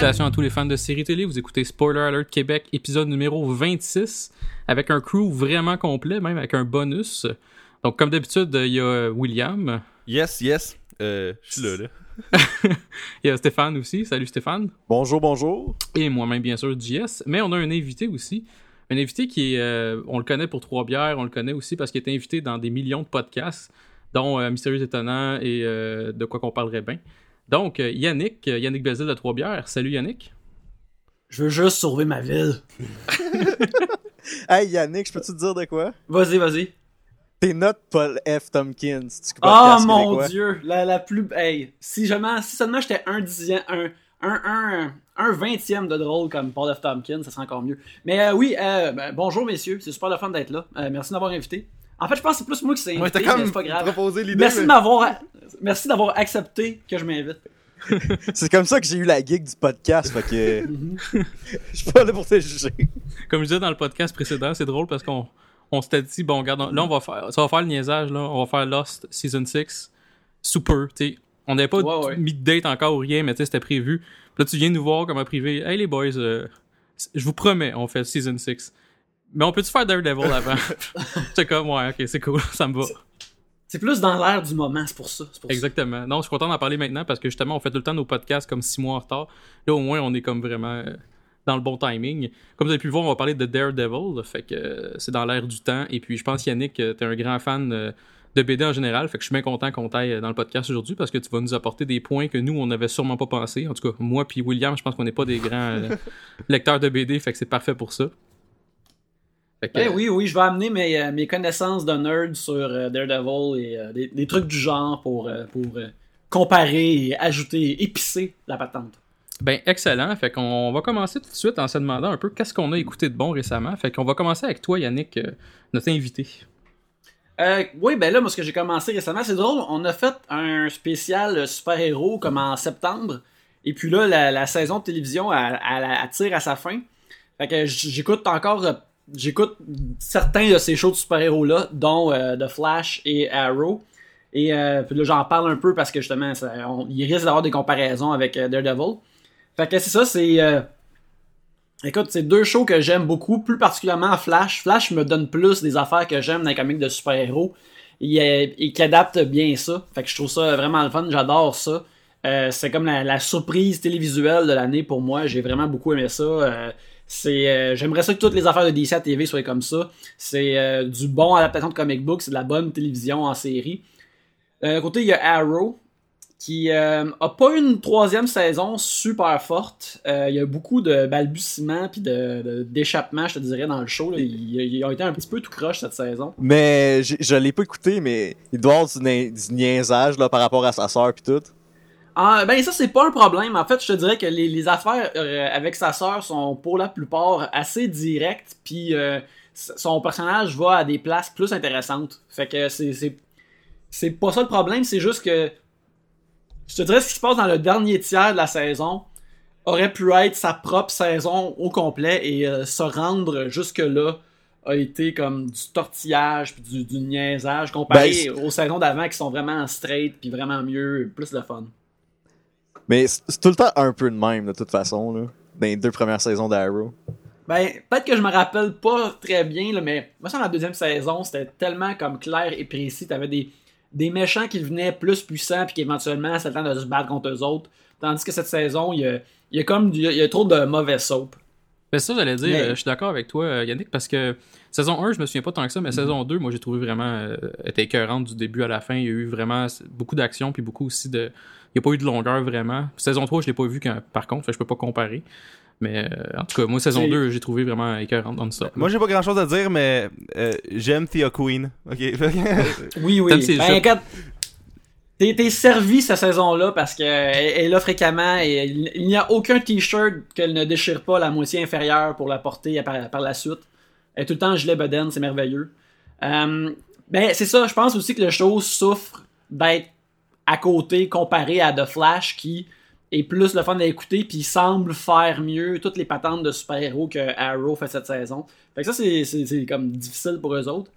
Salutations à tous les fans de séries télé, vous écoutez Spoiler Alert Québec, épisode numéro 26, avec un crew vraiment complet, même avec un bonus. Donc comme d'habitude, il y a William. Yes, yes, euh, je suis là, là. il y a Stéphane aussi. Salut Stéphane. Bonjour, bonjour. Et moi-même, bien sûr, JS. Mais on a un invité aussi. Un invité qui est. euh, on le connaît pour Trois Bières, on le connaît aussi parce qu'il est invité dans des millions de podcasts, dont euh, Mystérieux Étonnant et euh, de quoi qu'on parlerait bien. Donc, euh, Yannick, euh, Yannick Bézil de Trois Bières. Salut Yannick. Je veux juste sauver ma ville. Hey Yannick, je peux-tu te dire de quoi? Vas-y, vas-y. T'es notre Paul F. Tompkins. Oh mon québécois. dieu, la, la plus. Hey, si, jamais, si seulement j'étais un dixième, un, un, un, un vingtième de drôle comme Paul F. Tompkins, ça serait encore mieux. Mais euh, oui, euh, ben, bonjour messieurs, c'est super le fun d'être là. Euh, merci d'avoir invité. En fait, je pense que c'est plus moi qui s'est Ouais, invité, t'as mais c'est pas grave. proposé l'idée. Merci mais- m'avoir, merci d'avoir accepté que je m'invite. C'est comme ça que j'ai eu la gig du podcast, fait que Mhm. je suis pas là pour te juger. Comme je disais dans le podcast précédent, c'est drôle parce qu'on on s'était dit, bon, regarde, là, on va faire, ça va faire le niaisage, là. On va faire Lost Season 6, super, tu sais. On n'avait pas Ouais, ouais. mis de date encore ou rien, mais tu sais, c'était prévu. Puis là, tu viens nous voir comme un privé. Hey, les boys, euh, je vous promets, on fait Season 6. Mais on peut-tu faire Daredevil avant? J'étais comme, ouais, ok, c'est cool, ça me va. C'est plus dans l'air du moment, c'est pour ça. c'est. Exactement. Non, je suis content d'en parler maintenant parce que justement, on fait tout le temps nos podcasts comme six mois en retard. Là, au moins, on est comme vraiment euh, dans le bon timing. Comme vous avez pu le voir, on va parler de Daredevil. Fait que euh, c'est dans l'air du temps. Et puis, je pense, Yannick, euh, t'es un grand fan euh, de BD en général. Fait que je suis bien content qu'on t'aille dans le podcast aujourd'hui parce que tu vas nous apporter des points que nous, on n'avait sûrement pas pensé. En tout cas, moi puis William, je pense qu'on n'est pas des grands euh, lecteurs de BD. Fait que c'est parfait pour ça. Que, Ben oui, oui, je vais amener mes, euh, mes connaissances de nerd sur euh, Daredevil et euh, des, des trucs du genre pour, pour comparer et ajouter, épicer la patente. Ben, excellent. Fait qu'on va commencer tout de suite en se demandant un peu qu'est-ce qu'on a écouté de bon récemment. Fait qu'on va commencer avec toi, Yannick, notre invité. Euh, oui, ben là, moi, ce que j'ai commencé récemment, c'est drôle, on a fait un spécial super-héros comme en septembre, et puis là, la, la saison de télévision, elle, elle- elle tire à sa fin. Fait que j'écoute encore, j'écoute certains de ces shows de super-héros-là, dont euh, The Flash et Arrow. Et euh, là, j'en parle un peu parce que justement, il risque d'avoir des comparaisons avec euh, Daredevil. Fait que c'est ça, c'est... Écoute, c'est deux shows que j'aime beaucoup, plus particulièrement Flash. Flash me donne plus des affaires que j'aime dans les comics de super-héros et, qui adapte bien ça. Fait que je trouve ça vraiment le fun, j'adore ça. C'est comme la surprise télévisuelle de l'année pour moi, j'ai vraiment beaucoup aimé ça. C'est, euh, j'aimerais ça que toutes les affaires de DC à TV soient comme ça. C'est euh, du bon adaptation de comic book, c'est de la bonne télévision en série. D'un Euh, côté, il y a Arrow, qui euh, a pas une troisième saison super forte. Euh, il y a beaucoup de balbutiements puis de, d'échappements, je te dirais, dans le show. Ils, ils ont été un petit peu tout croche cette saison. Mais j'ai- je l'ai pas écouté, mais il doit avoir du, nia- du niaisage là, par rapport à sa sœur pis tout. Ah, ben ça, c'est pas un problème. En fait, je te dirais que les, les affaires euh, avec sa sœur sont pour la plupart assez directes, puis euh, son personnage va à des places plus intéressantes. Fait que c'est, c'est, c'est pas ça le problème, c'est juste que je te dirais ce qui se passe dans le dernier tiers de la saison aurait pu être sa propre saison au complet et euh, se rendre jusque-là a été comme du tortillage puis du, du niaisage comparé Ben, aux saisons d'avant qui sont vraiment straight puis vraiment mieux, plus de fun. Mais c'est c'est tout le temps un peu de même, de toute façon, là. Dans les deux premières saisons d'Arrow. Ben, peut-être que je me rappelle pas très bien, là, mais moi, ça, dans la deuxième saison, c'était tellement comme clair et précis. T'avais des, des méchants qui venaient plus puissants, puis qu'éventuellement, c'était le temps de se battre contre eux autres. Tandis que cette saison, il y a, il y a comme du- il y a trop de mauvais soap. Ben ça, j'allais dire, Mais- euh, je suis d'accord avec toi, euh, Yannick, parce que saison 1, je me souviens pas tant que ça, mais saison 2, moi, j'ai trouvé vraiment, euh, était écœurante du début à la fin. Il y a eu vraiment beaucoup d'action, puis beaucoup aussi de. Il n'y a pas eu de longueur vraiment. Saison 3, je l'ai pas vu quand- par contre, fait je peux pas comparer. Mais euh, en tout cas, moi, saison C'est- 2, j'ai trouvé vraiment écœurante dans ça. Moi, j'ai pas grand chose à dire, mais euh, j'aime Thea Queen. Ok. Oui, oui. Ben, regarde, t'es, t'es servi cette saison-là parce qu'elle elle est là fréquemment et il, n'y a aucun t-shirt qu'elle ne déchire pas la moitié inférieure pour la porter par, par la suite. Elle est tout le temps en gilet bedaine, c'est merveilleux. Euh, ben, c'est ça, je pense aussi que le show souffre d'être à côté comparé à The Flash qui est plus le fun à écouter puis semble faire mieux toutes les patentes de super-héros que Arrow fait cette saison. Fait que ça, c'est, comme difficile pour eux autres.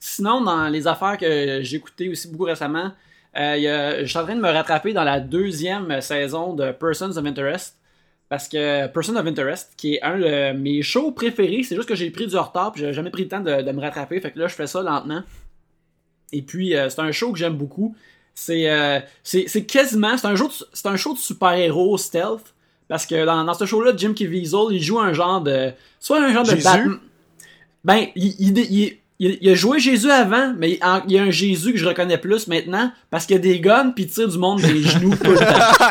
Sinon, dans les affaires que j'ai écoutées aussi beaucoup récemment, euh, je suis en train de me rattraper dans la deuxième saison de Persons of Interest. Parce que Person of Interest, qui est un de mes shows préférés, c'est juste que j'ai pris du retard puis j'ai jamais pris le temps de, de me rattraper. Fait que là, je fais ça lentement. Et puis, euh, c'est un show que j'aime beaucoup. C'est euh, c'est c'est quasiment... C'est un, show de- c'est un show de super-héros stealth. Parce que dans, dans ce show-là, Jim Caviezel, il joue un genre de... Soit un genre de Jésus? Batman... Ben, il, il, il- il- a joué Jésus avant, mais en- il y a un Jésus que je reconnais plus maintenant, parce qu'il y a des guns puis il tire du monde des genoux tout le temps.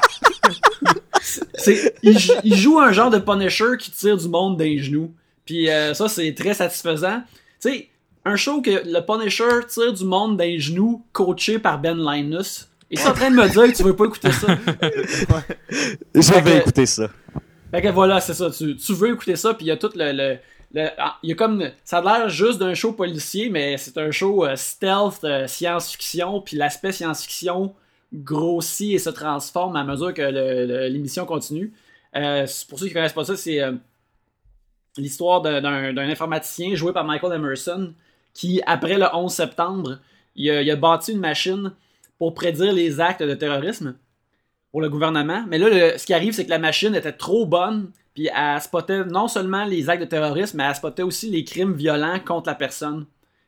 C'est, il, jou- il joue un genre de Punisher qui tire du monde des genoux. Puis euh, ça, c'est très satisfaisant. Tu sais, un show que le Punisher tire du monde des genoux, coaché par Ben Linus. Et c'est en train de me dire que tu veux pas écouter ça. J'avais que- écouté ça. Fait que voilà, c'est ça. Tu, tu veux écouter ça, puis il y a tout le. le, ah, il y a comme. Ça a l'air juste d'un show policier, mais c'est un show euh, stealth, euh, science-fiction, puis l'aspect science-fiction grossit et se transforme à mesure que l'émission continue. Euh, pour ceux qui connaissent pas ça, c'est l'histoire d'un informaticien joué par Michael Emerson qui, après le 11 septembre, il a, bâti une machine pour prédire les actes de terrorisme pour le gouvernement. Mais là, ce qui arrive, c'est que la machine était trop bonne, puis elle spottait non seulement les actes de terrorisme, mais elle spottait aussi les crimes violents contre la personne.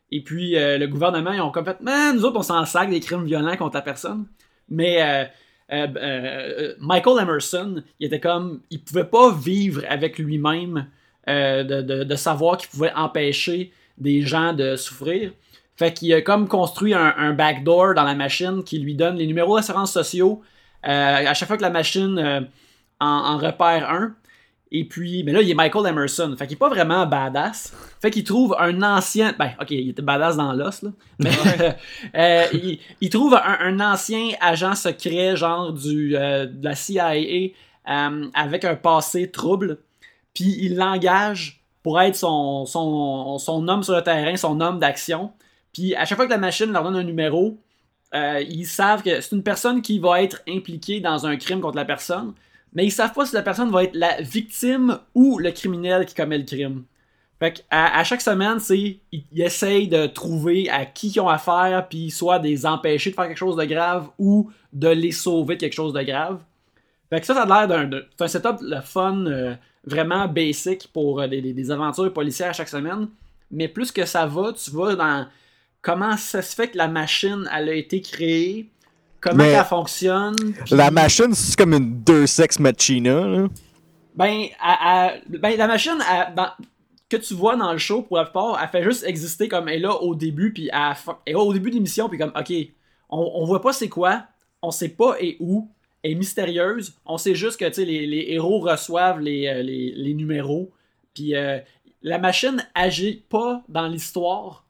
Et puis, euh, le gouvernement, ils ont comme fait, man, nous autres, on s'en sac des crimes violents contre la personne. Mais euh, euh, Michael Emerson, il était comme, il pouvait pas vivre avec lui-même de savoir qu'il pouvait empêcher des gens de souffrir. Fait qu'il a comme construit un, un backdoor dans la machine qui lui donne les numéros d'assurance sociaux euh, à chaque fois que la machine euh, en, en repère un. Et puis, mais là, il est Michael Emerson. Fait qu'il est pas vraiment badass. Fait qu'il trouve un ancien. Ben, ok, il était badass dans l'os, là. Mais euh, il, il trouve un, un ancien agent secret, genre du, de la CIA, avec un passé trouble. Puis il l'engage pour être son, homme sur le terrain, son homme d'action. Puis à chaque fois que la machine leur donne un numéro, euh, ils savent que c'est une personne qui va être impliquée dans un crime contre la personne, mais ils savent pas si la personne va être la victime ou le criminel qui commet le crime. Fait à, à chaque semaine, c'est ils, essayent de trouver à qui ils ont affaire, puis soit de les empêcher de faire quelque chose de grave ou de les sauver de quelque chose de grave. Fait que ça, ça a l'air d'un setup le fun, euh, vraiment basic pour euh, des, des- des aventures policières chaque semaine. Mais plus que ça va, tu vas dans comment ça se fait que la machine elle a été créée, comment elle fonctionne. La machine, c'est comme une deux-sex machina. Là. Ben, ben, la machine que tu vois dans le show, pour la plupart, elle fait juste exister comme elle est là au début, puis elle est là au début de l'émission, puis comme, ok, on, on voit pas c'est quoi, on sait pas et où, est mystérieuse, on sait juste que, les, les héros reçoivent les, euh, numéros, puis euh, la machine agit pas dans l'histoire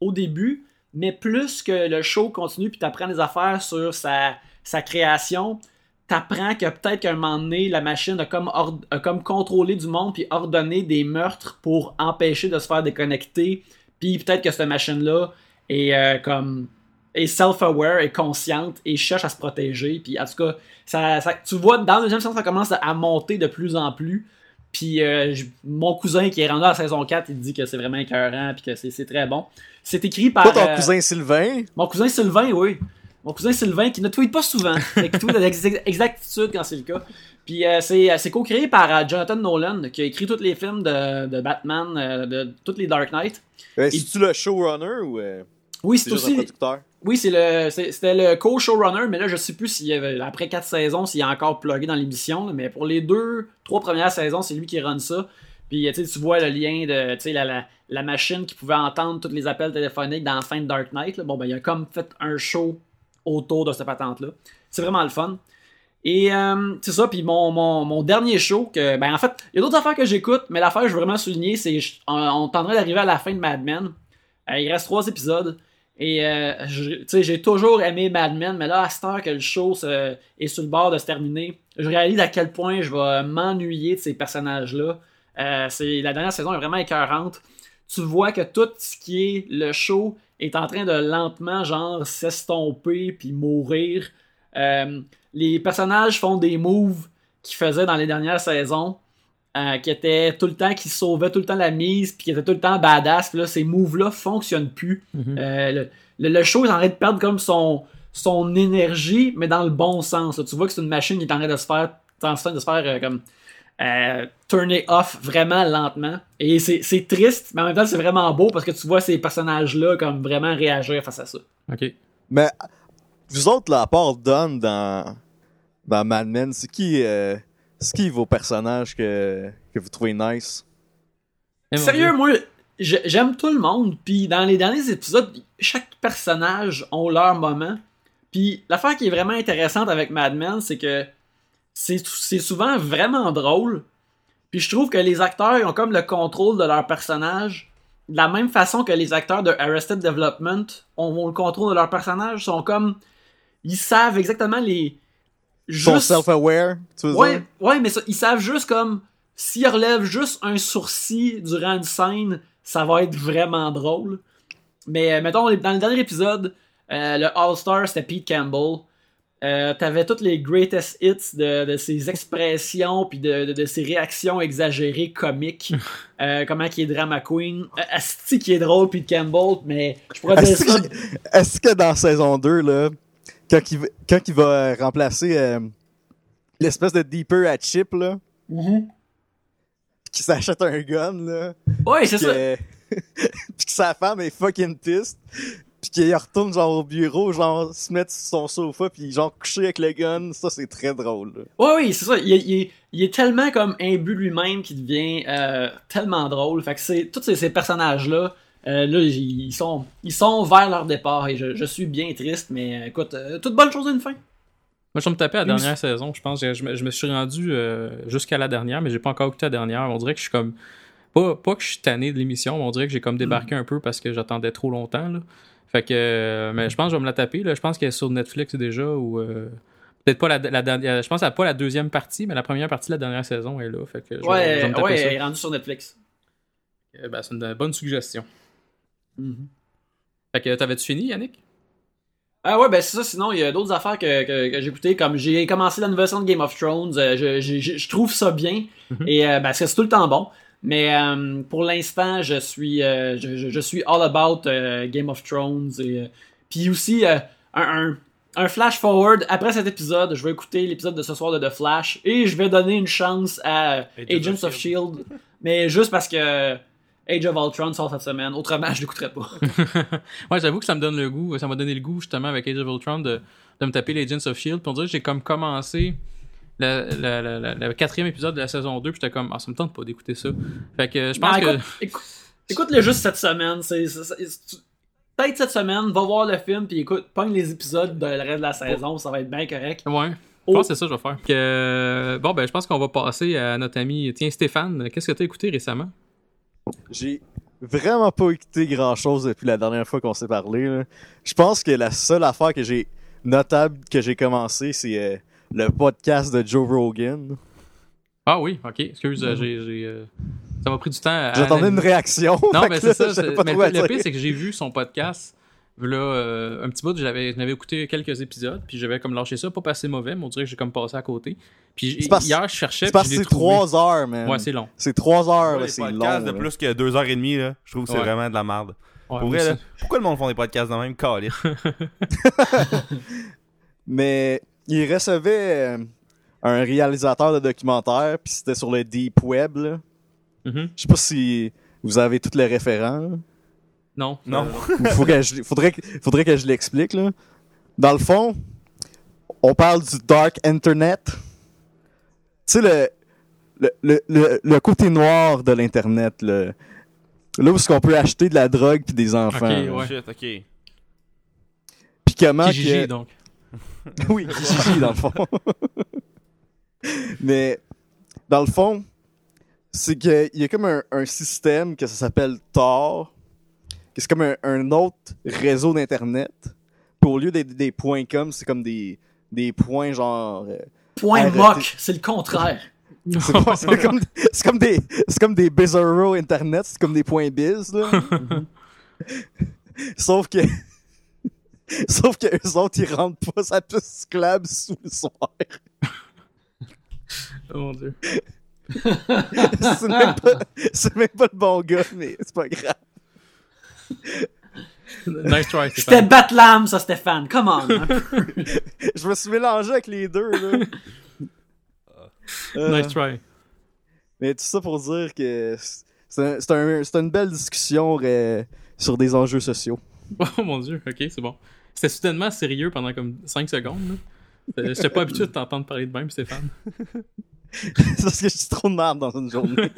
au début, mais plus que le show continue, puis t'apprends des affaires sur sa, sa création, t'apprends que peut-être qu'à un moment donné, la machine a comme, a comme contrôlé du monde puis ordonné des meurtres pour empêcher de se faire déconnecter. Puis peut-être que cette machine-là est euh, comme est self-aware, est consciente et cherche à se protéger. Puis en tout cas, ça, ça- tu vois, dans la deuxième saison, ça commence à monter de plus en plus. Puis euh, mon cousin qui est rendu à la saison 4, il dit que c'est vraiment écœurant puis que c'est c'est très bon. C'est écrit par... Pas ton euh, cousin Sylvain? mon cousin Sylvain, oui. Mon cousin Sylvain qui ne tweet pas souvent, mais qui tweet avec ex- exactitude quand c'est le cas. Puis euh, c'est, c'est co-créé par euh, Jonathan Nolan, qui a écrit tous les films de, de Batman, euh, de tous les Dark Knight. Euh, C'est-tu le showrunner ou euh, Oui, c'est aussi. producteur? Oui, c'est le, c'était le co-showrunner, mais là, je sais plus s'il après quatre saisons, s'il est encore plugué dans l'émission, mais pour les deux, trois premières saisons, c'est lui qui run ça. Puis, tu vois le lien de, la, machine qui pouvait entendre tous les appels téléphoniques dans la fin de Dark Knight, là. Bon, ben, il a comme fait un show autour de cette patente-là. C'est vraiment le fun. Et euh, c'est ça, puis mon, dernier show, que, ben en fait, il y a d'autres affaires que j'écoute, mais l'affaire que je veux vraiment souligner, c'est on tendrait d'arriver à la fin de Mad Men. Euh, il reste trois épisodes. Et euh, j'ai toujours aimé Mad Men, mais là, à cette heure que le show est sur le bord de se terminer, je réalise à quel point je vais m'ennuyer de ces personnages-là. Euh, la dernière saison est vraiment écœurante. Tu vois que tout ce qui est le show est en train de lentement, genre, s'estomper puis mourir. Euh, les personnages font des moves qu'ils faisaient dans les dernières saisons, euh, qui étaient tout le temps, qui sauvaient tout le temps la mise, puis qui étaient tout le temps badass. Puis là, ces moves-là fonctionnent plus. Mhm. Euh, le, le- le show est en train de perdre comme son, son énergie, mais dans le bon sens. là. Tu vois que c'est une machine qui est en train de se faire en train de se faire euh, comme euh, turner off vraiment lentement. Et c'est c'est triste, mais en même temps, c'est vraiment beau parce que tu vois ces personnages-là comme vraiment réagir face à ça. Ok. Mais vous autres, là, à part Don dans, dans Mad Men, c'est qui, euh, c'est qui vos personnages que, que vous trouvez nice? Eh, Sérieux, moi, j'ai- j'aime tout le monde. Puis dans les derniers épisodes, chaque personnage ont leur moment. Puis l'affaire qui est vraiment intéressante avec Mad Men, c'est que c'est c'est souvent vraiment drôle. Puis je trouve que les acteurs ils ont comme le contrôle de leur personnage. De la même façon que les acteurs de Arrested Development ont, ont le contrôle de leur personnage. sont comme. Ils savent exactement les. Ils sont juste- self-aware, tu veux Ouais, dire? ouais, mais ça, ils savent juste comme s'ils relèvent juste un sourcil durant une scène, ça va être vraiment drôle. Mais euh, mettons, dans le dernier épisode, euh, le All-Star c'était Pete Campbell. Euh, T'avais toutes les greatest hits de, de ses expressions puis de, de, de ses réactions exagérées comiques. Euh, comment qu'il est drama queen. Euh, Asti qui est drôle Pete Campbell, mais je pourrais dire Est-ce ça. que, est-ce que dans saison 2, là, quand il, va- quand il va euh, remplacer euh, l'espèce de Deeper à Chip, là, Mhm. qui s'achète un gun, là, Ouais, c'est ça. puis que sa femme est fucking piste, puis qu'il retourne genre au bureau, genre se mettre sur son sofa, puis genre coucher avec le gun, ça c'est très drôle. là. Ouais, oui, c'est ça. Il, est- il est- il est tellement comme imbu lui-même qu'il devient euh, tellement drôle. Fait que c'est tous ces, ces personnages-là, euh, là, ils sont, ils sont vers leur départ et je, je suis bien triste, mais euh, écoute, euh, toute bonne chose a une fin. Moi, je vais me taper à la Une- dernière saison, je pense. Je, je me, je me suis rendu euh, jusqu'à la dernière, mais j'ai pas encore écouté la dernière. On dirait que je suis comme. Pas, pas que je suis tanné de l'émission, mais on dirait que j'ai comme débarqué un peu parce que j'attendais trop longtemps. Là. Fait que. euh, mais je pense que je vais me la taper. Là. Je pense qu'elle est sur Netflix déjà ou. euh, Peut-être pas la. Je pense à pas la deuxième partie, mais la première partie de la dernière saison est là. Fait que je, Ouais, ouais, elle est rendue sur Netflix. Euh, ben, c'est une bonne suggestion. Mhm. Fait que t'avais-tu fini, Yannick? Ah ouais, ben c'est ça. Sinon, il y a d'autres affaires que, que, que j'ai écoutées. Comme j'ai commencé la nouvelle saison de Game of Thrones, euh, je, je, je- trouve ça bien. Mhm. Et euh, ben, c'est tout le temps bon. Mais euh, pour l'instant, je suis euh, je, je- je suis all about euh, Game of Thrones. Et, euh, puis aussi, euh, un, un, un flash forward. Après cet épisode, je vais écouter l'épisode de ce soir de The Flash. Et je vais donner une chance à Agents of Shield. mais juste parce que Age of Ultron sort cette semaine. Autrement, je l'écouterai pas. Ouais, j'avoue que ça me donne le goût, ça m'a donné le goût justement avec Age of Ultron de, de me taper les Agents of Shield. Puis on dirait que j'ai comme commencé le, le- le- le- le quatrième épisode de la saison 2, puis j'étais comme, ah, ça me tente pas d'écouter ça. Fait que je pense Non, que. écoute, écoute, écoute-le juste cette semaine. C'est, peut-être cette semaine, va voir le film, puis écoute, pogne les épisodes de le reste de la saison, ça va être bien correct. Ouais. Je pense que c'est ça que je vais faire. Que, bon, ben, je pense qu'on va passer à notre ami. Tiens, Stéphane, qu'est-ce que t'as écouté récemment? J'ai vraiment pas écouté grand chose depuis la dernière fois qu'on s'est parlé. là. Je pense que la seule affaire que j'ai notable que j'ai commencé, c'est euh, le podcast de Joe Rogan. Ah oui, ok, excuse, j'ai, euh, Ça m'a pris du temps à. J'attendais une réaction. Non, mais c'est ça. Mais le, pire, c'est que j'ai vu son podcast. Là, euh, un petit bout, j'avais, j'en avais écouté quelques épisodes, puis j'avais comme lâché ça, pas passé mauvais, mais on dirait que j'ai comme passé à côté. Puis C'est hier, je cherchais, C'est parce que c'est trouvé. trois heures, man. Ouais, c'est long. C'est trois heures, c'est long. de là. plus que deux heures et demie, là, je trouve que c'est Ouais. vraiment de la merde. Ouais, Pour moi vrai, là, aussi. pourquoi le monde font des podcasts dans le même? Calice? Mais il recevait euh, un réalisateur de documentaire, puis c'était sur le Deep Web. là. Mhm. Je sais pas si vous avez tous les référents. Non. Non. euh, Ou faut que je, faudrait, que- faudrait que je l'explique. là. Dans le fond, on parle du Dark Internet. Tu sais, le, le, le, le, le côté noir de l'Internet. le- Là où est-ce qu'on peut acheter de la drogue puis des enfants. Ok, là. ouais. Shit, ok. Puis comment Kijiji, que... donc? Oui, Kijiji, dans le fond. Mais, dans le fond, c'est qu'il y a comme un, un système que ça s'appelle Tor, c'est comme un, un autre réseau d'Internet. Puis au lieu des, des points com, c'est comme des, des points genre... euh, Point mock, c'est le contraire. c'est comme, c'est comme des, c'est comme des bizarro Internet, c'est comme des points biz, là. Sauf que... Sauf que eux autres, ils rentrent pas sa piste cyclable sous le soir. Oh mon dieu. c'est même, pas- c'est même pas le bon gars, mais c'est pas grave. Nice try, C'était Stéphane. Batlam, ça, Stéphane. Come on. Je me suis mélangé avec les deux, là. Euh, Nice try. Mais tout ça pour dire que c'est un- c'est un- c'est une belle discussion euh, sur des enjeux sociaux. Oh mon dieu, ok, c'est bon. C'était soudainement sérieux pendant comme 5 secondes. là. Euh, J'étais pas habitué de t'entendre parler de même, Stéphane. c'est parce que je suis trop de merde dans une journée.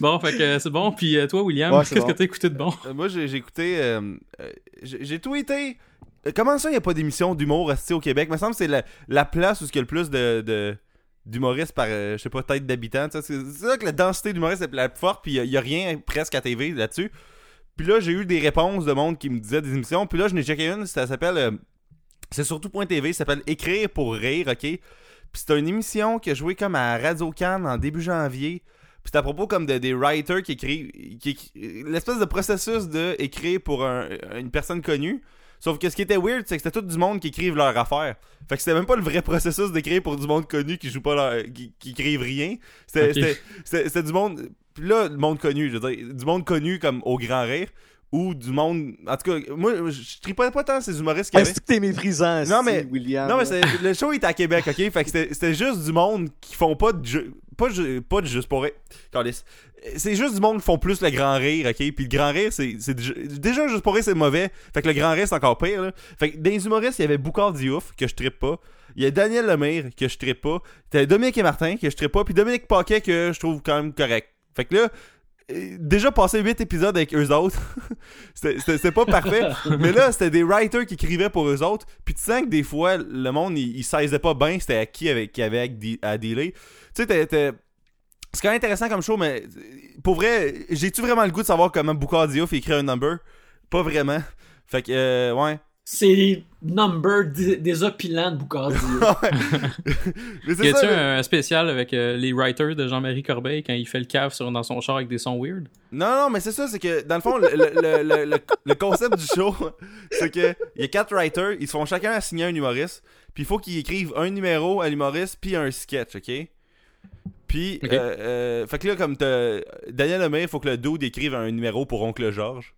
Bon, fait que c'est bon. Puis euh, toi, William, Ouais, qu'est-ce que t'as écouté de bon? Euh, moi, j'ai j'ai écouté. euh, euh, j'ai j'ai tweeté. Comment ça, il n'y a pas d'émission d'humour au Québec? Il me semble que c'est la, la place où il y a le plus de. de d'humoristes par, euh, je sais pas, tête sais, C'est c'est là que la densité d'humoristes est la plus forte, puis il n'y a, rien presque à TV là-dessus. Puis là, j'ai eu des réponses de monde qui me disaient des émissions. Puis là, je n'ai checké une, ça s'appelle. euh, c'est surtout .tv, ça s'appelle Écrire pour rire, ok? Puis c'est une émission qui a joué comme à Radio Cannes en début janvier. Puis c'est à propos comme de, des writers qui écrivent. Qui, L'espèce de processus de écrire pour un- une personne connue. Sauf que ce qui était weird, c'est que c'était tout du monde qui écrivent leur affaire. Fait que c'était même pas le vrai processus d'écrire pour du monde connu qui joue pas leur. qui, qui écrivent rien. C'était Ok. c'était- c'était- c'était du monde. Puis là, le monde connu, je veux dire, du monde connu comme au grand rire. Ou du monde. En tout cas, moi, je tripais pas tant ces humoristes qui. Est-ce que t'es méprisant, Non, mais- William? Non, mais le show est à Québec, ok? Fait que c'était c'était juste du monde qui font pas de jeu. Pas, pas de juste pour rire. C'est juste du monde qui font plus le grand rire, ok? Puis le grand rire, c'est déjà juste pour rire, c'est mauvais. Fait que le grand rire, c'est encore pire, là. Fait que dans les humoristes, il y avait Boucard Diouf, que je trippe pas. Il y a Daniel Lemire, que je trippe pas. T'as Dominique et Martin, que je trippe pas. Puis Dominique Paquet, que je trouve quand même correct. Fait que là, déjà passé 8 épisodes avec eux autres, c'était- pas parfait. mais là, c'était des writers qui écrivaient pour eux autres. Puis tu sens que des fois, le monde, il, il saisait pas bien c'était à qui avec, qui avait à dealer. Tu sais, c'est quand même intéressant comme show, mais pour vrai, j'ai-tu vraiment le goût de savoir comment Boucard Diouf écrit un number? Pas vraiment. Fait que, euh, ouais. C'est les numbers dé- désopilants de Boucardi. mais Y c'est a-tu un spécial avec euh, les writers de Jean-Marie Corbeil quand il fait le cave sur, dans son char avec des sons weird? Non, non, mais c'est ça, c'est que dans le fond, le, le, le, le- le- le concept du show, c'est que il y a quatre writers, ils se font chacun assigner un humoriste, puis il faut qu'ils écrivent un numéro à l'humoriste, puis un sketch, ok? Puis, Ok. euh, euh, fait que là, comme t'as Daniel Lemay, il faut que le dude écrive un numéro pour Oncle Georges.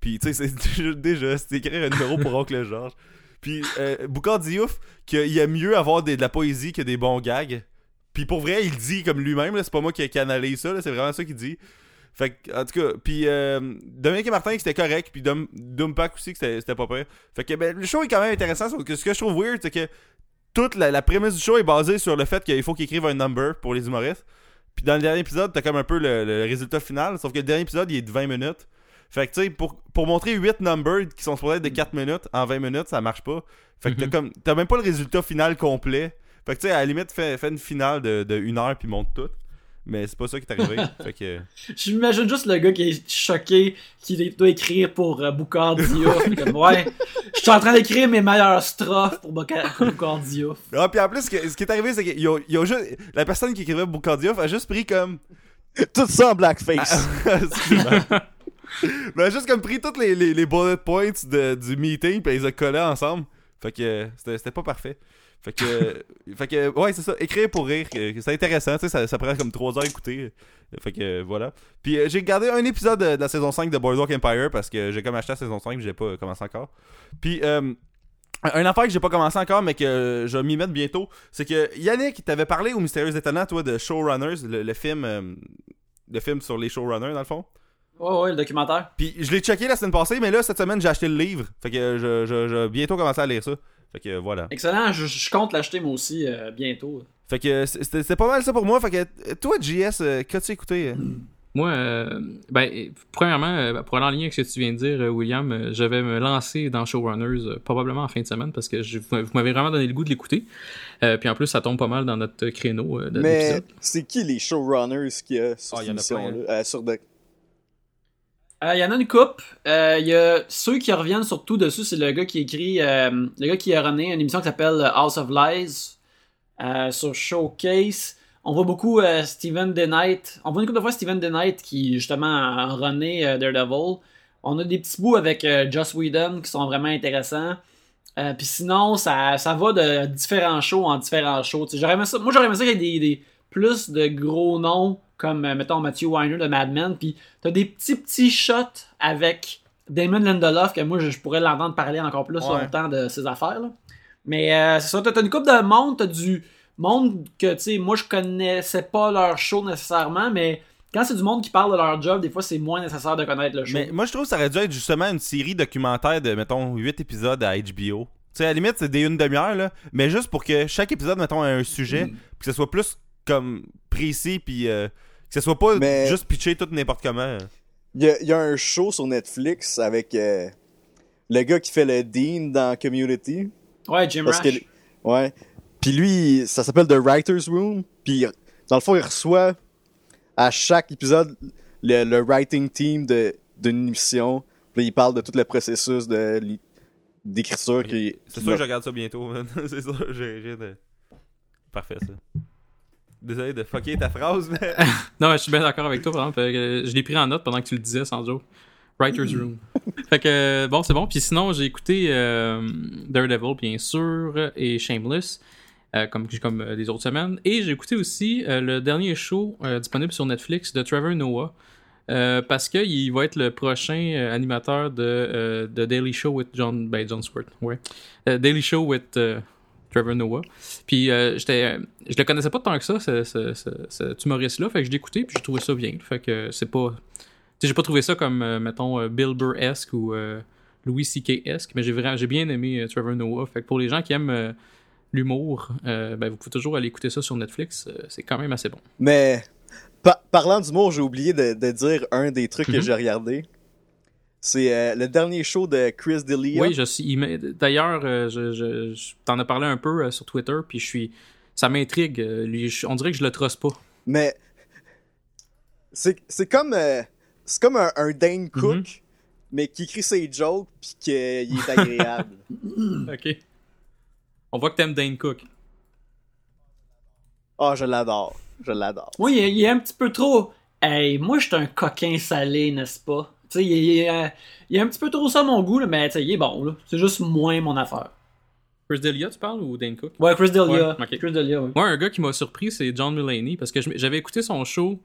Puis, tu sais, c'est déjà- c'est écrire un numéro pour Oncle Georges. Puis, euh, Boucard Diouf, qu'il y a mieux avoir de la poésie que des bons gags. Puis, pour vrai, il dit comme lui-même, c'est pas moi qui, qui analyse ça, c'est vraiment ça qu'il dit. Fait que, en tout cas, puis euh, Dominique et Martin, c'était correct, puis Dumpack aussi, que c'était pas pire. Fait que, ben, le show est quand même intéressant, sauf que ce que je trouve weird, c'est que toute la, prémisse du show est basée sur le fait qu'il faut qu'ils écrivent un number pour les humoristes. Puis dans le dernier épisode, t'as comme un peu le résultat final, sauf que le dernier épisode, il est de 20 minutes. Fait que, tu sais, pour, pour montrer 8 numbers qui sont supposés être de 4 minutes en 20 minutes, ça marche pas. Fait que t'as Mhm. comme, t'as même pas le résultat final complet. Fait que, tu sais, à la limite, fais, fais une finale de, de 1 heure puis monte tout. Mais c'est pas ça qui est arrivé. fait que. J'imagine juste le gars qui est choqué, qui doit écrire pour euh, Boucard Diouf. comme, ouais, je suis en train d'écrire mes meilleures strophes pour Bouca- Boucard Diouf. Ah, puis en plus, ce, que- ce qui est arrivé, c'est qu'ils ont, ils ont juste. La personne qui écrivait Boucardioff a juste pris comme. Tout ça en blackface. Excuse-moi. Mais a juste comme pris tous les, les, les bullet points de- du meeting, puis ils les collés ensemble. Fait que euh, c'était pas parfait. Fait que, fait que ouais, c'est ça. Écrire pour rire, euh, c'est intéressant. Tu sais, ça, ça prend comme 3 heures à écouter. Fait que euh, voilà. Puis euh, j'ai regardé un épisode de, de la saison 5 de Boardwalk Empire parce que j'ai comme acheté la saison 5 puis j'ai pas commencé encore. Puis euh, un affaire que j'ai pas commencé encore mais que je vais m'y mettre bientôt, c'est que Yannick t'avait parlé au Mystérieux Étonnant, toi, de Showrunners, le, le film, euh, le film sur les showrunners dans le fond. Ouais, ouais, le documentaire. Puis je l'ai checké la semaine passée, mais là, cette semaine, j'ai acheté le livre. Fait que je, je, je vais bientôt commencer à lire ça. Fait que voilà. Excellent, je, je compte l'acheter moi aussi euh, bientôt. Fait que c'était pas mal ça pour moi. Fait que toi, JS, euh, qu'as-tu écouté euh? Moi, euh, ben, premièrement, euh, pour aller en lien avec ce que tu viens de dire, William, je vais me lancer dans Showrunners euh, probablement en fin de semaine parce que je- vous m'avez vraiment donné le goût de l'écouter. Euh, puis en plus, ça tombe pas mal dans notre créneau euh, de Mais c'est qui les showrunners qu'il y a sur Ah, cette y en a émission-là? plein, Euh, sur de... Il y en a une coupe. Euh, Il y a ceux qui reviennent surtout dessus, c'est le gars qui écrit, euh, le gars qui a runné une émission qui s'appelle House of Lies euh, sur Showcase. On voit beaucoup euh, Steven DeKnight. On voit une couple de fois Steven DeKnight qui justement a euh, Daredevil. On a des petits bouts avec euh, Joss Whedon qui sont vraiment intéressants. Euh, Puis sinon, ça, ça va de différents shows en différents shows. Moi, j'aurais aimé ça qu'il y ait des- plus de gros noms comme, euh, mettons, Matthew Weiner de Mad Men. Puis t'as des petits, petits shots avec Damon Lindelof que moi, je, pourrais l'entendre parler encore plus Ouais. longtemps de ses affaires. là. Mais euh, c'est ça, t'as t'as une coupe de monde, t'as du monde que, tu sais, moi, je connaissais pas leur show nécessairement, mais quand c'est du monde qui parle de leur job, des fois, c'est moins nécessaire de connaître le show. Mais moi, je trouve que ça aurait dû être justement une série documentaire de, mettons, 8 épisodes à HBO. Tu sais, à la limite, c'est des une demi-heure, là. Mais juste pour que chaque épisode, mettons, ait un sujet, Mm. puis que ce soit plus comme précis, puis euh, que ce soit pas Mais- juste pitché tout n'importe comment. Il y a, il y a un show sur Netflix avec euh, le gars qui fait le Dean dans Community. ouais, Jim Parce Rash. que, ouais. Puis lui, ça s'appelle The Writer's Room. Puis dans le fond, il reçoit à chaque épisode le, le writing team de d'une émission. Puis il parle de tout le processus de d'écriture qui. C'est sûr que je regarde ça bientôt, man. c'est sûr, j'ai rien de. Parfait, ça. Désolé de fucker ta phrase, mais. Non, je suis bien d'accord avec toi, par exemple. euh, je l'ai pris en note pendant que tu le disais, sans joke. Writer's Room. fait que, euh, bon, c'est bon. Puis sinon, j'ai écouté euh, Daredevil, bien sûr, et Shameless, euh, comme, comme euh, les autres semaines. Et j'ai écouté aussi euh, le dernier show euh, disponible sur Netflix de Trevor Noah. euh, parce qu'il va être le prochain euh, animateur de, euh, de Daily Show with John, ben John Stewart, ouais. Euh, Daily Show with euh, Trevor Noah. Puis euh, j'étais, je le connaissais pas tant que ça, ce, ce, ce, cet humoriste-là. Fait que je l'ai écouté, puis j'ai trouvé ça bien. Fait que c'est pas. Tu j'ai pas trouvé ça comme, euh, mettons, euh, Bill Burr-esque ou euh, Louis C.K.-esque, mais j'ai vraiment, j'ai bien aimé euh, Trevor Noah. Fait que pour les gens qui aiment l'humour, ben, vous pouvez toujours aller écouter ça sur Netflix. C'est quand même assez bon. Mais pa- parlant d'humour, j'ai oublié de, de dire un des trucs que Mhm. j'ai regardé. C'est euh, le dernier show de Chris D'Elia. Oui, je suis. D'ailleurs, euh, je, je, je- t'en as parlé un peu euh, sur Twitter, puis je suis. Ça m'intrigue. on dirait que je le trosse pas. Mais c'est c'est comme euh, c'est comme un, un Dane Cook, Mhm. mais qui écrit ses jokes puis qu'il est agréable. Ok. On voit que t'aimes Dane Cook. Ah, je l'adore, je l'adore. Est, il est un petit peu trop. Hey, moi, je suis un coquin salé, n'est-ce pas? Tu sais, il, est- euh, il est un petit peu trop ça à mon goût, là, mais tu sais, il est bon, là. C'est juste moins mon affaire. Chris Delia, tu parles ou Dane Cook? Ouais, Chris Delia. Ouais. Chris Delia, oui. Moi, un gars qui m'a surpris, c'est John Mulaney, parce que j'avais écouté son show.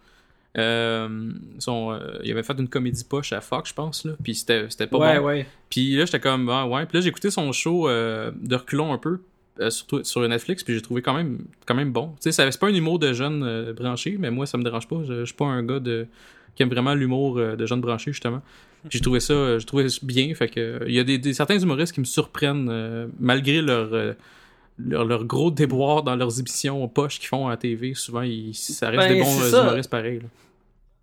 euh, son, euh, il avait fait une comédie poche à Fox, je pense, là. Puis c'était c'était pas ouais, bon. ouais. Puis là, j'étais comme, ah, ouais. Puis là, j'ai écouté son show euh, de reculons un peu sur, sur Netflix, puis j'ai trouvé quand même, quand même bon. Tu sais, ça- c'est pas un humour de jeunes euh, branchés, mais moi, ça me dérange pas. Je, je suis pas un gars de, qui aime vraiment l'humour euh, de jeunes branchés, justement. J'ai trouvé ça, euh, j'ai trouvé ça bien. Fait que, euh, il y a des, des- certains humoristes qui me surprennent, euh, malgré leur, euh, leur, leur gros déboire dans leurs émissions poches qu'ils font à la TV. Souvent, ils, ça reste Ben, des bons euh, ça. humoristes pareils.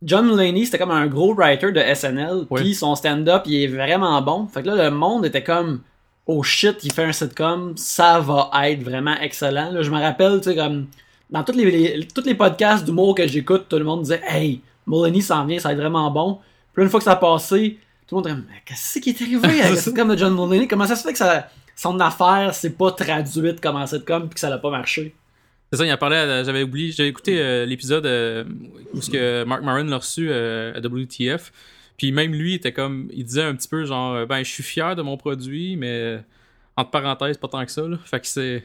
John Mulaney, c'était comme un gros writer de SNL, puis son stand-up, il est vraiment bon. Fait que là, le monde était comme, oh shit, il fait un sitcom, ça va être vraiment excellent. Là, je me rappelle, tu sais, comme, dans tous les, les- tous les podcasts d'humour que j'écoute, tout le monde disait, hey, Mulaney s'en vient, ça va être vraiment bon. Puis là, une fois que ça a passé, tout le monde comme, Mais qu'est-ce qui est arrivé? Le sitcom de John Mulaney? Comment ça se fait que ça, son affaire s'est pas traduite comme un sitcom, puis que ça n'a pas marché? C'est ça, il en parlait, j'avais oublié, j'avais écouté euh, l'épisode euh, où ce que Mark Maron l'a reçu euh, à WTF. Puis même lui était comme, il disait un petit peu genre, ben je suis fier de mon produit, mais entre parenthèses, pas tant que ça. Là. Fait que c'est.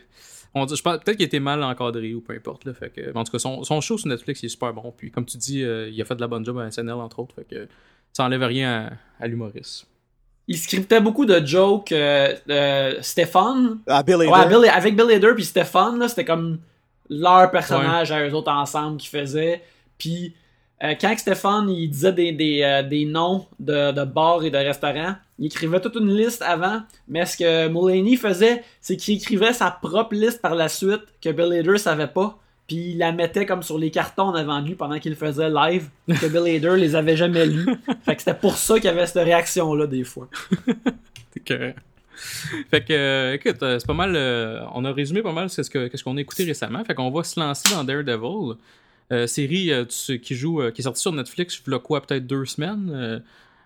On dit, je pense peut-être qu'il était mal encadré ou peu importe. Là, fait que, en tout cas, son, son show sur Netflix il est super bon. Puis comme tu dis, euh, il a fait de la bonne job à SNL entre autres. Fait que ça enlève rien à, à l'humoriste. Il scriptait beaucoup de jokes. euh, euh, Stéphane, À Bill Hader. Ouais, Bill- avec Bill Hader puis Stéphane, là, c'était comme leur personnage à eux autres ensemble qui faisaient. Puis euh, quand Stéphane il disait des, des, euh, des noms de, de bars et de restaurants, il écrivait toute une liste avant. Mais ce que Mulaney faisait, c'est qu'il écrivait sa propre liste par la suite que Bill Hader savait pas. Puis il la mettait comme sur les cartons en avant lui pendant qu'il faisait live. Que Bill Hader les avait jamais lus. Fait que c'était pour ça qu'il y avait cette réaction-là des fois. Fait que, fait que euh, écoute, c'est pas mal. on a résumé pas mal ce que- qu'est-ce qu'on a écouté récemment. Fait qu'on va se lancer dans Daredevil, série euh, qui joue, euh, qui est sortie sur Netflix. A quoi, peut-être deux semaines. Euh,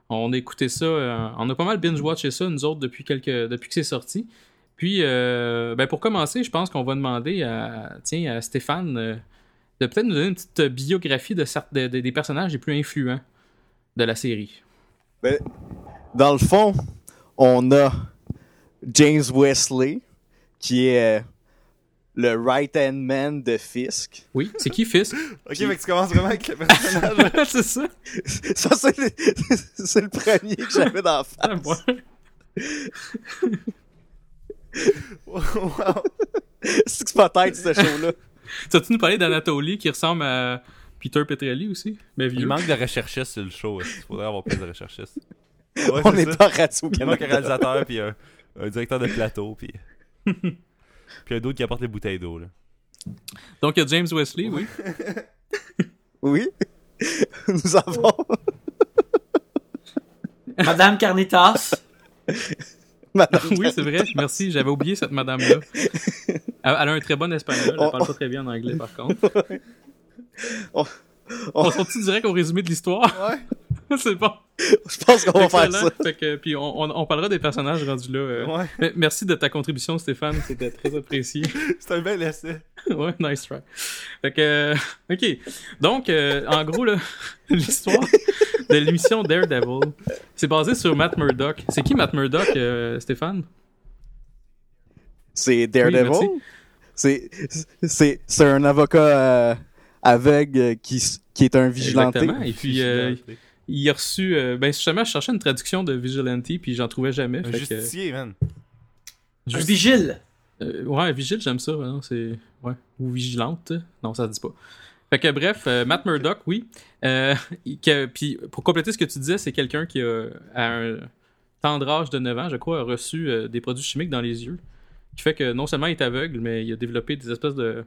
on a écouté ça, euh, on a pas mal binge-watché ça nous autres depuis quelques, depuis que c'est sorti. Puis, euh, ben pour commencer, je pense qu'on va demander à, tiens, à Stéphane euh, de peut-être nous donner une petite biographie de- des personnages les plus influents de la série. Ben, dans le fond, on a James Wesley, qui est le right-hand man de Fisk. Oui, c'est qui Fisk? Ok, fait que tu commences vraiment avec le personnage. C'est ça. Ça, c'est le, c'est le premier que j'avais dans la Ah, face. wow. C'est que c'est pas tête, ce show-là. tu as-tu nous parlé d'Anatoly qui ressemble à Peter Petrelli aussi? Mais Il manque de recherchistes sur le show. Il faudrait avoir plus de recherchistes. Ouais, On est pas radio Il manque un réalisateur, puis un, un directeur de plateau, puis. Puis un d'autre qui apporte les bouteilles d'eau, là. Donc, il y a James Wesley, oui. Oui. Nous avons Madame Carnitas. Madame. oui, c'est vrai. Merci, j'avais oublié cette madame-là. Elle, elle a un très bon espagnol. Elle Oh. parle pas très bien en anglais, par contre. Oh. On sortit direct au résumé de l'histoire. Ouais. c'est bon. Je pense qu'on va faire ça. Fait que, puis on, on- on parlera des personnages rendus là. euh. Ouais. Mais Merci de ta contribution, Stéphane. C'était très apprécié. C'est un bel essai. ouais, nice try. Fait que, euh, ok. Donc, euh, en gros, là, l'histoire de l'émission Daredevil, c'est basé sur Matt Murdock. C'est qui Matt Murdock, euh, Stéphane? C'est Oui, Daredevil? merci. c'est c'est c'est un avocat euh, aveugle qui qui est un vigilanté. Exactement. Et puis, euh, il a reçu. euh, ben, justement, je cherchais une traduction de Vigilante, puis j'en trouvais jamais. Un Fait que, justicier, man. Un vigile. Euh, ouais, vigile, j'aime ça. Non, c'est ouais. Ou vigilante. Non, ça se dit pas. Fait que bref, euh, Matt Murdock, oui. Euh, que- puis pour compléter ce que tu disais, c'est quelqu'un qui a à un tendre âge de 9 ans, je crois, a reçu euh, des produits chimiques dans les yeux, qui fait que non seulement il est aveugle, mais il a développé des espèces de,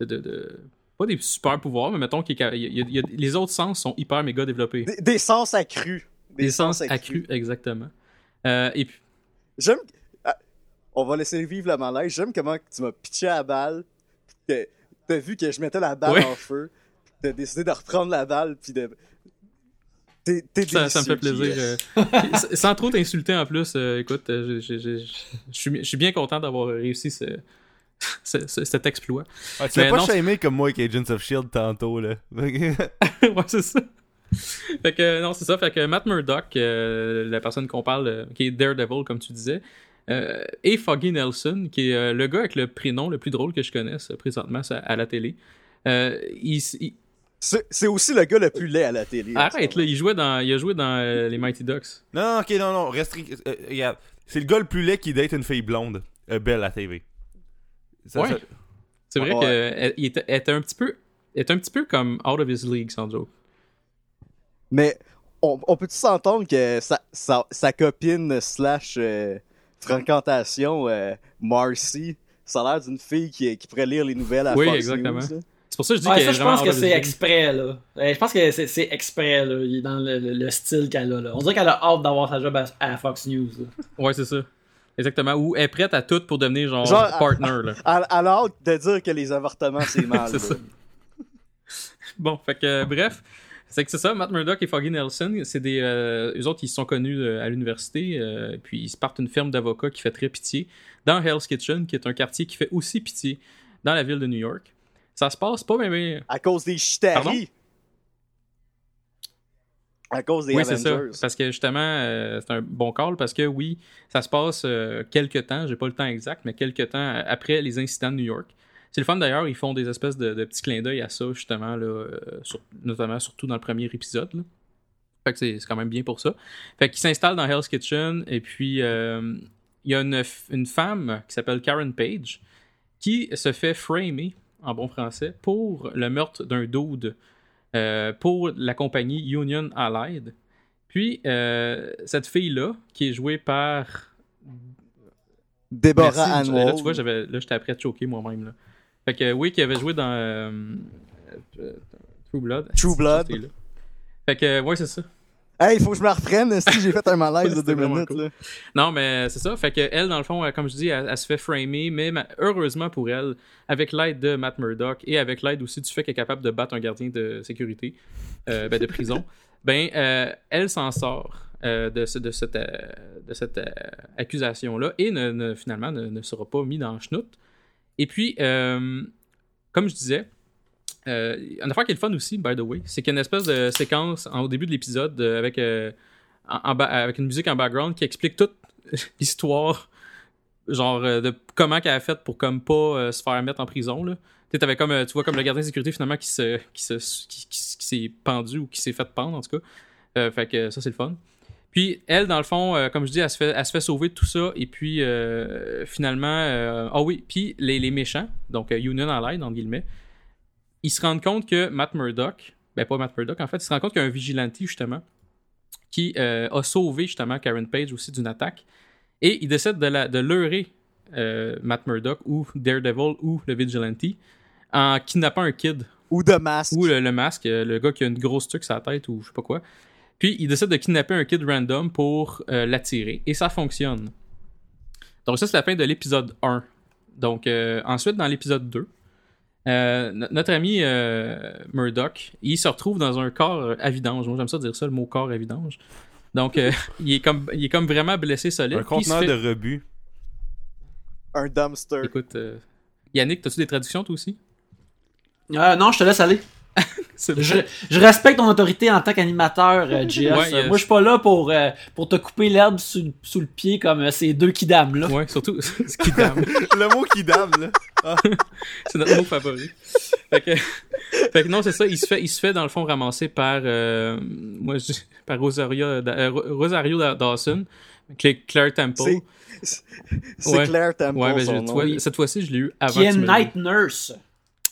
de, de- de- pas des super pouvoirs, mais mettons qu'il il y a- il y a- les autres sens sont hyper méga développés. Des, des sens accrus. Des sens accrus, exactement. Euh, et puis J'aime. ah, on va laisser vivre le malaise. J'aime comment tu m'as pitché à la balle. T'as vu que je mettais la balle Ouais. en feu. T'as décidé de reprendre la balle puis de. T'es t'es Ça, ça me fait plaisir. Euh. Sans trop t'insulter en plus, euh, écoute, je- suis bien content d'avoir réussi ce- cet exploit. Ouais, tu l'as pas shamé comme moi avec Agents of Shield tantôt, là. ouais, c'est ça. Fait que, non, c'est ça. Fait que Matt Murdock, euh, la personne qu'on parle, euh, qui est Daredevil, comme tu disais, euh, et Foggy Nelson, qui est euh, le gars avec le prénom le plus drôle que je connaisse présentement à, à la télé. Euh, il, il- C'est aussi le gars le plus laid à la télé. arrête, là, il jouait dans, il a joué dans euh, les Mighty Ducks. non, ok, non, non, restri- euh. C'est le gars le plus laid qui date une fille blonde, euh, belle à TV. Ça, Ouais. ça- C'est vrai Ouais. qu'il était, était un petit peu, était un petit peu comme out of his league, sans joke. Mais on, on peut-tu s'entendre que sa, sa, sa copine slash euh, fréquentation, euh, Marcy, ça a l'air d'une fille qui, qui pourrait lire les nouvelles à Oui, Fox exactement. C'est pour ça que je dis Ouais, ça, je pense que c'est exprès, là. Je pense que c'est c'est exprès, là. Il est dans le, le- le style qu'elle a, là. On dirait qu'elle a hâte d'avoir sa job à, à Fox News, là. Ouais, c'est ça. Exactement. Ou est prête à tout pour devenir genre, Genre, partner, là. Elle a hâte de dire que les avortements, c'est mal. C'est ça. Bon, fait que, euh, bref. C'est que c'est ça, Matt Murdock et Foggy Nelson, c'est des. Euh, eux autres, ils se sont connus euh, à l'université, euh, puis ils se partent une ferme d'avocats qui fait très pitié dans Hell's Kitchen, qui est un quartier qui fait aussi pitié dans la ville de New York. Ça se passe pas, mais. mais... À cause des Pardon? À cause des Oui, c'est ça. Parce que justement, euh, c'est un bon call parce que oui, ça se passe euh, quelques temps, j'ai pas le temps exact, mais quelques temps après les incidents de New York. C'est le fun d'ailleurs, ils font des espèces de, de petits clins d'œil à ça, justement, là, euh, sur- notamment surtout dans le premier épisode. là. Fait que c'est quand même bien pour ça. Fait qu'ils s'installent dans Hell's Kitchen et puis il y a une, une femme qui s'appelle Karen Page qui se fait framer, en bon français, pour le meurtre d'un dude euh, pour la compagnie Union Allied. Puis, euh, cette fille-là, qui est jouée par. Déborah Merci, Là, tu vois, j'avais, là, j'étais après de choquer moi-même. Là. Fait que, oui, qui avait joué dans euh, True Blood. True Blood. Fait que, ouais, c'est ça. Hey, il faut que je me reprenne si j'ai fait un malaise de deux minutes. cool. Là. Non, mais c'est ça. Fait que elle, dans le fond, elle, comme je dis, elle, elle se fait framer, mais ma- heureusement pour elle, avec l'aide de Matt Murdock et avec l'aide aussi du fait qu'elle est capable de battre un gardien de sécurité, euh, ben, de prison, ben euh, elle s'en sort euh, de, ce- de cette, euh, de cette euh, accusation-là et ne, ne- finalement ne, ne sera pas mis dans schnout. Et puis, euh, comme je disais, euh, une affaire qui est le fun aussi, by the way, c'est qu'il y a une espèce de séquence en- au début de l'épisode euh, avec, euh, en- en avec une musique en background qui explique toute l'histoire, genre euh, de comment qu'elle a fait pour comme pas se faire mettre en prison. Là. T'avais comme, tu vois comme le gardien de sécurité finalement qui se, qui se, qui, qui- s'est pendu ou qui s'est fait pendre en tout cas. Fait que ça c'est le fun. Puis elle, dans le fond, comme je dis, elle se fait, elle se fait sauver de tout ça. Et puis euh, finalement, ah oui, puis les, les méchants, donc Union Allied, entre guillemets, ils se rendent compte que Matt Murdock, ben pas Matt Murdock, en fait, ils se rendent compte qu'il y a un vigilante, justement, qui euh, a sauvé, justement, Karen Page aussi d'une attaque. Et ils décident de, la, de leurrer euh, Matt Murdock ou Daredevil ou le vigilante en kidnappant un kid Ou de masque. ou le, le masque, euh, le gars qui a une grosse truc sur la tête ou je sais pas quoi. Puis il décide de kidnapper un kid random pour euh, l'attirer et ça fonctionne. Donc ça c'est la fin de l'épisode 1. Donc ensuite dans l'épisode 2, euh, no- notre ami euh, Murdoch, il se retrouve dans un corps à vidange. Moi j'aime ça dire ça le mot corps à vidange. Donc euh, il est comme il est comme vraiment blessé solide. Un conteneur fait- de rebut. Un dumpster. Écoute, euh, Yannick, t'as-tu des traductions toi aussi? Euh, non, je te laisse aller. Je, je respecte ton autorité en tant qu'animateur, euh, JS. Ouais, Euh, yes. Moi, je suis pas là pour, euh, pour te couper l'herbe sous, sous le pied comme euh, ces deux kidams là. Ouais, surtout dame. Le mot qui dame, là. C'est notre mot favori. fait, que, fait que non, c'est ça. Il se fait, il se fait dans le fond ramasser par, euh, moi, je, par Rosario, euh, Rosario Da- Dawson, Cla- Claire Temple. C'est-. Claire Temple, Ouais, ben, son je- nom. tu vois, cette fois-ci, je l'ai eu avant. Qui est Night Nurse.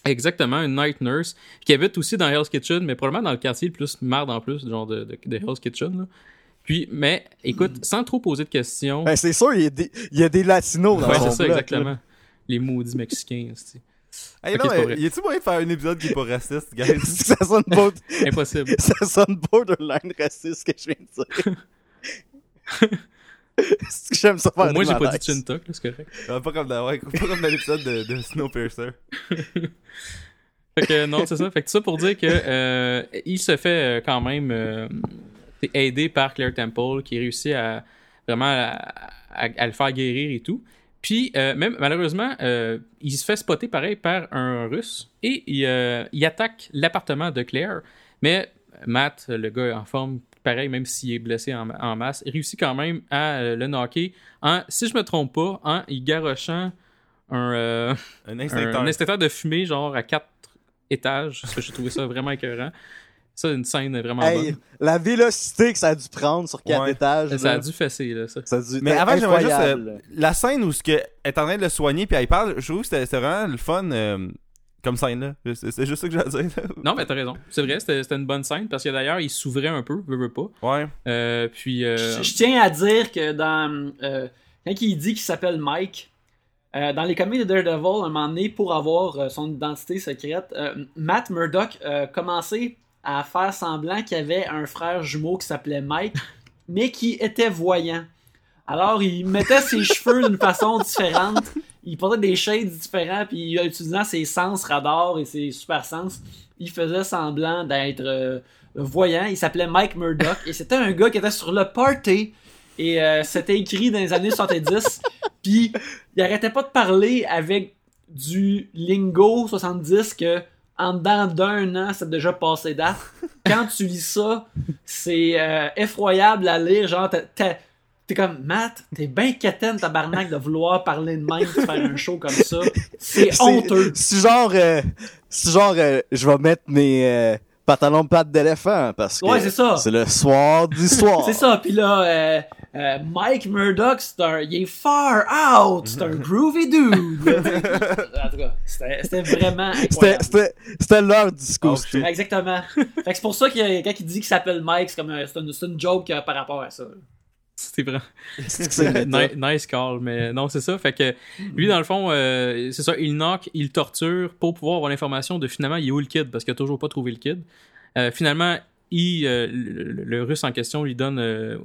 Exactement, une night nurse qui habite aussi dans Hell's Kitchen, mais probablement dans le quartier le plus marde en plus, genre de, de, de Hell's Kitchen. Là. Puis, mais écoute, sans trop poser de questions. Ben, c'est sûr, il y, a des, il y a des latinos dans ouais, c'est ça, bloc, exactement. Les maudits mexicains, c'est Hey, Ok, non, mais y a-tu moyen de faire un épisode qui est pas raciste, guys? ça sonne pas, impossible. ça sonne borderline raciste ce que je viens de dire. J'aime ça faire des j'ai pas dit? Chintok, c'est correct. Ah, pas comme dans, ouais, pas comme dans l'épisode de, de Snowpiercer. Fait que non, c'est ça. Fait que ça pour dire que euh, il se fait euh, quand même euh, aider par Claire Temple qui réussit à vraiment à, à- à le faire guérir et tout. Puis euh, même malheureusement, euh, il se fait spotter pareil par un Russe et il, euh, il attaque l'appartement de Claire. Mais Matt, le gars en forme, pareil, même s'il est blessé en, en masse, réussit quand même à euh, le knocker en, si je me trompe pas, en y garochant un, euh, Un un, instincteur. un de fumée, genre à quatre étages. Parce que j'ai trouvé ça vraiment écœurant. Ça, une scène vraiment Hey, bonne. la vélocité que ça a dû prendre sur quatre Ouais. étages. Ça a dû fesser, là, ça. ça a dû Mais avant, j'aimerais juste. euh, la scène où ce que est en train de le soigner, puis elle parle, je trouve que c'était c'était vraiment le fun euh, comme scène là. C'est juste ça que j'ai à dire. là. Non, mais t'as raison. C'est vrai, c'était une bonne scène. Parce que d'ailleurs, il s'ouvrait un peu, veut, veut pas. Ouais. Euh, puis. euh, Je, je tiens à dire que dans euh, quand il dit qu'il s'appelle Mike, euh, dans les comics de Daredevil, à un moment donné, pour avoir euh, son identité secrète, euh, Matt Murdock a commencé à faire semblant qu'il y avait un frère jumeau qui s'appelait Mike, mais qui était voyant. Alors, il mettait ses cheveux d'une façon différente. Il portait des shades différents, puis en utilisant ses sens radars et ses super sens, il faisait semblant d'être euh, voyant. Il s'appelait Mike Murdock et c'était un gars qui était sur le party. Et euh, c'était écrit dans les années 70. Puis il arrêtait pas de parler avec du lingo 70 que en dedans d'un an, c'est déjà passé date. Quand tu lis ça, c'est euh, effroyable à lire. Genre, t'as- t'es comme Matt, t'es bien quétaine tabarnak de vouloir parler de même, de faire un show comme ça. C'est honteux. C'est genre, euh, c'est genre, euh, je vais mettre mes euh, pantalons de pattes d'éléphant parce que Ouais, c'est ça. c'est le soir du soir. C'est ça, puis là, euh, euh, Mike Murdoch, c'est un, il est far out, c'est un groovy dude. en tout cas, c'était vraiment C'était, incroyable. c'était, c'était leur discours. Oh. Exactement. Fait que c'est pour ça que quand il dit qu'il s'appelle Mike, c'est comme un- c'est une, une joke par rapport à ça. C'était vraiment. C'est c'est. Ni- nice call, mais non, c'est ça. Fait que lui, dans le fond, euh, c'est ça, il knock, il torture pour pouvoir avoir l'information de finalement, il est où le kid, parce qu'il a toujours pas trouvé le kid. Euh, finalement, il, euh, le, le- le russe en question lui donne, euh,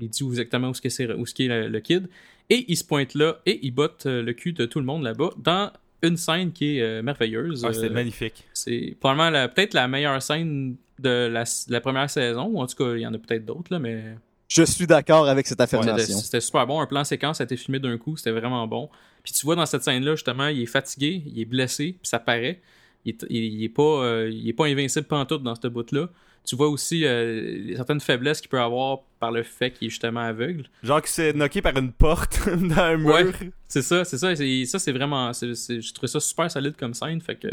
il dit où exactement où ce c'est, qu'est le, le kid, et il se pointe là et il botte euh, le cul de tout le monde là-bas dans une scène qui est euh, merveilleuse. Ah, Euh, magnifique. c'est probablement la- peut-être la meilleure scène de la, de la première saison, ou en tout cas, il y en a peut-être d'autres, là, mais Je suis d'accord avec cette affirmation. c'était super bon. Un plan séquence a été filmé d'un coup, c'était vraiment bon. Puis tu vois dans cette scène-là, justement, il est fatigué, il est blessé, puis ça paraît. Il est, il, il est pas, euh, il est pas invincible pantoute dans ce bout-là. Tu vois aussi euh, certaines faiblesses qu'il peut avoir par le fait qu'il est justement aveugle. Genre qui s'est knocké par une porte dans un mur. Ouais. C'est ça, c'est ça. c'est- Ça, c'est vraiment. c'est- c'est- Je trouve ça super solide comme scène. Fait que.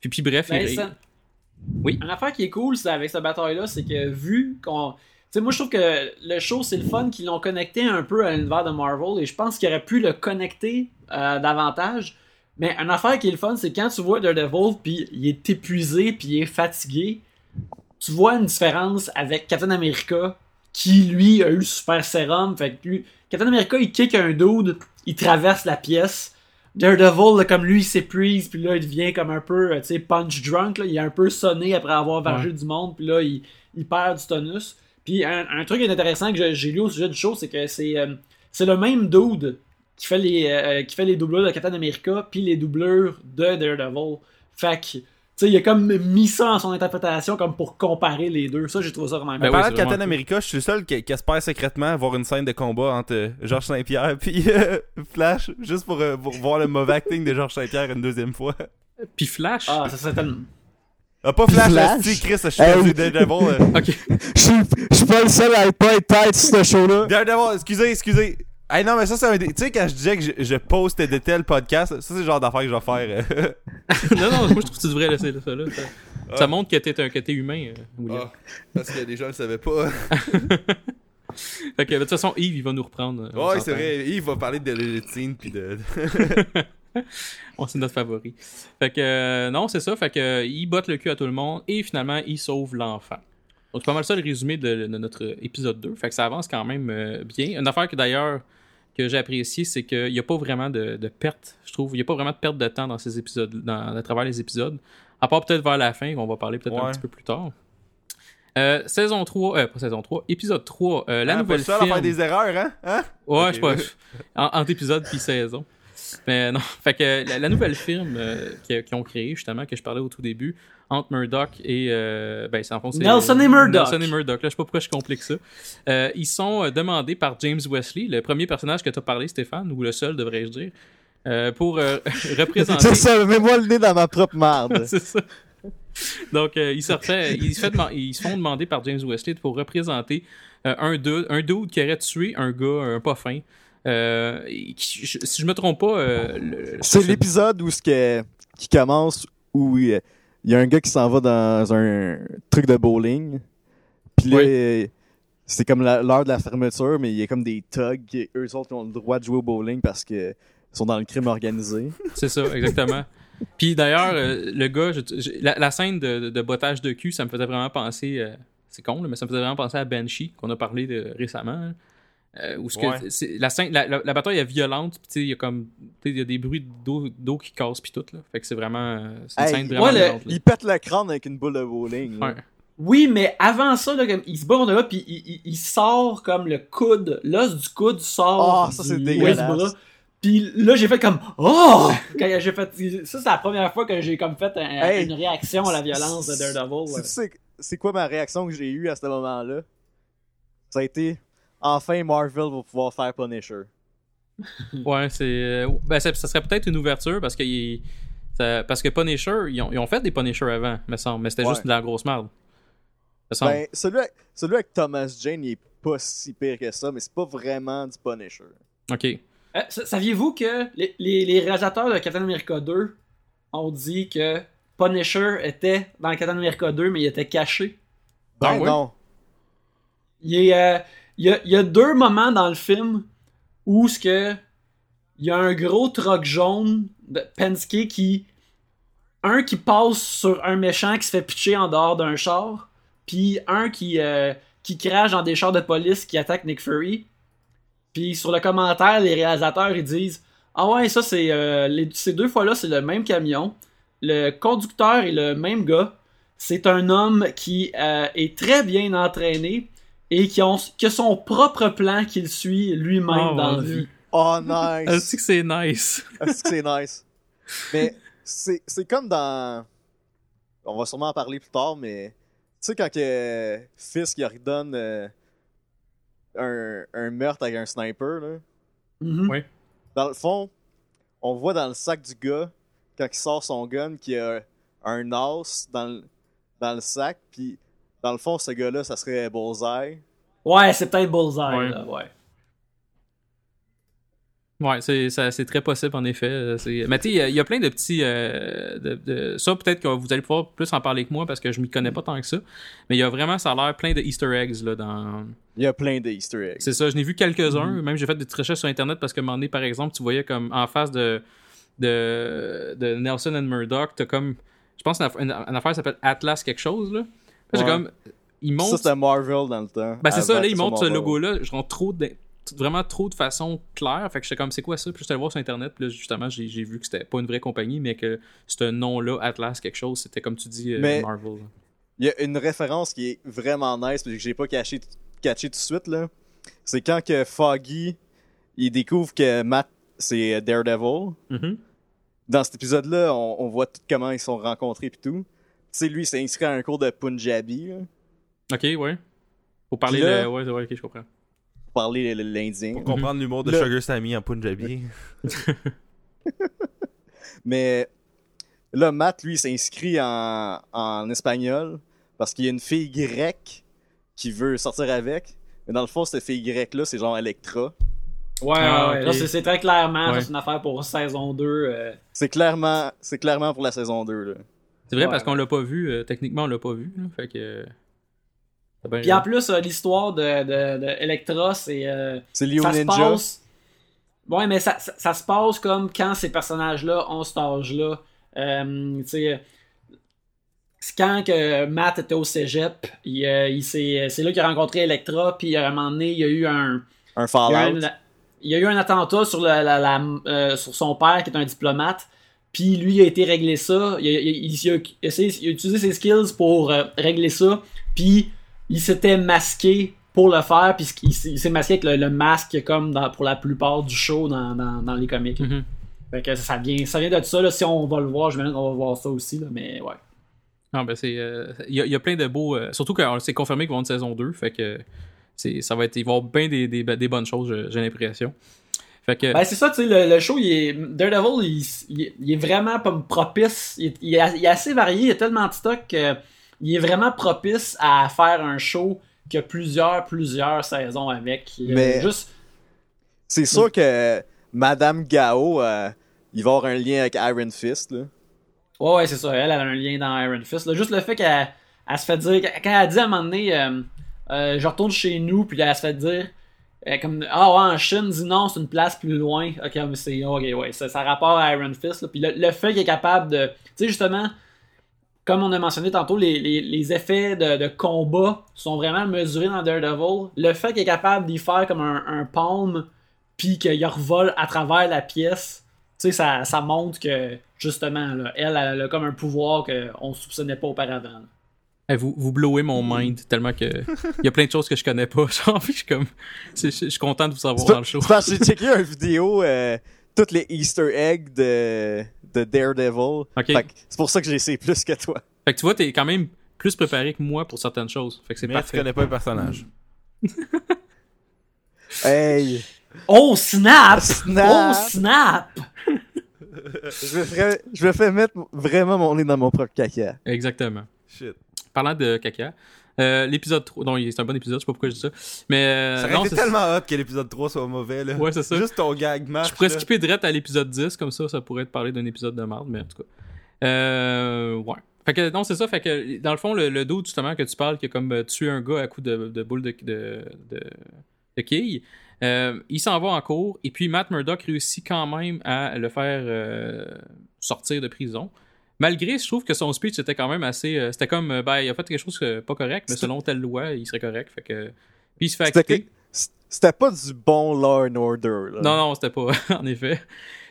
Puis, puis bref, Ben, il- ça- Oui. Une affaire qui est cool c'est avec cette bataille-là, c'est que vu qu'on. Sais, moi, je trouve que le show, c'est le fun qu'ils l'ont connecté un peu à l'univers de Marvel et je pense qu'il aurait pu le connecter euh, davantage. Mais une affaire qui est le fun, c'est quand tu vois Daredevil puis il est épuisé puis il est fatigué, tu vois une différence avec Captain America qui lui a eu le super sérum. Fait que lui, Captain America il kick un dude, il traverse la pièce. Daredevil, là, comme lui, il s'épuise, puis là, il devient comme un peu, euh, tu sais, punch drunk, là. il est un peu sonné après avoir vargé du monde, puis là, il, il perd du tonus. Puis un, un truc intéressant que j'ai lu au sujet du show, c'est que c'est euh, c'est le même dude qui fait les euh, qui fait les doubleurs de Captain America puis les doubleurs de Daredevil. Fait que tu sais, il a comme mis ça en son interprétation comme pour comparer les deux. Ça, j'ai trouvé ça vraiment Ben oui, parlant c'est de Captain America, je suis le seul qui, qui espère secrètement voir une scène de combat entre euh, Georges Saint-Pierre puis euh, Flash, juste pour, euh, pour voir le mauvais acting de Georges Saint-Pierre une deuxième fois. Puis Flash. Ah, ça serait tellement. Ah, pas Flash, Flash? esti, Chris, je suis oui. Daredevil. euh. Ok. Je suis je suis pas le seul à être pas être tête sur ce show-là. Daredevil, excusez, excusez. Hey, non, mais ça, c'est un. Tu sais, quand je disais que je, je poste de tels podcasts, ça, c'est le genre d'affaire que je vais faire. euh. non, non, moi je trouve que tu devrais laisser ça là. Ça, ça montre que t'es un que t'es humain, euh, William. Ah, parce que les gens le savaient pas. Fait que de toute façon, Yves, il va nous reprendre. euh, ouais, c'est vrai. Yves va parler de l'élitine puis de. On c'est notre favori. Fait que euh, non, c'est ça. Fait que euh, il botte le cul à tout le monde et finalement il sauve l'enfant. Donc c'est pas mal ça le résumé de, de notre épisode 2. Fait que ça avance quand même euh, bien. Une affaire que d'ailleurs que j'ai apprécié, c'est qu'il n'y a pas vraiment de, de perte, je trouve. Il n'y a pas vraiment de perte de temps dans ces épisodes, dans, à travers les épisodes. À part peut-être vers la fin, qu'on va parler peut-être un petit peu plus tard. Euh, saison 3, euh, pas saison 3, épisode 3, euh, la Hein, nouvelle film. faire des erreurs, hein? Hein? Ouais, je sais pas. en- entre épisode puis saison. Mais non, fait que la, la nouvelle film euh, qu'ils ont créé justement, que je parlais au tout début, entre Murdoch et. euh, ben, c'est en fond, c'est- Nelson et Murdoch. Nelson et Murdoch. Là, je sais pas pourquoi je complique ça. Euh, ils sont euh, demandés par James Wesley, le premier personnage que tu as parlé, Stéphane, ou le seul, devrais-je dire, euh, pour euh, représenter. C'est ça, mets-moi le nez dans ma propre marde. c'est ça. Donc, euh, il, se refait- il, se fait deman- ils se font demander par James Wesley pour représenter euh, un, dude, un dude qui aurait tué un gars, un pas fin. Euh, je- si je me trompe pas, euh, C'est l'épisode où ce que, qui commence où il y a un gars qui s'en va dans un truc de bowling. Puis là, c'est comme l'heure de la fermeture, mais il y a comme des thugs qui, eux autres, ont le droit de jouer au bowling parce que ils sont dans le crime organisé. C'est ça, exactement. Puis d'ailleurs, euh, le gars, je- je- la, la scène de, de, de bottage de cul, ça me faisait vraiment penser. euh, c'est con, là, mais ça me faisait vraiment penser à Banshee, qu'on a parlé de, récemment. hein. Euh, où ce que Ouais. c'est- la, scène, la, la- la bataille est violente, puis tu sais, il y a comme. tu sais, Il y a des bruits d'eau d'eau qui cassent, puis tout. Là. Fait que c'est vraiment. euh, C'est une Hey, scène vraiment ouais, le- violente. là. Il pète le crâne avec une boule de bowling. Ouais. Oui, mais avant ça, là, comme, il se bat contre là, puis il, il- il sort comme le coude, l'os du coude sort. Ah, ça, c'est dégueulasse. Puis là, j'ai fait comme Oh! Quand j'ai fait. Ça, c'est la première fois que j'ai comme fait un- Hey. une réaction à la violence de Daredevil. Ouais. C'est quoi ma réaction que j'ai eue à ce moment-là? Ça a été enfin Marvel va pouvoir faire Punisher. Ouais, c'est. Ben, ça, ça serait peut-être une ouverture parce que. il- ça- parce que Punisher, ils ont, ils ont fait des Punisher avant, me semble, mais c'était Ouais. juste de la grosse merde. Me semble. Ben, celui, avec, celui avec Thomas Jane, il est pas si pire que ça, mais c'est pas vraiment du Punisher. Ok. Euh, sa- Saviez-vous que les, les, les réalisateurs de Captain America 2 ont dit que Punisher était dans Captain America 2, mais il était caché? Ah Ben ouais? non. Il, est, euh, il, y a, deux moments dans le film où ce que il y a un gros truck jaune de Penske qui un qui passe sur un méchant qui se fait pitcher en dehors d'un char, puis un qui euh, qui crache dans des chars de police qui attaque Nick Fury. Puis sur le commentaire, les réalisateurs ils disent ah ouais ça c'est euh, les- ces deux fois là c'est le même camion, le conducteur est le même gars. C'est un homme qui euh, est très bien entraîné et qui, ont, qui a son propre plan qu'il suit lui-même Oh, dans la vie. Oh, Est-ce nice. que c'est nice? Est-ce que c'est nice? Mais c'est c'est comme dans. On va sûrement en parler plus tard, mais. Tu sais, quand que Fisk il redonne euh, un, un meurtre avec un sniper, là. Mhm. Ouais. Dans le fond, on voit dans le sac du gars, quand il sort son gun, qu'il y a un os dans le, dans le sac, puis dans le fond, ce gars-là, ça serait Bullseye. Ouais, c'est peut-être Bullseye. Ouais. Là, ouais. Ouais, c'est ça- c'est très possible en effet. Euh, c'est- Mais tu sais, il y a- il y, a plein de petits. euh, de, de- Ça, peut-être que vous allez pouvoir plus en parler que moi parce que je m'y connais pas tant que ça. Mais il y a vraiment, ça a l'air plein de Easter eggs là, dans. Il y a plein de Easter eggs. C'est ça, je n'ai vu quelques-uns. Même j'ai fait des recherches sur Internet parce que un moment donné, par exemple, tu voyais comme en face de, de, de Nelson and Murdoch, t'as comme. Je pense une, aff- une, une affaire qui s'appelle Atlas quelque chose. Là. Là, j'ai Ouais. comme. Ils Ça, montrent. c'était Marvel dans le temps. Ben c'est ça, là, ils montrent ce logo-là, je rends trop de- vraiment trop de façon claire. Fait que j'étais comme, c'est quoi ça? Puis j'étais allé voir sur Internet, puis là, justement, j'ai j'ai vu que c'était pas une vraie compagnie, mais que ce nom-là, Atlas, quelque chose, c'était comme tu dis, euh, Mais- Marvel. Il y a une référence qui est vraiment nice, mais que j'ai pas caché, catché tout de suite, là. C'est quand que Foggy, il découvre que Matt, c'est Daredevil. Mhm. Dans cet épisode-là, on, on voit tout comment ils sont rencontrés pis tout. Tu sais, lui, il s'est inscrit à un cours de Punjabi, là, Ok, ouais. Faut parler là- de. Ouais, ouais, ok, je comprends. pour parler l'indien. Pour comprendre l'humour de Le- Sugar Sammy en Punjabi. Mais là, Matt, lui, il s'inscrit en, en espagnol parce qu'il y a une fille grecque qui veut sortir avec. Mais dans le fond, cette fille grecque-là, c'est genre Electra. Ouais, Ah, ouais, ouais. Là, c'est- très clairement, ça, Ouais. c'est une affaire pour saison 2. euh. C'est clairement, c'est clairement pour la saison 2, là. C'est vrai Ouais. parce qu'on l'a pas vu, euh, techniquement, on l'a pas vu. là, fait que. euh, Puis en plus, euh, l'histoire de, de, de Electra, c'est. euh, C'est Leo ça se Ninja. passe. Ouais, mais ça, ça, ça se passe comme quand ces personnages-là ont cet âge-là. Euh, tu sais, c'est quand que Matt était au cégep, il, euh, il s'est- c'est là qu'il a rencontré Electra, puis à un moment donné, il y a eu un. Un Il y a eu Fallout. un, il y a eu un attentat sur, la, la- la- euh, sur son père qui est un diplomate. Puis lui il a été régler ça. Il a, il- il- il a essayé- il a utilisé ses skills pour euh, régler ça. Puis il s'était masqué pour le faire. Puis il, s'est- masqué avec le, le masque comme dans- pour la plupart du show dans, dans- dans les comics. Mhm. Fait que ça vient, ça vient de ça. Là, si on va le voir, je vais qu'on va voir ça aussi. Là, mais ouais. Non, ben c'est. euh, Il y, a- il y a plein de beaux. euh, surtout que c'est confirmé qu'ils vont avoir une saison 2. Fait que. Ça va être. Il va y avoir bien des, des, des bonnes choses, j'ai l'impression. Fait que. Ben, c'est ça, tu sais, le, le show, il est, Daredevil, il, il est- il est vraiment propice. Il est, il est- il est assez varié, il y a tellement de stock qu'il est vraiment propice à faire un show qui a plusieurs, plusieurs saisons avec. Il- Mais- Juste, C'est sûr que Madame Gao, euh, il va avoir un lien avec Iron Fist, là. ouais, ouais, c'est ça, elle, elle a un lien dans Iron Fist. là. Juste le fait qu'elle elle se fait dire, quand elle dit à un moment donné, euh, euh, je retourne chez nous, puis elle se fait dire, comme, ah ouais, en Chine, dit non, c'est une place plus loin. Ok, mais c'est, ok, ouais, ça, ça rapport à Iron Fist. Puis le, le fait qu'il est capable de, tu sais, justement, comme on a mentionné tantôt, les, les- les effets de, de combat sont vraiment mesurés dans Daredevil. Le fait qu'il est capable d'y faire comme un, un palm, puis qu'il revole à travers la pièce, tu sais, ça, ça montre que, justement, là, elle, a comme un pouvoir qu'on soupçonnait pas auparavant. Hey, vous, vous blowez mon mind tellement que. Il y a plein de choses que je connais pas. Genre, je suis comme. Je je- je suis content de vous savoir dans le show. C'est parce que j'ai checké une vidéo, euh, toutes les Easter eggs de, de Daredevil. C'est pour ça que j'ai essayé plus que toi. Fait que tu vois, t'es quand même plus préparé que moi pour certaines choses. Fait que c'est Mais tu connais pas le personnage. Hey! Oh, snap! Snap! Oh, snap! Je me, ferais- je me fais mettre vraiment mon nez dans mon propre caca. Exactement. Shit. Parlant de caca, euh, l'épisode 3. Non, c'est un bon épisode, je sais pas pourquoi je dis ça. Mais. euh, Ça non, été tellement hot que l'épisode 3 soit mauvais, là. Ouais, c'est ça. Juste ton gag match. Je pourrais là. skipper direct à l'épisode 10, comme ça, ça pourrait être parler d'un épisode de merde, mais en tout cas. Euh, ouais. Fait que, non, c'est ça. Fait que, dans le fond, le, le dos, justement, que tu parles, qui a comme tué un gars à coup de, de boule de, de, de, euh, il s'en va en cours, et puis Matt Murdock réussit quand même à le faire sortir de prison. Malgré, je trouve que son speech était quand même assez. euh, c'était comme, euh, ben, il a fait quelque chose de pas correct, mais selon telle loi, il serait correct. Fait que. Puis il se fait C'était acquitter. que- C'était pas du bon Law and Order. Là. Non, non, c'était pas, en effet.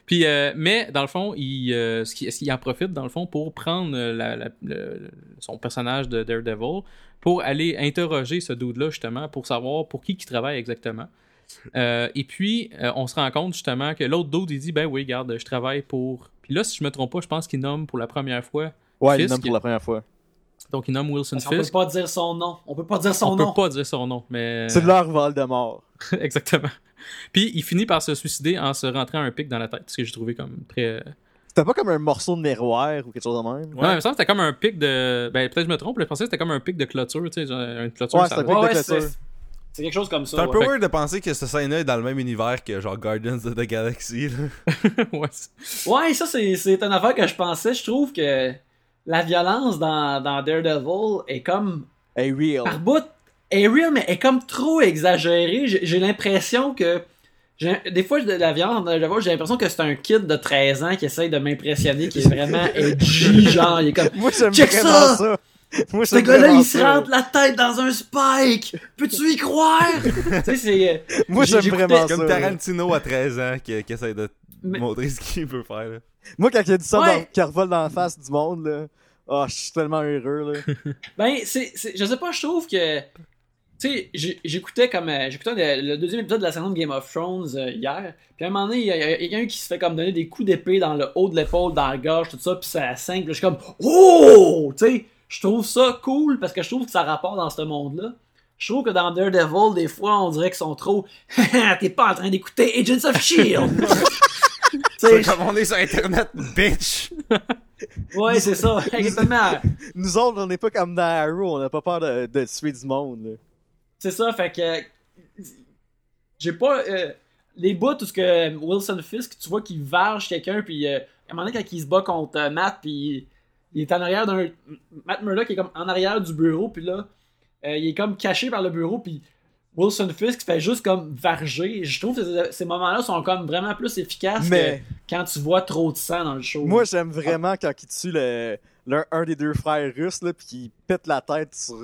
Puis, euh, mais dans le fond, il, euh, ce en profite, dans le fond, pour prendre euh, la- la- le- le- son personnage de Daredevil, pour aller interroger ce dude-là, justement, pour savoir pour qui il travaille exactement. Euh, et puis, euh, on se rend compte, justement, que l'autre dude, il dit, ben oui, regarde, je travaille pour... Puis là, si je me trompe pas, je pense qu'il nomme pour la première fois. Ouais, il Fisk. nomme pour la première fois. Donc, il nomme Wilson Parce qu'on peut Fisk. pas dire son nom. On peut pas dire son On nom. peut pas dire son nom, mais... C'est leur Voldemort. Exactement. Puis, il finit par se suicider en se rentrant un pic dans la tête, ce que j'ai trouvé comme très... C'était pas comme un morceau de miroir ou quelque chose de même? Ouais, il me semble que c'était comme un pic de. Ben, peut-être que je me trompe, mais je pensais que c'était comme un pic de clôture, tu sais, une clôture. Ouais, ça un pic Ouais, de ouais, clôture. C'est- quelque chose comme ça. C'est un ouais. peu weird de penser que cette scène-là est dans le même univers que genre Guardians of the Galaxy. Là. ouais, Ouais, ça, c'est, c'est une affaire que je pensais. Je trouve que la violence dans, dans Daredevil est comme. Hey, real. Par bout, est real, mais est comme trop exagérée. J'ai, j'ai l'impression que. j'ai- des fois, de la violence dans Daredevil, j'ai l'impression que c'est un kid de 13 ans qui essaye de m'impressionner, qui est vraiment edgy, genre. Il est comme. Moi, j'aime Check vraiment ça! ça. Moi, Ce gars-là, il se rentre la tête dans un spike! Peux-tu y croire? tu sais, c'est. Moi, j'ai- j'aime vraiment ça. Comme. Tarantino à 13 ans qui, qui essaie de Mais- montrer ce qu'il peut faire. Là. Moi, quand il a dit ça, Ouais. qu'il revole dans la face du monde, là, oh, je suis tellement heureux, là. Ben, c'est, je sais pas, je trouve que. Tu sais, j'écoutais comme. euh, j'écoutais le, deuxième épisode de la saison de Game of Thrones euh, hier. Puis à un moment donné, il y a, quelqu'un qui se fait comme donner des coups d'épée dans le haut de l'épaule, dans la gorge, tout ça, puis ça saigne. Puis je suis comme. Oh! Tu sais, je trouve ça cool parce que je trouve que ça rapporte dans ce monde-là. Je trouve que dans Daredevil, des fois, on dirait qu'ils sont trop. T'es pas en train d'écouter Agents of Shield! Tu sais, C'est comme on est sur internet, bitch! ouais, c'est ça, exactement. Nous autres, on n'est pas comme dans Arrow, on n'a pas peur de, de tuer du monde, là. C'est ça, fait que. J'ai pas. euh, les bouts où ce que Wilson Fisk, tu vois qu'il varge quelqu'un, puis euh, à un moment donné, quand il se bat contre euh, Matt, puis il est en arrière d'un. Matt Murdock est comme en arrière du bureau, puis là, euh, il est comme caché par le bureau, puis Wilson Fisk fait juste comme varger. Je trouve que ces- moments-là sont comme vraiment plus efficaces Mais que quand tu vois trop de sang dans le show. moi, j'aime vraiment quand il tue le, un des deux frères russes, là, puis qu'il pète la tête sur,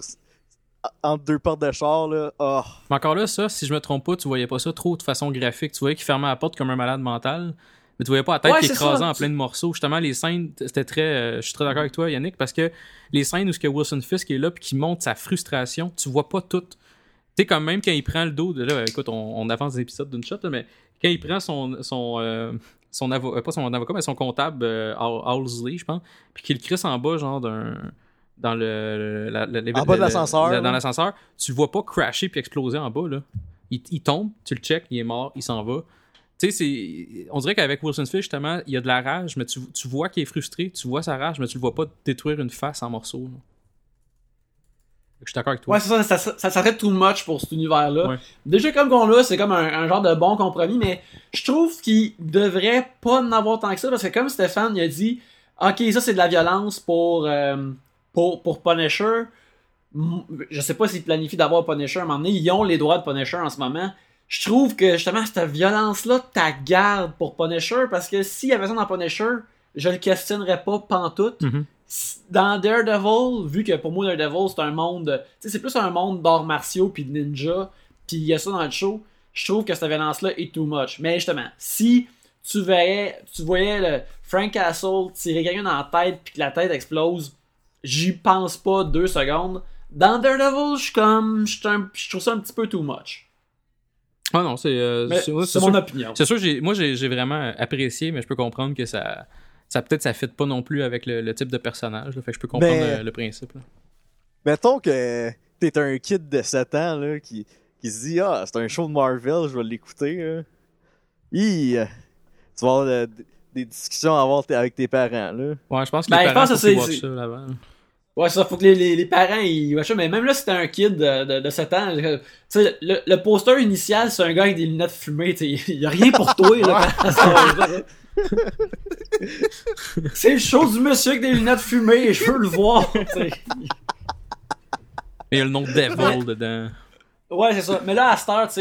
entre deux portes de char, là. Oh. Mais encore là, ça, si je me trompe pas, tu voyais pas ça trop de façon graphique. Tu voyais qu'il fermait la porte comme un malade mental. Mais tu voyais pas la tête Ouais, qui écrasait en plein de morceaux. Justement, les scènes, c'était très. euh, je suis très d'accord avec toi, Yannick, parce que les scènes où ce que Wilson Fisk est là puis qui montre sa frustration, tu vois pas tout. Tu sais, quand même, quand il prend le dos, de là, écoute, on, on avance des épisodes d'une shot, là, mais quand il prend son. son euh, son avocat, pas son avocat, mais son comptable, euh, Hal- Halsley, je pense, puis qu'il le crisse en bas, genre d'un. Dans le. la- la- En bas de l'ascenseur. Dans l'ascenseur, tu le vois pas crasher puis exploser en bas, là. Il, il tombe, tu le check, il est mort, il s'en va. Tu sais, c'est. On dirait qu'avec Wilson Fish, justement, il y a de la rage, mais tu, tu vois qu'il est frustré, tu vois sa rage, mais tu le vois pas détruire une face en morceaux. là. Je suis d'accord avec toi. Ouais, c'est ça, ça, ça, serait too much pour cet univers-là. Ouais. Déjà, comme qu'on l'a, c'est comme un, un genre de bon compromis, mais je trouve qu'il devrait pas en avoir tant que ça, parce que comme Stéphane il a dit, ok, ça c'est de la violence pour, euh, pour, pour Punisher. Je sais pas s'ils planifient d'avoir Punisher à un moment donné, ils ont les droits de Punisher en ce moment. Je trouve que justement, cette violence-là, ta garde pour Punisher, parce que s'il y avait ça dans Punisher, je le questionnerais pas pantoute Mhm. dans Daredevil, vu que pour moi Daredevil c'est un monde, tu sais c'est plus un monde d'arts martiaux puis de ninja, puis il y a ça dans le show, je trouve que cette violence là est too much. Mais justement, si tu voyais, tu voyais le Frank Castle tirer quelqu'un dans la tête puis que la tête explose, j'y pense pas deux secondes. Dans Daredevil, je suis comme, je trouve ça un petit peu too much. Ah non, c'est. euh, c'est mon sûr- opinion. C'est sûr, j'ai- moi j'ai vraiment apprécié, mais je peux comprendre que ça. Ça peut-être ça fit pas non plus avec le, le type de personnage. Là, fait que je peux comprendre Mais- le, le principe. là. Mettons que t'es un kid de 7 ans, là, qui, qui se dit, ah, c'est un show de Marvel, je vais l'écouter, tu vas avoir euh, des discussions à avoir avec tes parents, là. Ouais, je pense que Ben, les je parents pense que c'est- avant. Ouais, ça, faut que les, les, les parents, ils watchent ça. Mais même là, c'était un kid de, de, de 7 ans. Tu sais, le, le poster initial, c'est un gars avec des lunettes fumées. tu sais, Il y a rien pour toi, là. c'est le show du monsieur avec des lunettes fumées et je veux le voir. tu sais. Mais il y a le nom Devil dedans. Ouais, c'est ça. Mais là, à cette heure, tu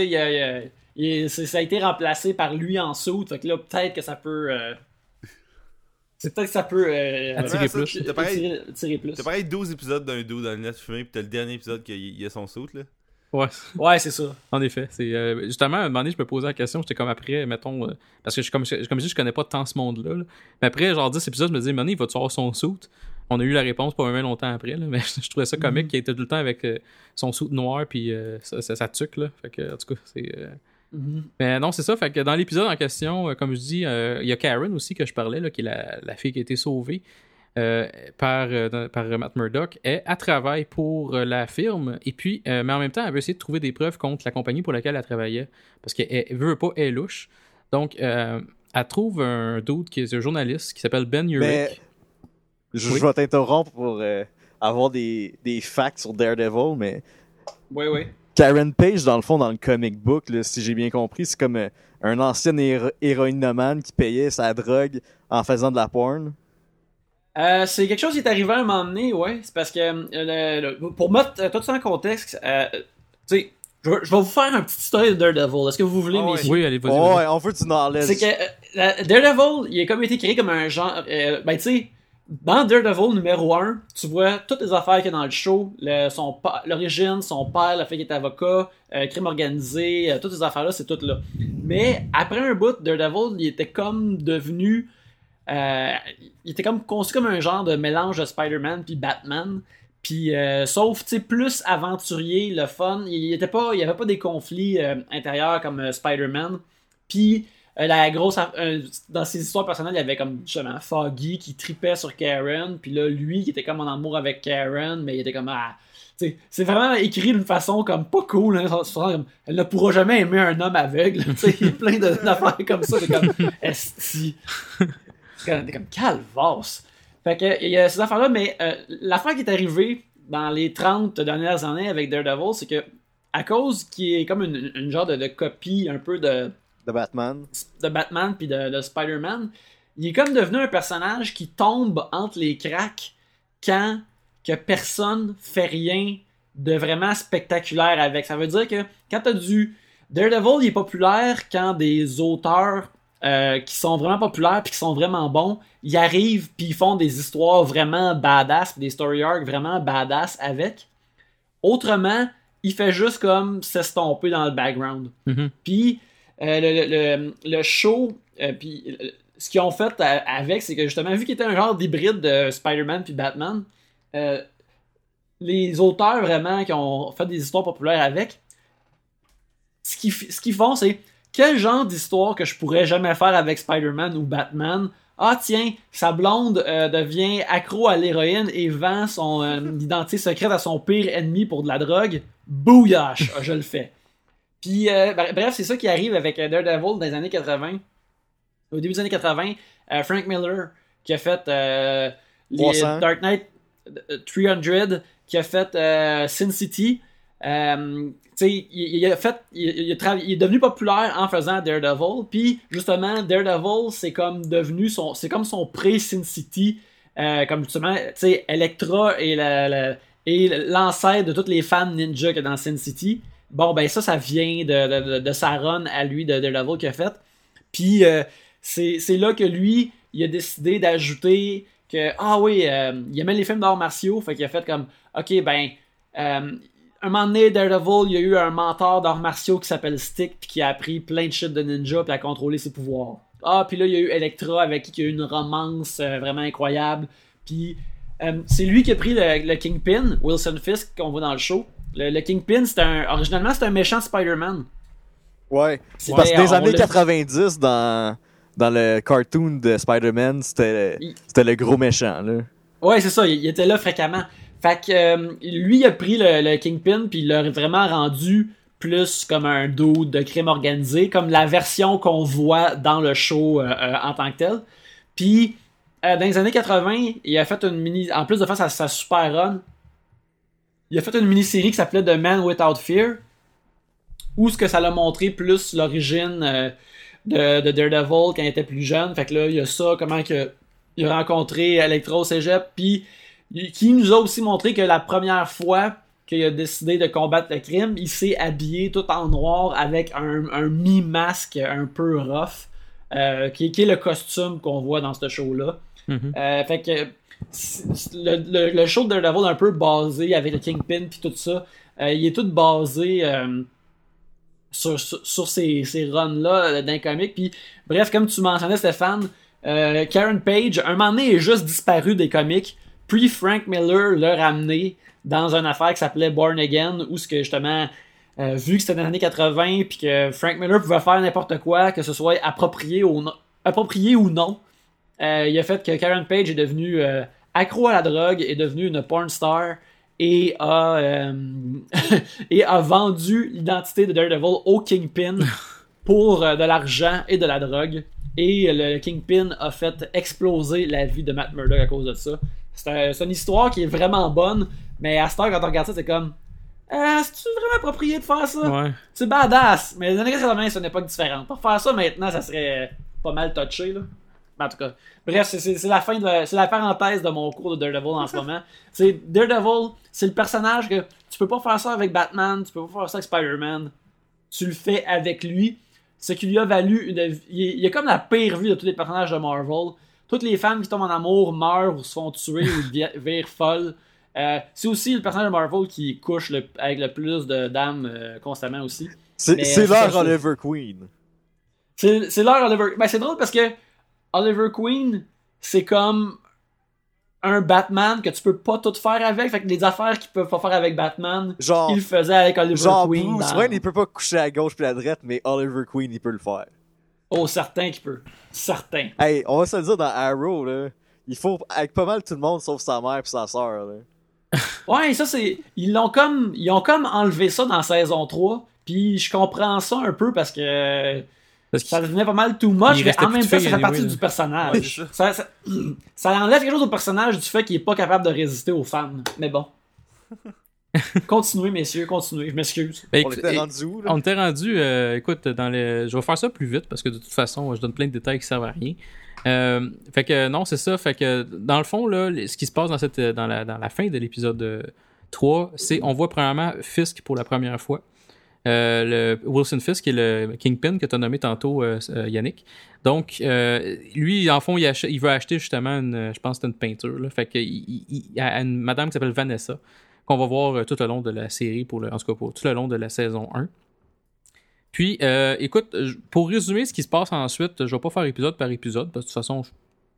sais, ça a été remplacé par lui en soute. Fait que là, peut-être que ça peut. euh, C'est peut-être que ça peut. euh, Attirer plus. T'as pareil- attirer- attirer plus. T'as pareil 12 épisodes d'un dude dans le net fumé, pis t'as le dernier épisode qu'il y a son saut là. Ouais, Ouais, c'est ça. en effet. C'est euh, justement à un moment donné, je me posais la question, j'étais comme après, mettons, euh, parce que je, comme, je- comme je dis, je connais pas tant ce monde-là. là. Mais après, genre 10 épisodes, je me disais, Mané, il va-tu avoir son suit On a eu la réponse pas même longtemps après, là, mais je trouvais ça comique qu'il était tout le temps avec euh, son suit noir puis euh, ça, ça, ça tuque, là. Fait que, en tout cas, c'est. Mhm. Mais non, c'est ça. Fait que dans l'épisode en question, euh, comme je dis, euh, il y a Karen aussi que je parlais, là, qui est la, la fille qui a été sauvée euh, par, euh, par Matt Murdock. Elle, elle travaille pour euh, la firme, et puis, euh, mais en même temps, elle veut essayer de trouver des preuves contre la compagnie pour laquelle elle travaillait. Parce qu'elle elle veut pas, elle est louche. Donc, euh, elle trouve un dude qui est un journaliste qui s'appelle Ben Urich. Mais je, Oui. je vais t'interrompre pour euh, avoir des, des facts sur Daredevil, mais Ouais, ouais. Karen Page, dans le fond, dans le comic book, là, si j'ai bien compris, c'est comme euh, un ancien héro- héroïnomane qui payait sa drogue en faisant de la porn. Euh, c'est quelque chose qui est arrivé à un moment donné, ouais. C'est parce que, euh, le- le- pour mettre euh, tout ça en contexte, euh, tu sais, je vais je vais vous faire un petit story de Daredevil. Est-ce que vous voulez, Ah ouais. messieurs? Oui, allez, vas-y. Oh, ouais, on veut du knowledge. C'est que euh, la- Daredevil, il a comme été créé comme un genre. euh, ben, tu sais, dans Daredevil numéro 1, tu vois toutes les affaires qu'il y a dans le show. son L'origine, son père, le fait qu'il est avocat, euh, crime organisé, euh, toutes ces affaires-là, c'est tout là. Mais après un bout, Daredevil, il était comme devenu. euh, il était comme conçu comme un genre de mélange de Spider-Man puis Batman. Puis, euh, sauf, tu sais, plus aventurier, le fun. Il, il était pas, il y avait pas des conflits intérieurs comme Spider-Man. Puis, euh, la grosse. euh, dans ses histoires personnelles, il y avait comme justement Foggy qui tripait sur Karen. Puis là, lui qui était comme en amour avec Karen, mais il était comme. Ah, c'est vraiment écrit d'une façon comme pas cool. Hein, elle ne pourra jamais aimer un homme aveugle. Il y a plein d'affaires comme ça. C'est comme. Esti. C'est comme, calvasse. Fait que, il y a ces affaires-là, mais euh, l'affaire qui est arrivée dans les 30 dernières années avec Daredevil, c'est que, à cause qu'il est comme une, genre de copie un peu de, De Batman. de Batman puis de, de Spider-Man, il est comme devenu un personnage qui tombe entre les cracks quand que personne fait rien de vraiment spectaculaire avec. Ça veut dire que quand t'as du Daredevil, il est populaire quand des auteurs euh, qui sont vraiment populaires puis qui sont vraiment bons, ils arrivent puis ils font des histoires vraiment badass, puis des story arcs vraiment badass avec. Autrement, il fait juste comme s'estomper dans le background. Mhm. Puis euh, le, show, euh, puis ce qu'ils ont fait avec, c'est que justement, vu qu'il était un genre d'hybride de Spider-Man puis Batman, euh, les auteurs vraiment qui ont fait des histoires populaires avec, ce qu'ils font, c'est quel genre d'histoire que je pourrais jamais faire avec Spider-Man ou Batman? Ah tiens, sa blonde devient accro à l'héroïne et vend son identité secrète à son pire ennemi pour de la drogue. Bouillache, Ah, je le fais. Puis, euh, bre- bref, c'est ça qui arrive avec euh, Daredevil dans les années 80. Au début des années 80, euh, Frank Miller, qui a fait euh, les 300. Dark Knight euh, 300, qui a fait Sin City, il, il a fait, il, est devenu populaire en faisant Daredevil. Puis justement, Daredevil, c'est comme devenu son, c'est comme son pré-Sin City, comme justement, tu sais, Electra et la, la- et l'ancêtre de toutes les femmes ninja qu'il y a dans Sin City. Bon, ben ça, ça vient de, de, de- de sa run à lui de Daredevil qu'il a fait. Puis euh, c'est là que lui, il a décidé d'ajouter que, ah oui, euh, il aimait les films d'arts martiaux, fait qu'il a fait comme, ok, ben, euh, un moment donné, Daredevil, il y a eu un mentor d'arts martiaux qui s'appelle Stick, puis qui a appris plein de shit de ninja, puis à contrôler ses pouvoirs. Ah, puis là, il y a eu Electra, avec qui il y a eu une romance euh, vraiment incroyable. Puis c'est lui qui a pris le Kingpin, Wilson Fisk, qu'on voit dans le show. Le, le Kingpin, c'est un, originalement, c'est un méchant Spider-Man. Ouais. C'était- Parce que des années l'a- 90, dans, dans le cartoon de Spider-Man, c'était Il- c'était le gros méchant. Là. Ouais, c'est ça, il, il était là fréquemment. Fait que euh, lui il a pris le, le Kingpin puis il l'a vraiment rendu plus comme un dude de crime organisé, comme la version qu'on voit dans le show euh, euh, en tant que tel. Puis dans les années 80, il a fait une mini en plus de faire sa, sa super run, il a fait une mini-série qui s'appelait The Man Without Fear où ce que ça l'a montré plus l'origine euh, de, de Daredevil quand il était plus jeune. Fait que là, il y a ça, comment que il a rencontré Electro au Cégep, puis qui nous a aussi montré que la première fois qu'il a décidé de combattre le crime, il s'est habillé tout en noir avec un, un mi-masque un peu rough, euh, qui, qui est le costume qu'on voit dans ce show-là. Mhm. Euh, fait que le, le, le show de Daredevil un peu basé avec le Kingpin puis tout ça. Euh, il est tout basé euh, sur, sur, ces, ces runs-là euh, d'un comic. Puis, bref, comme tu mentionnais, Stéphane, Karen Page, un moment donné, est juste disparu des comics. Puis Frank Miller l'a ramené dans une affaire qui s'appelait Born Again, où ce que justement, vu que c'était dans les années 80, puis que Frank Miller pouvait faire n'importe quoi, que ce soit approprié ou non, approprié ou non, euh, il a fait que Karen Page est devenue euh, accro à la drogue, est devenue une porn star et a, euh, et a vendu l'identité de Daredevil au Kingpin pour de l'argent et de la drogue. Et le Kingpin a fait exploser la vie de Matt Murdock à cause de ça. C'est un- c'est une histoire qui est vraiment bonne, mais à cette heure, quand on regarde ça, c'est comme. euh, c'est-tu vraiment approprié de faire ça? Ouais. C'est badass, mais les années 80, c'est une époque différente. Pour faire ça maintenant, ça serait pas mal touché, là. Mais en tout cas, bref, c'est- la fin de c'est la parenthèse de mon cours de Daredevil en ce moment. C'est Daredevil, c'est le personnage que tu peux pas faire ça avec Batman, tu peux pas faire ça avec Spider-Man. Tu le fais avec lui. Ce qui lui a valu une il il est comme la pire vie de tous les personnages de Marvel. Toutes les femmes qui tombent en amour meurent ou se font tuer ou vi- virent folles. Euh, c'est aussi le personnage de Marvel qui couche le- avec le plus de dames euh, constamment aussi. C'est euh, leur Oliver Queen. C'est c'est leur Oliver. Ben, c'est drôle parce que Oliver Queen, c'est comme un Batman que tu peux pas tout faire avec. Fait que les affaires qu'ils peuvent pas faire avec Batman, Genre, ils le faisaient avec Oliver genre Queen. Bruce Wayne, il peut pas coucher à gauche puis à droite, mais Oliver Queen, il peut le faire. Oh, certain qu'il peut. Certain. Hey, on va se le dire dans Arrow, là. Il faut, avec pas mal tout le monde, sauf sa mère puis sa sœur, là. Ouais, ça c'est. Ils l'ont comme. Ils ont comme enlevé ça dans saison 3. Puis je comprends ça un peu parce que Parce ça devenait pas mal too much, mais en même temps, ça fait partie là. du personnage. Ouais, ça, ça, ça enlève quelque chose au personnage du fait qu'il est pas capable de résister aux femmes. Mais bon. continuez, messieurs, continuez. Je m'excuse. Ben, On était rendu où, là? On était rendu, euh, écoute, dans les... je vais faire ça plus vite parce que de toute façon, je donne plein de détails qui servent à rien. Euh, fait que non, c'est ça. Fait que dans le fond, là, ce qui se passe dans, cette, dans, la, dans la fin de l'épisode euh, 3, c'est on voit premièrement Fisk pour la première fois. Euh, le Wilson Fisk, qui est le Kingpin que tu as nommé tantôt, euh, euh, Yannick. Donc, lui, en fond, il, veut acheter justement, une, je pense une peinture. Fait il, a une madame qui s'appelle Vanessa, qu'on va voir tout le long de la série, pour en tout cas pour tout le long de la saison 1. Puis, euh, écoute, pour résumer ce qui se passe ensuite, je vais pas faire épisode par épisode, parce que de toute façon, je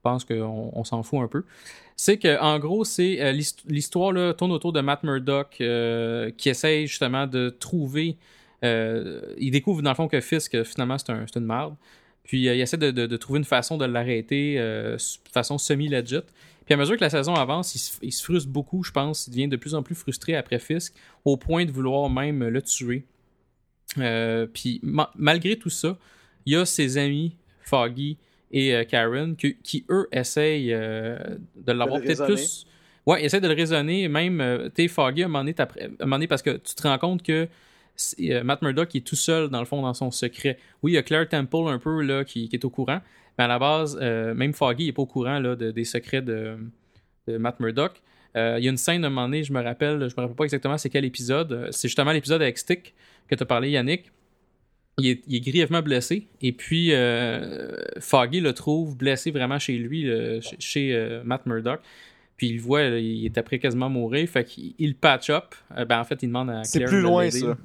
pense qu'on on s'en fout un peu. C'est que, en gros, c'est euh, l'hist- l'histoire tourne autour de Matt Murdock qui essaye justement de trouver. Euh, il découvre dans le fond que Fisk, euh, finalement, c'est un, une merde. Puis, euh, il essaie de, de- de trouver une façon de l'arrêter de façon semi-legit. Puis, à mesure que la saison avance, il se, il se frustre beaucoup, je pense. Il devient de plus en plus frustré après Fisk, au point de vouloir même le tuer. Euh, puis ma- malgré tout ça, il y a ses amis Foggy et euh, Karen qui, qui, eux essayent euh, de l'avoir peut-être plus. Ouais, ils essaient de le raisonner. Même, t'es Foggy à un moment donné, un moment donné, parce que tu te rends compte que c'est, euh, Matt Murdock est tout seul dans le fond dans son secret. Oui, il y a Claire Temple un peu là qui, qui est au courant, mais à la base, euh, même Foggy n'est pas au courant là, de- des secrets de, de Matt Murdock. Euh, il y a une scène à un moment donné, je me rappelle, je me rappelle pas exactement c'est quel épisode. C'est justement l'épisode avec Stick que tu as parlé, Yannick. Il est, il est grièvement blessé. Et puis, euh, Foggy le trouve blessé vraiment chez lui, le- chez, chez, euh, Matt Murdock. Puis il le voit, il est après quasiment mourir. Fait qu'il il patch up. Euh, ben, en fait, il demande à C'est Claire plus de loin, ça.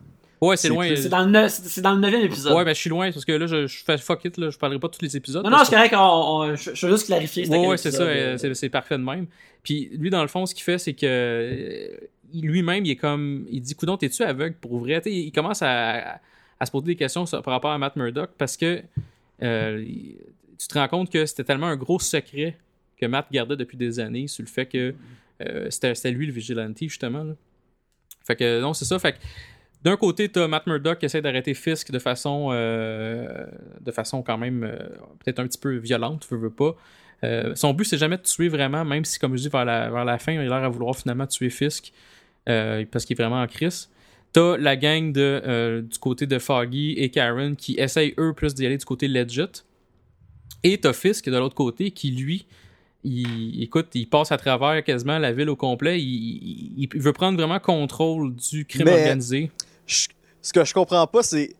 Ouais, c'est loin. C'est dans, le c'est dans le neuvième épisode. Ouais, ben je suis loin parce que là, je, je fais fuck it, là, je parlerai pas de tous les épisodes. non, non, c'est correct, on, on- je, je veux juste clarifier. Ouais, ouais, c'est ça, euh, euh, c'est parfait de même. Puis lui, dans le fond, ce qu'il fait, c'est que euh, lui-même, il est comme. Il dit Coudon, t'es-tu aveugle pour vrai? Il commence à, à se poser des questions sur- par rapport à Matt Murdock parce que euh, tu te rends compte que c'était tellement un gros secret que Matt gardait depuis des années sur le fait que euh, c'était c'était lui le vigilante, justement. là. Fait que non, c'est ça. Fait que d'un côté, t'as Matt Murdock qui essaie d'arrêter Fisk de façon, euh, de façon quand même euh, peut-être un petit peu violente, veux, veux pas. Euh, son but, c'est jamais de tuer vraiment, même si, comme je dis, vers la, vers la fin, il a l'air à vouloir finalement tuer Fisk parce qu'il est vraiment en crise. T'as la gang de, du côté de Foggy et Karen qui essayent eux plus d'y aller du côté legit. Et t'as Fisk de l'autre côté qui, lui, il, écoute, il passe à travers quasiment la ville au complet. Il, il- il veut prendre vraiment contrôle du crime Mais- organisé. Je- ce que je comprends pas, c'est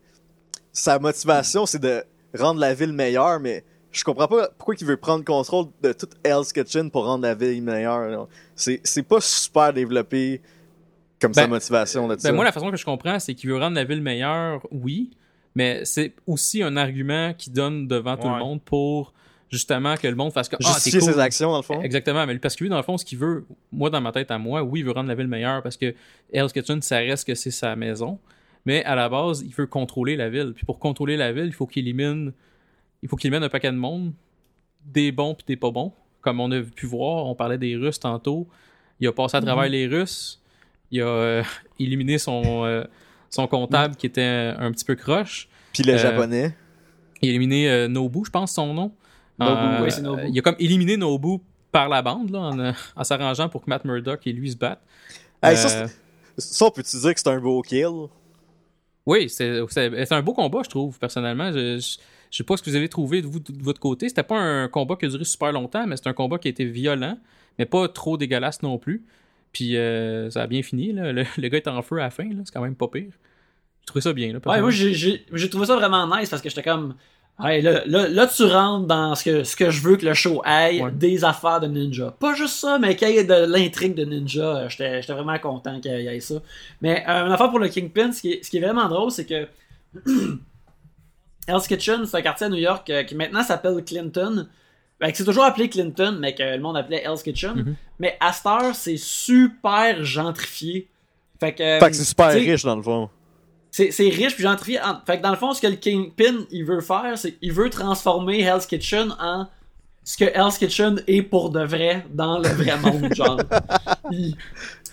sa motivation, c'est de rendre la ville meilleure, mais je comprends pas pourquoi il veut prendre contrôle de toute Hell's Kitchen pour rendre la ville meilleure. C'est c'est pas super développé comme sa Ben, motivation de ça. Ben, moi, la façon que je comprends, c'est qu'il veut rendre la ville meilleure, oui, mais c'est aussi un argument qu'il donne devant tout le monde pour justement que le monde fasse que ah, c'est Justifier cool. ses actions, dans le fond. Exactement, mais parce que lui, dans le fond, ce qu'il veut, moi, dans ma tête à moi, oui, il veut rendre la ville meilleure parce que Hell's Kitchen, ça reste que c'est sa maison. Mais à la base, il veut contrôler la ville. Puis pour contrôler la ville, il faut qu'il élimine, il faut qu'il élimine un paquet de monde, des bons puis des pas bons. Comme on a pu voir, on parlait des Russes tantôt. Il a passé à travers les Russes. Il a euh, éliminé son, euh, son comptable qui était un petit peu croche. Puis le Euh, japonais. Il a éliminé Nobu, je pense son nom. Nobu. Il a comme éliminé Nobu par la bande là, en, euh, en s'arrangeant pour que Matt Murdock et lui se battent. Hey, ça, Euh, Ça, on peut-tu dire que c'est un beau kill? Oui, c'est un beau combat, je trouve, personnellement. Je, je, je sais pas ce que vous avez trouvé de, vous, de votre côté. C'était pas un combat qui a duré super longtemps, mais c'est un combat qui a été violent, mais pas trop dégueulasse non plus. Puis euh, ça a bien fini. Là. Le, le gars est en feu à la fin, là. c'est quand même pas pire. J'ai trouvé ça bien. Là, Ouais, moi j'ai trouvé ça vraiment nice parce que j'étais comme. Ouais, là, là, là, tu rentres dans ce que, ce que je veux que le show aille, Ouais. des affaires de ninja. Pas juste ça, mais qu'il y ait de l'intrigue de ninja, euh, j'étais vraiment content qu'il y ait ça. Mais euh, une affaire pour le Kingpin, ce qui est, ce qui est vraiment drôle, c'est que Hell's Kitchen, c'est un quartier à New York euh, qui maintenant s'appelle Clinton. Ben, c'est toujours appelé Clinton, mais que le monde appelait Hell's Kitchen. Mhm. Mais à cette heure, c'est super gentrifié. Fait que, Fait que c'est super riche dans le fond. C'est c'est riche puis gentrifié. En- Fait que dans le fond, ce que le Kingpin il veut faire, c'est il veut transformer Hell's Kitchen en ce que Hell's Kitchen est pour de vrai dans le vrai monde, genre. Il-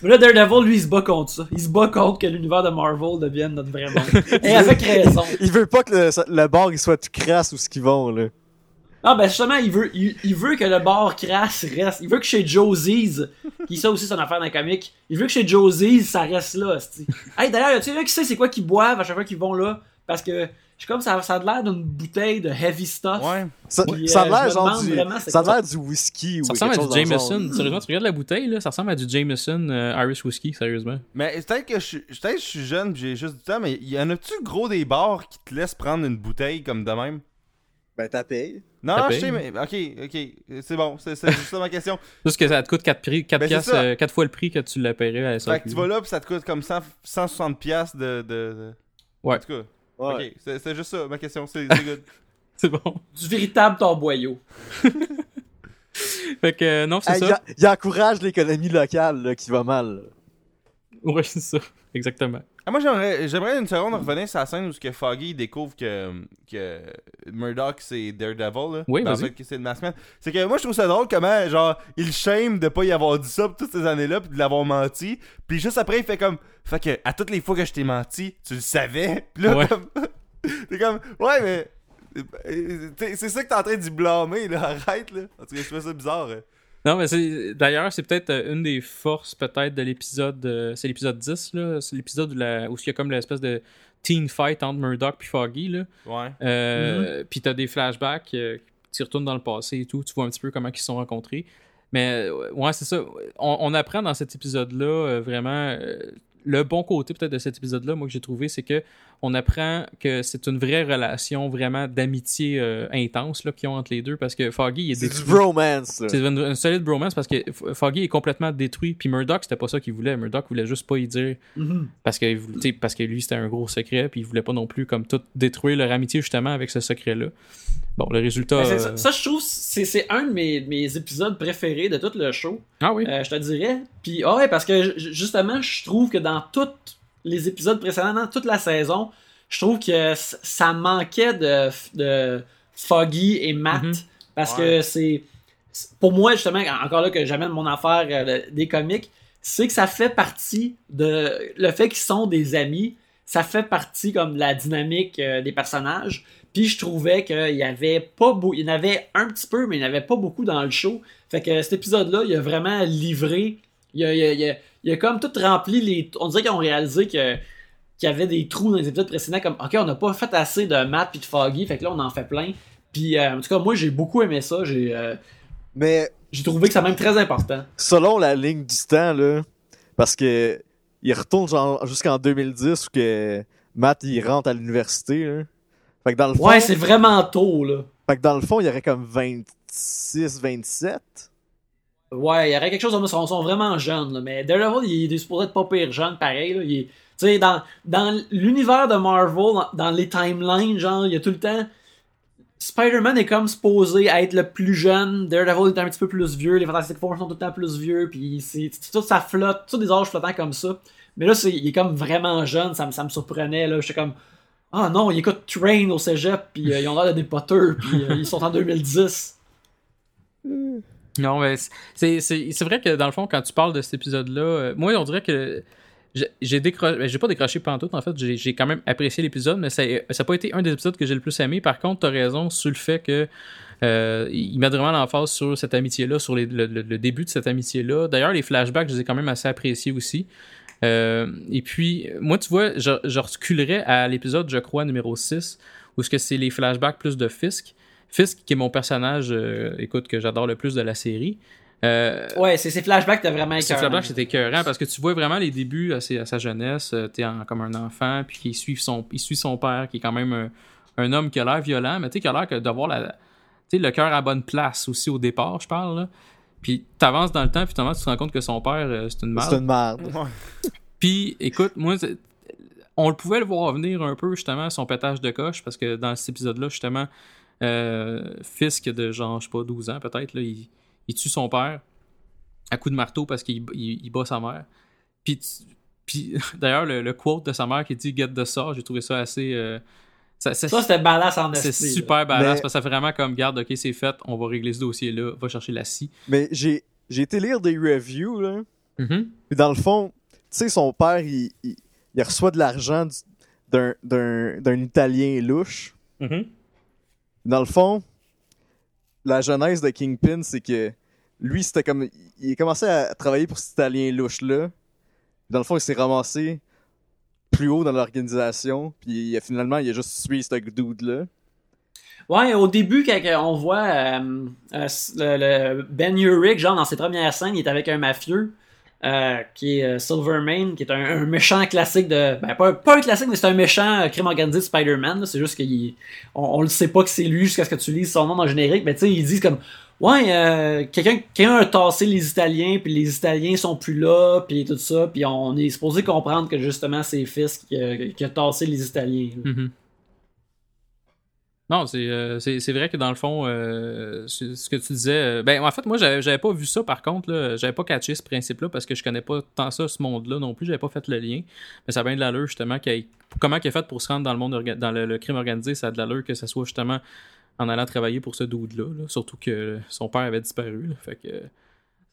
Mais Là, Daredevil, lui, il se bat contre ça. Il se bat contre que l'univers de Marvel devienne notre vrai monde. Et avec raison. Il veut pas que le, le bar il soit tout crasse ou ce qu'ils vont, là. Ah ben justement, il veut, il, il veut que le bar crasse reste. Il veut que chez Josie's, qui ça aussi c'est une affaire d'un comique, il veut que chez Josie's ça reste là. c'ti. Hey d'ailleurs, tu sais qui sait c'est quoi qu'ils boivent à chaque fois qu'ils vont là? Parce que je suis comme ça, ça a l'air d'une bouteille de heavy stuff. Ouais. Ça, Puis, ça a euh, l'air genre du, vraiment ça a quoi. l'air du whisky ou Ça quelque ressemble à du genre. Jameson. Sérieusement, tu regardes la bouteille, là, ça ressemble à du Jameson euh, Irish Whiskey, sérieusement. Mais peut-être que je suis peut-être que je suis jeune, j'ai juste du temps, mais y en a-tu gros des bars qui te laissent prendre une bouteille comme de même? Ben t'as payé. Non, je sais, mais ok, ok, c'est bon, c'est c'est juste ça ma question. Juste que ça te coûte 4, prix, 4, Ben, piastres, euh, quatre fois le prix que tu la paierais à la Fait que SAQ. tu vas là, pis ça te coûte comme 100 160$ piastres de, de, de- Ouais. En tout cas, Ouais. ok, c'est c'est juste ça ma question, c'est c'est good. C'est bon. Du véritable torboyau. Fait que euh, non, c'est Hey, ça. il, encourage l'économie locale là, qui va mal. là. Ouais, c'est ça. Exactement. Ah, moi j'aimerais j'aimerais une seconde revenir sur la scène où ce que Foggy découvre que, que Murdoch c'est Daredevil là. Oui, dans le fait que c'est le Maskman. C'est que moi je trouve ça drôle comment genre il shame de pas y avoir dit ça pour toutes ces années-là puis de l'avoir menti. Puis juste après il fait comme fait que à toutes les fois que je t'ai menti, tu le savais. Puis là Ouais. comme t'es comme ouais mais euh, t'es- c'est ça que t'es en train d'y blâmer là, arrête là. En tout cas, je trouve ça bizarre. hein. Non, mais c'est d'ailleurs, c'est peut-être euh, une des forces peut-être de l'épisode. euh, c'est l'épisode 10, là. C'est l'épisode où, la- où il y a comme l'espèce de teen fight entre Murdoch et Foggy, là. Ouais. Euh, Puis t'as des flashbacks euh, qui retournent dans le passé et tout. Tu vois un petit peu comment ils se sont rencontrés. Mais euh, ouais, c'est ça. On, on apprend dans cet épisode-là euh, vraiment. euh, le bon côté peut-être de cet épisode-là, moi que j'ai trouvé, c'est que on apprend que c'est une vraie relation vraiment d'amitié euh, intense là, qu'ils ont entre les deux parce que Foggy il est C'est du détruit. bromance. là. C'est une, une solide bromance parce que Foggy est complètement détruit. Puis Murdoch, c'était pas ça qu'il voulait. Murdoch voulait juste pas y dire Mhm. parce que, parce que lui, c'était un gros secret. Puis il voulait pas non plus comme tout détruire leur amitié justement avec ce secret-là. Bon, le résultat. C'est euh, ça, ça, je trouve, c'est c'est un de mes, de mes épisodes préférés de tout le show. Ah oui. Euh, je te dirais. Puis, ah ouais, parce que ju- justement, je trouve que dans tous les épisodes précédents, dans toute la saison, je trouve que ça manquait de, de Foggy et Matt. Mhm. Parce Ouais. que c'est. Pour moi, justement, encore là que j'amène mon affaire euh, de- des comics, c'est que ça fait partie de. Le fait qu'ils sont des amis, ça fait partie comme de la dynamique euh, des personnages. Puis je trouvais qu'il y avait pas beaucoup. Il y en avait un petit peu, mais il n'y en avait pas beaucoup dans le show. Fait que cet épisode-là, il a vraiment livré. Il a, il a- il a- il a comme tout rempli les. On dirait qu'ils ont réalisé que qu'il y avait des trous dans les épisodes précédents, comme OK, on n'a pas fait assez de Matt puis de Foggy, fait que là on en fait plein. Puis euh, en tout cas, moi j'ai beaucoup aimé ça. J'ai euh, Mais j'ai trouvé que c'est même très important. selon la ligne du temps, là, parce que il retourne jusqu'en 2010 où que Matt il rentre à l'université. Fait que dans le fond, Ouais, c'est vraiment tôt là. fait que dans le fond, il y aurait comme 26, 27. Ouais, il y aurait quelque chose, ils sont, vraiment jeunes, là, mais Daredevil, il est supposé être pas pire jeune, pareil. Là, sais, dans, dans l'univers de Marvel, dans, les timelines, genre, il y a tout le temps. Spider-Man est comme supposé être le plus jeune, Daredevil est un petit peu plus vieux, les Fantastic Four sont tout le temps plus vieux, puis c'est tout ça flotte, tout des âges flottants comme ça. Mais là, il est comme vraiment jeune, ça, me- ça me surprenait, là. J'étais comme, ah non, il écoute Train au cégep, puis euh, ils ont l'air de des Potter, puis euh, ils sont en 2010. Non, mais c'est- vrai que dans le fond, quand tu parles de cet épisode-là, euh, moi, on dirait que j'ai- décroché, j'ai pas décroché pantoute, en fait, j'ai quand même apprécié l'épisode, mais ça n'a pas été un des épisodes que j'ai le plus aimé. Par contre, t'as raison sur le fait que euh, il met vraiment l'emphase sur cette amitié-là, sur le, le- début de cette amitié-là. D'ailleurs, les flashbacks, je les ai quand même assez appréciés aussi. Euh, et puis, moi, tu vois, je reculerais à l'épisode, je crois, numéro 6, où ce que c'est les flashbacks plus de Fisk. Fisk, qui est mon personnage, euh, écoute, que j'adore le plus de la série. Euh, Ouais, c'est ces flashbacks, t'as vraiment ces flashbacks, c'était écœurant parce que tu vois vraiment les débuts à, ses- à sa jeunesse. euh, T'es en- comme un enfant, puis il suit son, il suit son père, qui est quand même un, un homme qui a l'air violent, mais tu sais, qui a l'air d'avoir la, le cœur à bonne place aussi au départ, je parle. Là. Puis t'avances dans le temps, puis finalement, tu te rends compte que son père, euh, c'est une C'est merde. une merde. Puis, écoute, moi, c'est- on le pouvait le voir venir un peu, justement, son pétage de coche, parce que dans cet épisode-là, justement, euh, Fisk de genre, je sais pas, 12 ans peut-être, là, il, il tue son père à coup de marteau parce qu'il il, il bat sa mère. Puis, tu- puis d'ailleurs, le, le quote de sa mère qui dit Get the saw, j'ai trouvé ça assez. euh, ça- ça- Ça, c'était badass en c'est super badass Mais- parce que ça fait vraiment comme garde, ok, c'est fait, on va régler ce dossier-là, va chercher la scie. Mais j'ai j'ai été lire des reviews, là. Mhm. Puis dans le fond, tu sais, son père, il, il, il reçoit de l'argent du- d'un- d'un d'un Italien louche. Mhm. Dans le fond, la genèse de Kingpin, c'est que lui, c'était comme. Il a commencé à travailler pour cet Italien louche-là. Dans le fond, il s'est ramassé plus haut dans l'organisation. Puis finalement, il a juste suivi ce dude-là. Ouais, au début, quand on voit euh, euh, Ben Urich, genre dans ses premières scènes, il est avec un mafieux euh, qui est euh, Silvermane, qui est un, un méchant classique de. Ben, pas, pas un classique, mais c'est un méchant euh, crime organisé de Spider-Man. C'est juste qu'on on, le sait pas que c'est lui jusqu'à ce que tu lises son nom dans le générique. Mais tu sais, ils disent comme. Ouais, euh, quelqu'un quelqu'un a tassé les Italiens, puis les Italiens sont plus là, puis tout ça, puis on est supposé comprendre que justement c'est Fisk qui a, qui a tassé les Italiens. Mhm. Non, c'est euh, c'est vrai que dans le fond, euh, ce que tu disais. euh, ben, en fait, moi, j'avais pas vu ça par contre. là. J'avais pas catché ce principe-là parce que je connais pas tant ça, ce monde-là non plus. J'avais pas fait le lien. Mais ça a bien de l'allure, justement. qu'il comment il a fait pour se rendre dans le monde dans le, crime organisé Ça a de l'allure que ça soit justement en allant travailler pour ce dude-là. là. Surtout que son père avait disparu. Fait que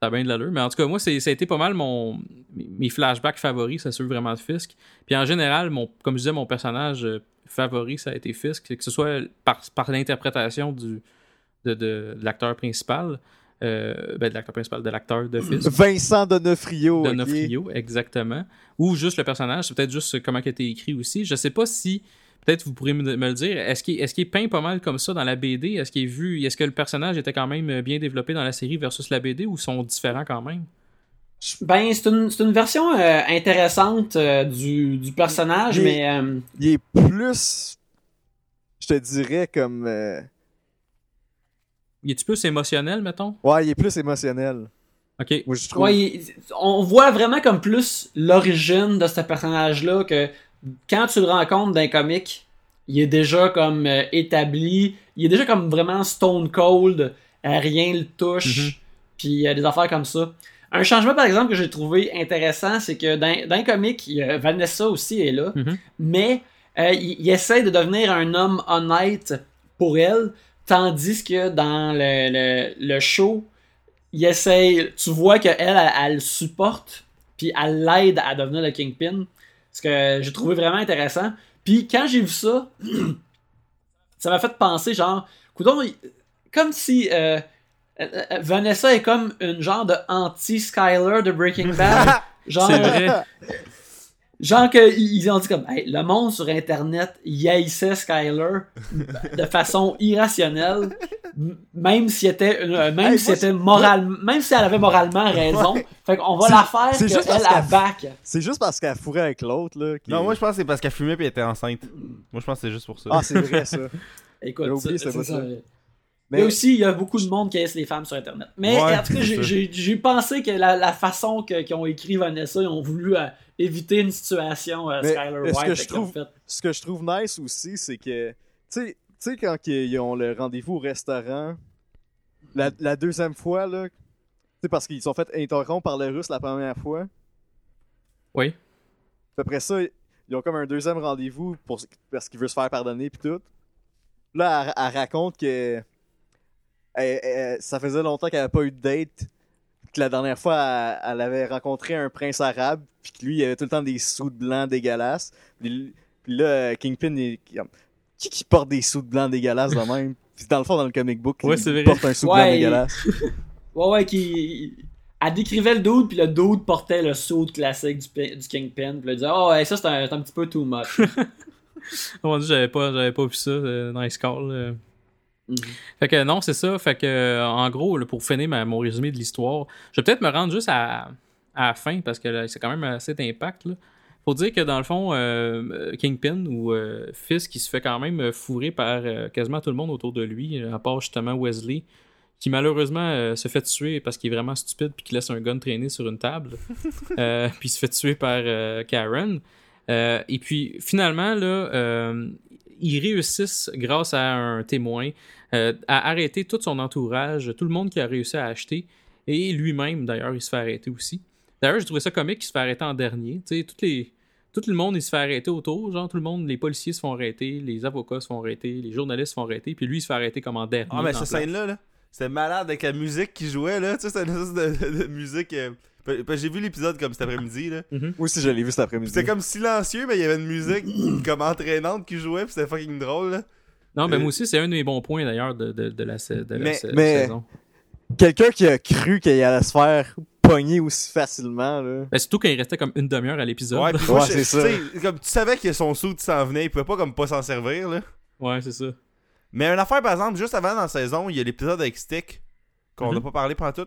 ça a bien de l'allure. Mais en tout cas, moi, ça a été pas mal mon mes- flashbacks favoris, c'est sûr vraiment de Fisk. Puis en général, mon, comme je disais, mon personnage favori, ça a été Fisk, que ce soit par, par l'interprétation du de, de, de l'acteur principal, euh, ben de l'acteur principal, de l'acteur de Fisk. Vincent Donofrio. Donofrio, exactement. Ou juste le personnage, c'est peut-être juste comment il a été écrit aussi. Je sais pas si, peut-être vous pourrez me, me le dire, est-ce qu'il est, qu'il est peint pas mal comme ça dans la BD Est-ce qu'il est vu, est-ce que le personnage était quand même bien développé dans la série versus la BD ou sont différents quand même? Ben, c'est une, c'est une version euh, intéressante euh, du, du personnage, Il- mais euh, Il est plus. Je te dirais comme. euh, Il est-tu plus émotionnel, mettons? Ouais, il est plus émotionnel. Ok. Moi, je trouve. ouais, il- on voit vraiment comme plus l'origine de ce personnage-là que quand tu le rencontres dans un comic, il est déjà comme euh, établi, il est déjà comme vraiment stone cold, rien le touche, Mhm. puis il y a des affaires comme ça. Un changement, par exemple, que j'ai trouvé intéressant, c'est que dans, dans un comic, Vanessa aussi est là, Mhm. mais euh, il, il essaie de devenir un homme honnête pour elle, tandis que dans le, le, le show, il essaie, tu vois qu'elle, elle, elle le supporte, puis elle l'aide à devenir le Kingpin, ce que j'ai trouvé vraiment intéressant. Puis quand j'ai vu ça, ça m'a fait penser, genre, coudonc, comme si euh, Vanessa est comme une genre de anti-Skyler de Breaking Bad. genre, C'est vrai. Genre qu'ils ont dit comme hey, le monde sur internet il haïssait Skyler de façon irrationnelle même si était euh, même Hey, si moi, était moral même si elle avait moralement raison fait qu'on va C'est- la faire c'est juste qu'elle parce back C'est juste parce qu'elle fourrait avec l'autre, là. qui- Non, moi je pense que c'est parce qu'elle fumait et elle était enceinte. Moi je pense que c'est juste pour ça. Ah, c'est vrai, ça. écoute oublié, ça- c'était c'est pas ça. Mais aussi il y a beaucoup de monde qui haïsse les femmes sur internet mais Ouais, en tout cas j'ai- pensé que la, la façon que- qu'ils ont écrit Vanessa ils ont voulu euh, éviter une situation euh, Skyler est-ce White que je trouve- fait- Ce que je trouve nice aussi, c'est que. Tu sais- tu sais, quand qu'ils- ils ont le rendez-vous au restaurant, la, la deuxième fois, là. Tu sais, parce qu'ils sont fait interrompre par le russe la première fois. Oui. Puis après ça, ils ont comme un deuxième rendez-vous pour, parce qu'il veut se faire pardonner puis tout. Là, elle, elle raconte que elle- elle- ça faisait longtemps qu'elle avait pas eu de date. Que la dernière fois, elle, elle avait rencontré un prince arabe, puis que lui, il avait tout le temps des sous de blanc dégueulasses. Puis, puis là, Kingpin, il, il- qui qui porte des sous de blanc dégueulasses de même? Puis dans le fond, dans le comic book, Ouais, il c'est vrai. porte un sou de Ouais, blanc dégueulasse. Ouais, ouais, qui. elle décrivait le dude, puis le dude portait le saut classique du, du Kingpin. Puis elle disait, oh, ouais, ça c'est un, un petit peu too much. Mon Dieu, j'avais pas, j'avais pas vu ça. euh, nice call. euh. Mhm. Fait que non, c'est ça. Fait que euh, en gros, là, pour finir ma- mon résumé de l'histoire, je vais peut-être me rendre juste à, à la fin parce que c'est quand même assez d'impact. Faut dire que dans le fond, euh, Kingpin ou euh, Fisk, qui se fait quand même fourrer par euh, quasiment tout le monde autour de lui, à part justement Wesley, qui malheureusement se fait tuer parce qu'il est vraiment stupide puis qu'il laisse un gun traîner sur une table. Puis il se fait tuer par Karen. Et puis finalement, là, ils réussissent, grâce à un témoin, euh, à arrêter tout son entourage, tout le monde qui a réussi à acheter, et lui-même, d'ailleurs, il se fait arrêter aussi. D'ailleurs, j'ai trouvé ça comique qu'il se fait arrêter en dernier. Tu sais, toutes les, tout le monde, il se fait arrêter autour. Genre, tout le monde, les policiers se font arrêter, les avocats se font arrêter, les journalistes se font arrêter, puis lui, il se fait arrêter comme en dernier. Ah, mais cette scène-là, là, c'était malade avec la musique qui jouait, là. Tu sais, c'était une espèce de, de- de musique. euh, J'ai vu l'épisode comme cet après-midi, là. Moi aussi, je l'ai vu cet après-midi. C'était comme silencieux, mais il y avait une musique comme entraînante qui jouait, puis c'était fucking drôle, là. Non, mais Euh, moi aussi, c'est un de mes bons points, d'ailleurs, de, de, de la, de la Mais- sa- mais- saison. Quelqu'un qui a cru qu'il allait se faire pogner aussi facilement, là. Ben, surtout quand il restait comme une demi-heure à l'épisode. Ouais, c'est ça. Comme tu savais que son sou s'en venait, il pouvait pas comme pas s'en servir, là. Ouais, c'est ça. Mais une affaire, par exemple, juste avant dans la saison, il y a l'épisode avec Stick, qu'on n'a Mhm. pas parlé pendant tout.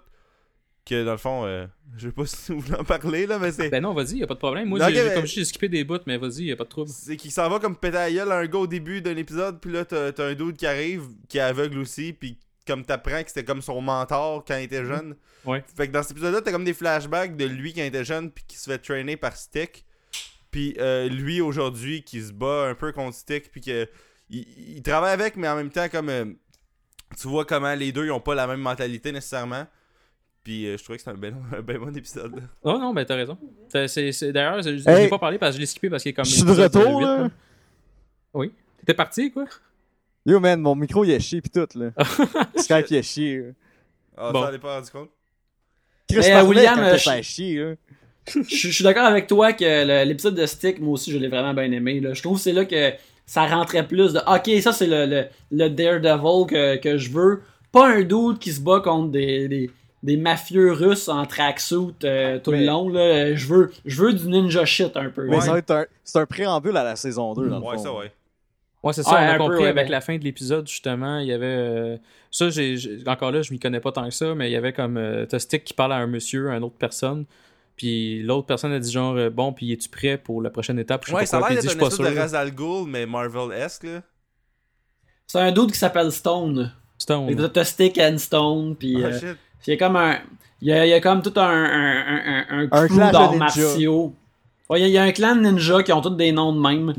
Que dans le fond, euh, je sais pas si vous voulez en parler, là, mais c'est. Ben non, vas-y, y a pas de problème. Moi, j'ai- mais- comme j'ai skippé des bouts, mais vas-y, y a pas de trouble. C'est qu'il s'en va comme péter à gueule à un gars au début d'un épisode, puis là, t'as t'as un dude qui arrive, qui est aveugle aussi, puis comme t'apprends que c'était comme son mentor quand il était jeune. Ouais. Fait que dans cet épisode-là, t'as comme des flashbacks de lui quand il était jeune, puis qui se fait traîner par Stick. Puis euh, lui aujourd'hui qui se bat un peu contre Stick, puis que il, il travaille avec, mais en même temps, comme euh, tu vois comment les deux ils ont pas la même mentalité nécessairement. Puis euh, je trouvais que c'était un ben, un ben bon épisode. là. Oh non, ben t'as raison. T'as- c'est- c'est- D'ailleurs, je Hey. l'ai pas parlé parce que je l'ai skippé parce qu'il est comme. Je suis de retour, là. Oui. T'étais parti, quoi? Yo, man, mon micro, il a chié pis tout, là. Skype, il a chié, là. Ah, Bon. ça, t'en es pas rendu compte? Chris Mais, euh, parlait William, quand euh, je- fait chier, là. Je je suis d'accord avec toi que l'épisode de Stick, moi aussi, je l'ai vraiment bien aimé. là. Je trouve que c'est là que ça rentrait plus de OK, ça c'est le, le, le Daredevil que, que je veux. Pas un dude qui se bat contre des, des, des mafieux russes en tracksuit euh, tout le long. Là. Je, veux, je veux du ninja shit un peu. Mais Ouais. ça va être un, c'est un préambule à la saison 2, dans le Ouais, fond. ça, ouais. Ouais, c'est ça, on a un peu, compris ouais, avec ben. la fin de l'épisode, justement, il y avait... euh, ça, j'ai, encore là, je m'y connais pas tant que ça, mais il y avait comme... Euh, t'as Stick qui parle à un monsieur, à une autre personne, puis l'autre personne a dit genre, euh, bon, puis es-tu prêt pour la prochaine étape? Je sais Ouais, pas ça a l'air d'être de sûr. Ra's al Ghul, mais Marvel-esque, là. C'est un dude qui s'appelle Stone. Stone. Et T'as Stick and Stone. Puis Ah, euh, shit. Il y a comme un. Il y a, il y a comme tout un, un, un, un, crew clan de d'arts ninjas. martiaux. Ouais, il y a- il y, a un clan de ninjas qui ont tous des noms de même.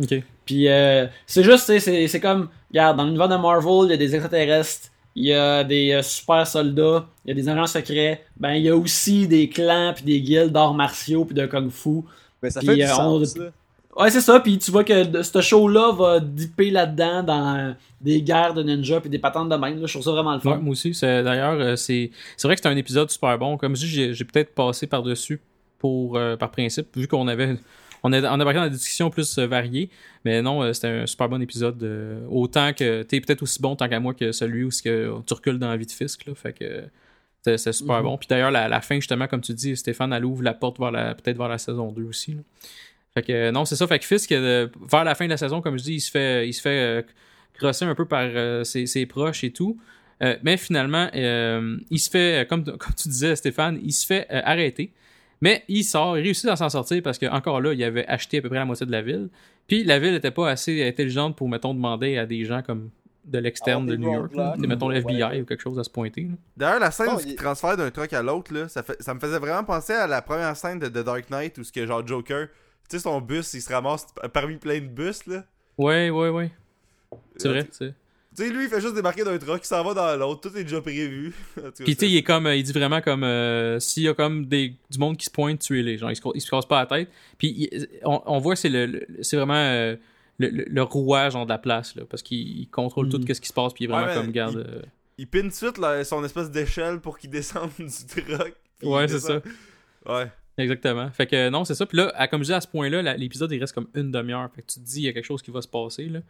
Puis euh, c'est juste, tu sais, c'est c'est comme, regarde, dans l'univers de Marvel, il y a des extraterrestres, il y a des euh, super soldats, il y a des agents secrets, ben il y a aussi des clans puis des guildes d'arts martiaux puis de kung fu. Mais ça Puis, fait du euh, sens, on- là. Ouais, c'est ça, puis tu vois que ce show-là va dipper là-dedans dans euh, des guerres de ninjas puis des patentes de même, là, je trouve ça vraiment le Ouais, fun. moi aussi. C'est, d'ailleurs, euh, c'est, c'est vrai que c'est un épisode super bon. Comme je dis, j'ai, j'ai peut-être passé par-dessus pour, euh, par principe, vu qu'on avait. On, est, on dans des discussions plus variées. Mais non, c'était un super bon épisode. euh, autant que. T'es peut-être aussi bon tant qu'à moi que celui où que tu recules dans la vie de Fisk. Là, fait que. C'était super Mhm. bon. Puis d'ailleurs, la, la fin, justement, comme tu dis, Stéphane, elle ouvre la porte vers la, peut-être vers la saison 2 aussi. là. Fait que non, c'est ça. Fait que Fisk, euh, vers la fin de la saison, comme je dis, il se fait, il se fait euh, crosser un peu par euh, ses, ses proches et tout. Euh, mais finalement, euh, il se fait, comme, comme tu disais, Stéphane, il se fait euh, arrêter. Mais il sort, il réussit à s'en sortir parce que encore là, il avait acheté à peu près la moitié de la ville. Puis la ville n'était pas assez intelligente pour, mettons, demander à des gens comme de l'externe de Avoir des New York, là, mettons le FBI ou quelque chose à se pointer. D'ailleurs, la scène Non, où il- transfère d'un truc à l'autre, là, ça, fait, ça me faisait vraiment penser à la première scène de The Dark Knight où ce que genre Joker, sais, son bus, il se ramasse parmi plein de bus, là. Ouais, ouais, ouais. C'est vrai. c'est- Tu sais, lui, il fait juste débarquer d'un truck, il s'en va dans l'autre, tout est déjà prévu. Puis tu sais, il est comme, euh, il dit vraiment comme euh, s'il y a comme des, du monde qui se pointe, tuez-les. Genre, il se, il se casse pas la tête. Puis il- on, on voit que c'est le, le- c'est vraiment euh, le, le, le rouage genre, de la place là, parce qu'il il contrôle tout Mhm. ce qui se passe puis il est vraiment Ouais, comme garde. il- euh, Il pine tout de suite là, son espèce d'échelle pour qu'il descende du truck. Ouais, c'est ça. Ouais. Exactement. Fait que non, c'est ça. Puis là, à- comme je dis, à ce point-là, l'épisode il reste comme une demi-heure. Fait que tu te dis il y a quelque chose qui va se passer là.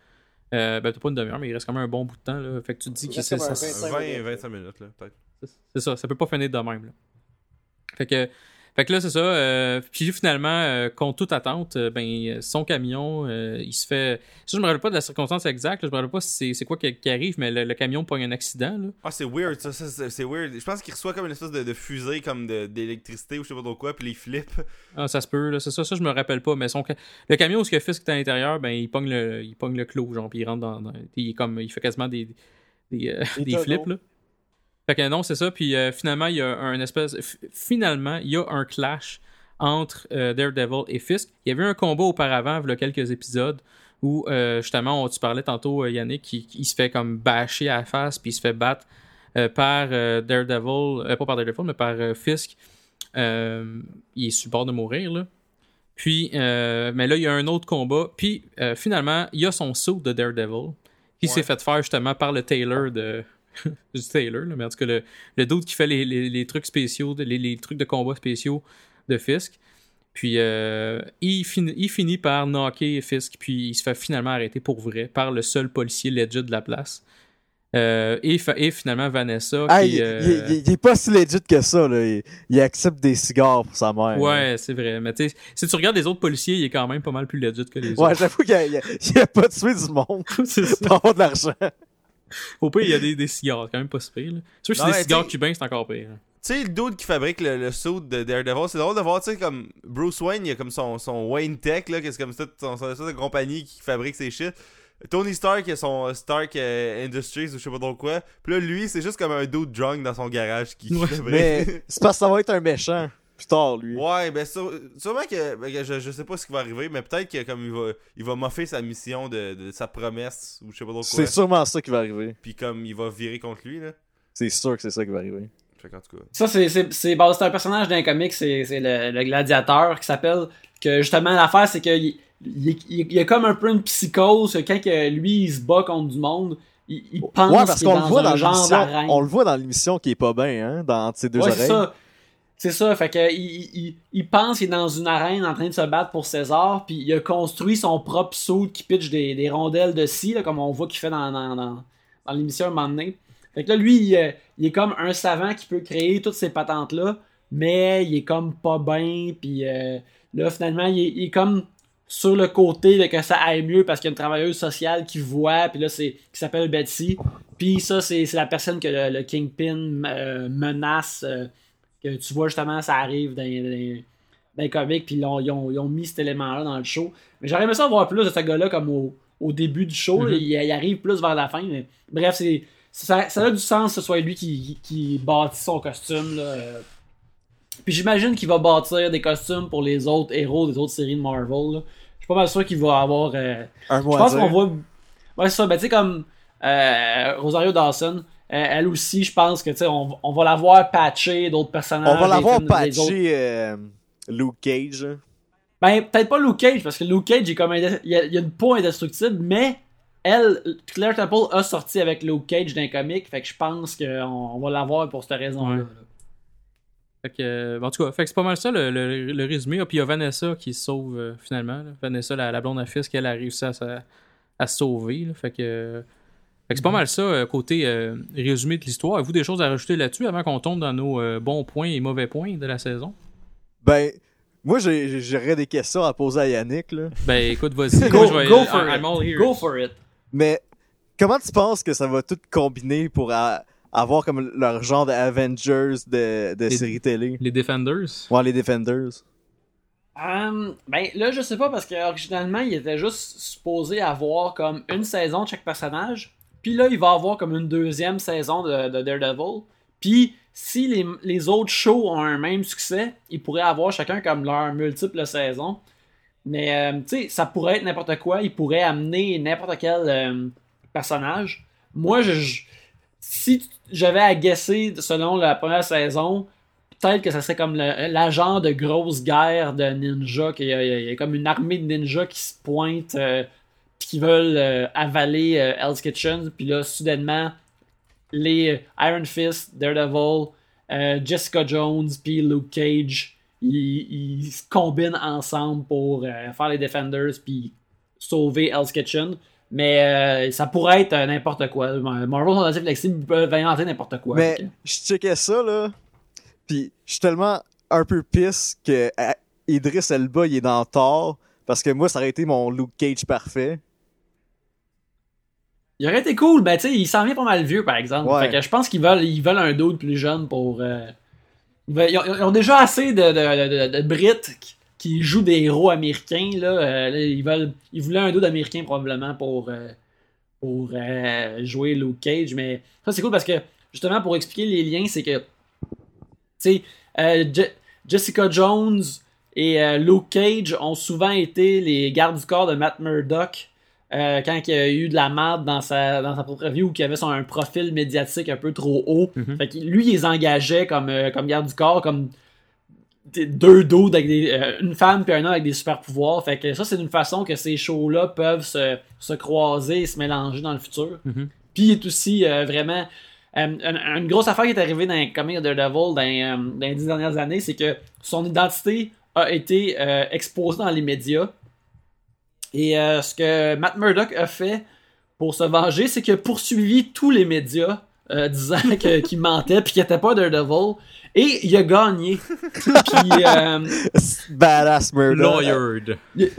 Euh, ben t'as pas une demi-heure, mais il reste quand même un bon bout de temps là. Fait que tu te dis que c'est comme un ça- 25 20, minutes. 25 minutes, là, peut-être. c'est ça, ça peut pas finir de même là. Fait que, fait que là, c'est ça. euh, puis finalement, euh, contre toute attente, euh, ben, son camion, euh, il se fait. Ça, je me rappelle pas de la circonstance exacte. là, je me rappelle pas si c'est- c'est quoi qui, qui arrive, mais le, le camion pogne un accident. Là. Ah, c'est weird, ça, ça, c'est c'est weird. Je pense qu'il reçoit comme une espèce de, de fusée comme de- d'électricité ou je sais pas trop quoi, puis les flips. Ah, ça se peut, là. C'est ça, ça, je me rappelle pas. Mais son, ca- le camion où ce que Fisk est à l'intérieur, ben, il pogne le, il pogne le clos, genre, puis il rentre dans. dans- il, est comme, il fait quasiment des, des, euh, Des flips, là. Fait que non, c'est ça. Puis euh, finalement, il y a un espèce. Finalement, il y a un clash entre euh, Daredevil et Fisk. Il y avait eu un combat auparavant, il y a quelques épisodes, où euh, justement, on- tu parlais tantôt, Yannick, qui, qui se fait comme bâcher à la face, puis il se fait battre par Daredevil, pas par Daredevil, mais par Fisk. Il est sur le bord de mourir, là. Puis, mais là, il y a un autre combat. Puis, finalement, il y a son saut de Daredevil qui s'est fait faire justement par le Taylor de. du Taylor, là, mais en tout cas, le, le qui fait les, les- les trucs spéciaux, les, les trucs de combat spéciaux de Fisk. Puis, euh, il, fin- il finit par knocker Fisk, puis il se fait finalement arrêter pour vrai par le seul policier legit de la place. Euh, et, finalement, Vanessa. Ah, qui, il, euh, il- il- il est pas si legit que ça, là. Il, accepte des cigares pour sa mère. Ouais, c'est vrai. Mais tu sais, si tu regardes les autres policiers, il est quand même pas mal plus legit que les Ouais, autres. j'avoue qu'il a, a- a pas tué du monde pour avoir de l'argent. Au pire, il y a des, des cigares, quand même pas si pire. là. C'est sûr que c'est des cigares cubains, c'est encore pire. Tu sais, le dude qui fabrique le, le suit de Daredevil, c'est drôle de voir, tu sais, comme Bruce Wayne, il a comme son, son Wayne Tech, là, que c'est comme ça, son, compagnie qui fabrique ses shit. Tony Stark, il a son euh, Stark euh, Industries ou je sais pas trop quoi. Puis là, lui, c'est juste comme un dude drunk dans son garage qui, qui Ouais. fabrique. Mais c'est parce que ça va être un méchant plus tard, lui. Ouais, ben sûre- sûrement que, ben, que je, je sais pas ce qui va arriver, mais peut-être que comme il va il va moffer sa mission de, de sa promesse ou je sais pas trop quoi. C'est sûrement ça qui va arriver. Puis comme il va virer contre lui là. C'est sûr que c'est ça qui va arriver. Tout cas. Ça, c'est, c'est, c'est, bon, c'est un personnage d'un comic, c'est, c'est le, le gladiateur qui s'appelle. Que justement, l'affaire, c'est qu'il il, il, il y a comme un peu une psychose. que Quand que lui, il se bat contre du monde, il, il pense ouais, parce qu'il est qu'on le dans voit dans genre l'émission. d'arène. On le voit dans l'émission qui est pas bien, hein, dans ses deux Ouais, oreilles. ça. C'est ça, fait que il, pense qu'il est dans une arène en train de se battre pour César, puis il a construit son propre saut qui pitch des, des rondelles de scie, comme on voit qu'il fait dans, dans, dans, l'émission un moment donné. Fait que là, lui, il, euh, il est comme un savant qui peut créer toutes ces patentes-là, mais il est comme pas bien, puis euh, là, finalement, il est, comme sur le côté de que ça aille mieux parce qu'il y a une travailleuse sociale qui voit, puis là, c'est qui s'appelle Betsy. Puis ça, c'est la personne que le, Kingpin euh, menace. Que tu vois justement, ça arrive dans, dans, dans les comics, puis ils ont, ils ont- ils ont mis cet élément-là dans le show. Mais j'aurais aimé ça voir plus de ce gars-là comme au, au début du show. là. Mhm. il, il arrive plus vers la fin. Mais, bref, c'est, ça, ça a du sens que ce soit lui qui, qui bâtit son costume. Là. Puis j'imagine qu'il va bâtir des costumes pour les autres héros des autres séries de Marvel. là. Je suis pas mal sûr qu'il va avoir. euh, Un je pense qu'on voit. Ouais, c'est ça. Ben, tu sais, comme euh, Rosario Dawson, elle aussi, je pense que, tu sais, on, on va la voir patcher d'autres personnages. On va des autres. patché euh, Luke Cage. hein. Ben, peut-être pas Luke Cage, parce que Luke Cage, est comme il y, a, il y a une peau indestructible, mais elle, Claire Temple a sorti avec Luke Cage d'un comic, fait que je pense qu'on on va l'avoir pour cette raison-là. Ouais. Fait que, euh, en tout cas, fait que c'est pas mal ça le, le- le résumé. Ah, puis il y a Vanessa qui se sauve euh, finalement. là. Vanessa, la, la blonde à fils, qu'elle a réussi à, à se sauver. là. Fait que, euh, fait que c'est pas mal ça, euh, côté euh, résumé de l'histoire. Avez-vous des choses à rajouter là-dessus avant qu'on tombe dans nos euh, bons points et mauvais points de la saison? Ben, moi, j'aurais des questions à poser à Yannick, là. Ben écoute, vas-y. Go, for I'm all it. Go for it. Mais, comment tu penses que ça va tout combiner pour avoir comme leur genre d'Avengers de, de Les- série télé? Les Defenders? Ouais, les Defenders. Hum, ben là, je sais pas parce qu'originalement, il était juste supposé avoir comme une saison de chaque personnage. Puis là, il va avoir comme une deuxième saison de, de Daredevil. Puis si les, autres shows ont un même succès, ils pourraient avoir chacun comme leur multiple saison. Mais euh, tu sais, ça pourrait être n'importe quoi. Ils pourraient amener n'importe quel euh, personnage. Moi, si j'avais à guesser selon la première saison, peut-être que ça serait comme l'agent de grosse guerre de ninja, qu'il y, a- il y a comme une armée de ninjas qui se pointent, euh, puis qui veulent euh, avaler euh, Hell's Kitchen, puis là, soudainement, les euh, Iron Fist, Daredevil, Jessica Jones, puis Luke Cage, ils, se combinent ensemble pour faire les Defenders, puis sauver Hell's Kitchen. Mais euh, ça pourrait être euh, n'importe quoi. Marvel sont assez flexibles, ils peuvent inventer n'importe quoi. Mais je checkais ça, là. Puis je suis tellement un peu pisse que Idris Elba il est dans Thor parce que moi ça aurait été mon Luke Cage parfait. Il aurait été cool, ben tu sais, il s'en vient pas mal vieux par exemple. Ouais. Fait que je pense qu'ils veulent, ils veulent un dude plus jeune pour. euh, ils, ont, ils ont déjà assez de, de, de, de Brits qui, qui jouent des héros américains. Là. Euh, là, ils, veulent, ils voulaient un dude américain probablement pour, euh, pour jouer Luke Cage. Mais ça c'est cool parce que justement pour expliquer les liens, c'est que. Tu sais, euh, Je- Jessica Jones et Luke Cage ont souvent été les gardes du corps de Matt Murdock euh, quand il y a eu de la merde dans sa, dans sa propre vie ou qu'il avait son, un profil médiatique un peu trop haut. Mhm. Fait que lui, il les engageait comme, euh, comme garde du corps, comme deux dos avec des, euh, une femme puis un homme avec des super pouvoirs. Fait que ça, c'est une façon que ces shows-là peuvent se, se croiser et se mélanger dans le futur. Mhm. Puis il est aussi vraiment. euh, une, une grosse affaire qui est arrivée dans les comics de Daredevil dans, euh, dans les dix dernières années, c'est que son identité a été euh, exposée dans les médias. Et euh, ce que Matt Murdock a fait pour se venger, c'est qu'il a poursuivi tous les médias euh, disant que- qu'il mentait puis qu'il n'était pas Daredevil. Et il a gagné. puis, euh, Badass murder. Lawyered. il,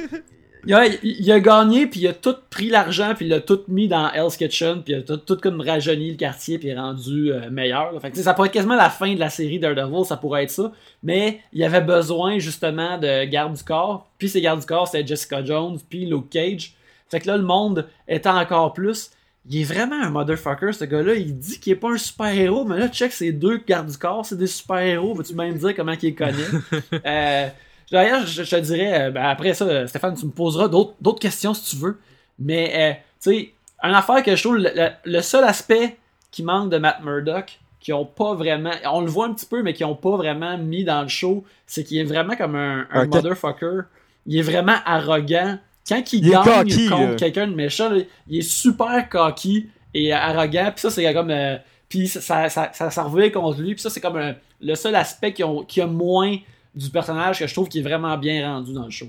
a, il a gagné, puis il a tout pris l'argent, puis il l'a tout mis dans Hell's Kitchen, puis il a tout, tout comme rajeuni le quartier, puis il est rendu euh, meilleur. là. Fait que, ça pourrait être quasiment la fin de la série Daredevil, ça pourrait être ça. Mais il avait besoin justement de garde du corps, puis ces gardes du corps, c'était Jessica Jones, puis Luke Cage. Fait que là, le monde était encore plus. Il est vraiment un motherfucker, ce gars-là. Il dit qu'il est pas un super-héros, mais là, check ces deux gardes du corps, c'est des super-héros. Veux-tu même dire comment il les connaît? Euh, D'ailleurs, je, te dirais, euh, ben, après ça, Stéphane, tu me poseras d'autres questions si tu veux. Mais, euh, tu sais, une affaire que je trouve, le, le- le seul aspect qui manque de Matt Murdock, qui ont pas vraiment, on le voit un petit peu, mais qui ont pas vraiment mis dans le show, c'est qu'il est vraiment comme un, motherfucker. Il est vraiment arrogant. Quand il, gagne cocky, contre quelqu'un de méchant, là, il est super cocky et arrogant. Puis ça, c'est comme. euh, puis ça, ça, ça, ça, ça revient contre lui. Puis ça, c'est comme euh, le seul aspect qui, ont, qui a moins du personnage que je trouve qui est vraiment bien rendu dans le show.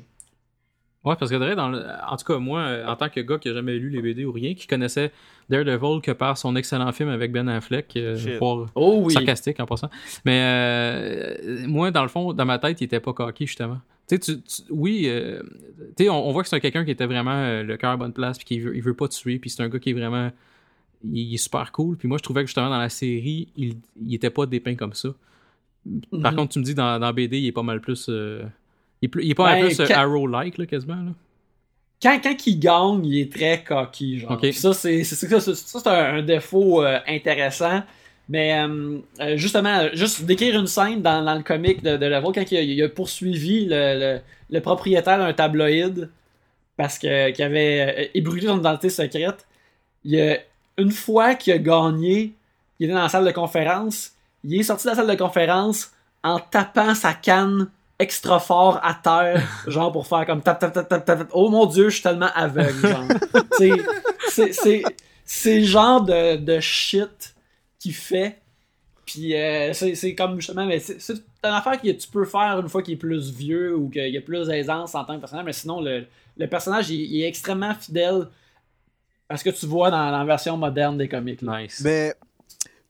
Ouais, parce que dans le- en tout cas, moi, en tant que gars qui a jamais lu les BD ou rien, qui connaissait Daredevil que par son excellent film avec Ben Affleck, euh, voire Oh oui. sarcastique en passant. Mais euh, moi, dans le fond, dans ma tête, il était pas coquille, justement. Tu sais, tu- tu- oui, euh, tu sais, on, on voit que c'est quelqu'un qui était vraiment euh, le cœur à bonne place, puis qui veut, il veut pas tuer, puis c'est un gars qui est vraiment. Il, il est super cool. Puis moi, je trouvais que justement, dans la série, il, il était pas dépeint comme ça. Par Mhm. contre, tu me dis, dans, dans BD, il est pas mal plus. euh, il, est plus- il est pas mal Ben, plus euh, quand- Arrow-like, là, quasiment. Là. Quand, quand il gagne, il est très cocky. Genre. Ça, c'est c'est- ça, un, un défaut euh, intéressant. Mais euh, justement, juste décrire une scène dans, dans le comic de, de Level, quand il a, il a poursuivi le, le- le propriétaire d'un tabloïd parce que qu'il avait ébruité son identité secrète. Il a, une fois qu'il a gagné, il était dans la salle de conférence. Il est sorti de la salle de conférence en tapant sa canne extra fort à terre, genre pour faire comme tap tap tap tap tap. tap. Oh mon dieu, je suis tellement aveugle, genre. C'est c'est c'est le genre de, de shit qu'il fait. Puis euh, c'est c'est comme justement, mais c'est c'est une affaire que tu peux faire une fois qu'il est plus vieux ou qu'il y a plus d'aisance en tant que personnage, mais sinon le, le personnage il, il est extrêmement fidèle à ce que tu vois dans, dans la version moderne des comics. là. Nice. Mais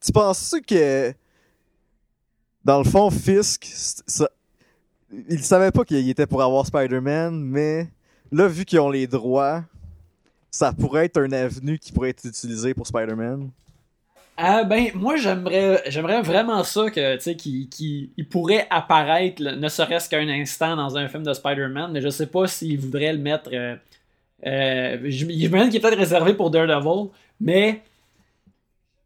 tu penses que dans le fond, Fisk, ça- il savait pas qu'il était pour avoir Spider-Man, mais là, vu qu'ils ont les droits, ça pourrait être un avenue qui pourrait être utilisé pour Spider-Man. Ah ben moi j'aimerais vraiment ça que tu sais qu'il qu'il- il pourrait apparaître ne serait-ce qu'un instant dans un film de Spider-Man mais je sais pas s'il voudrait le mettre euh, euh, je- qu'il est peut-être réservé pour Daredevil mais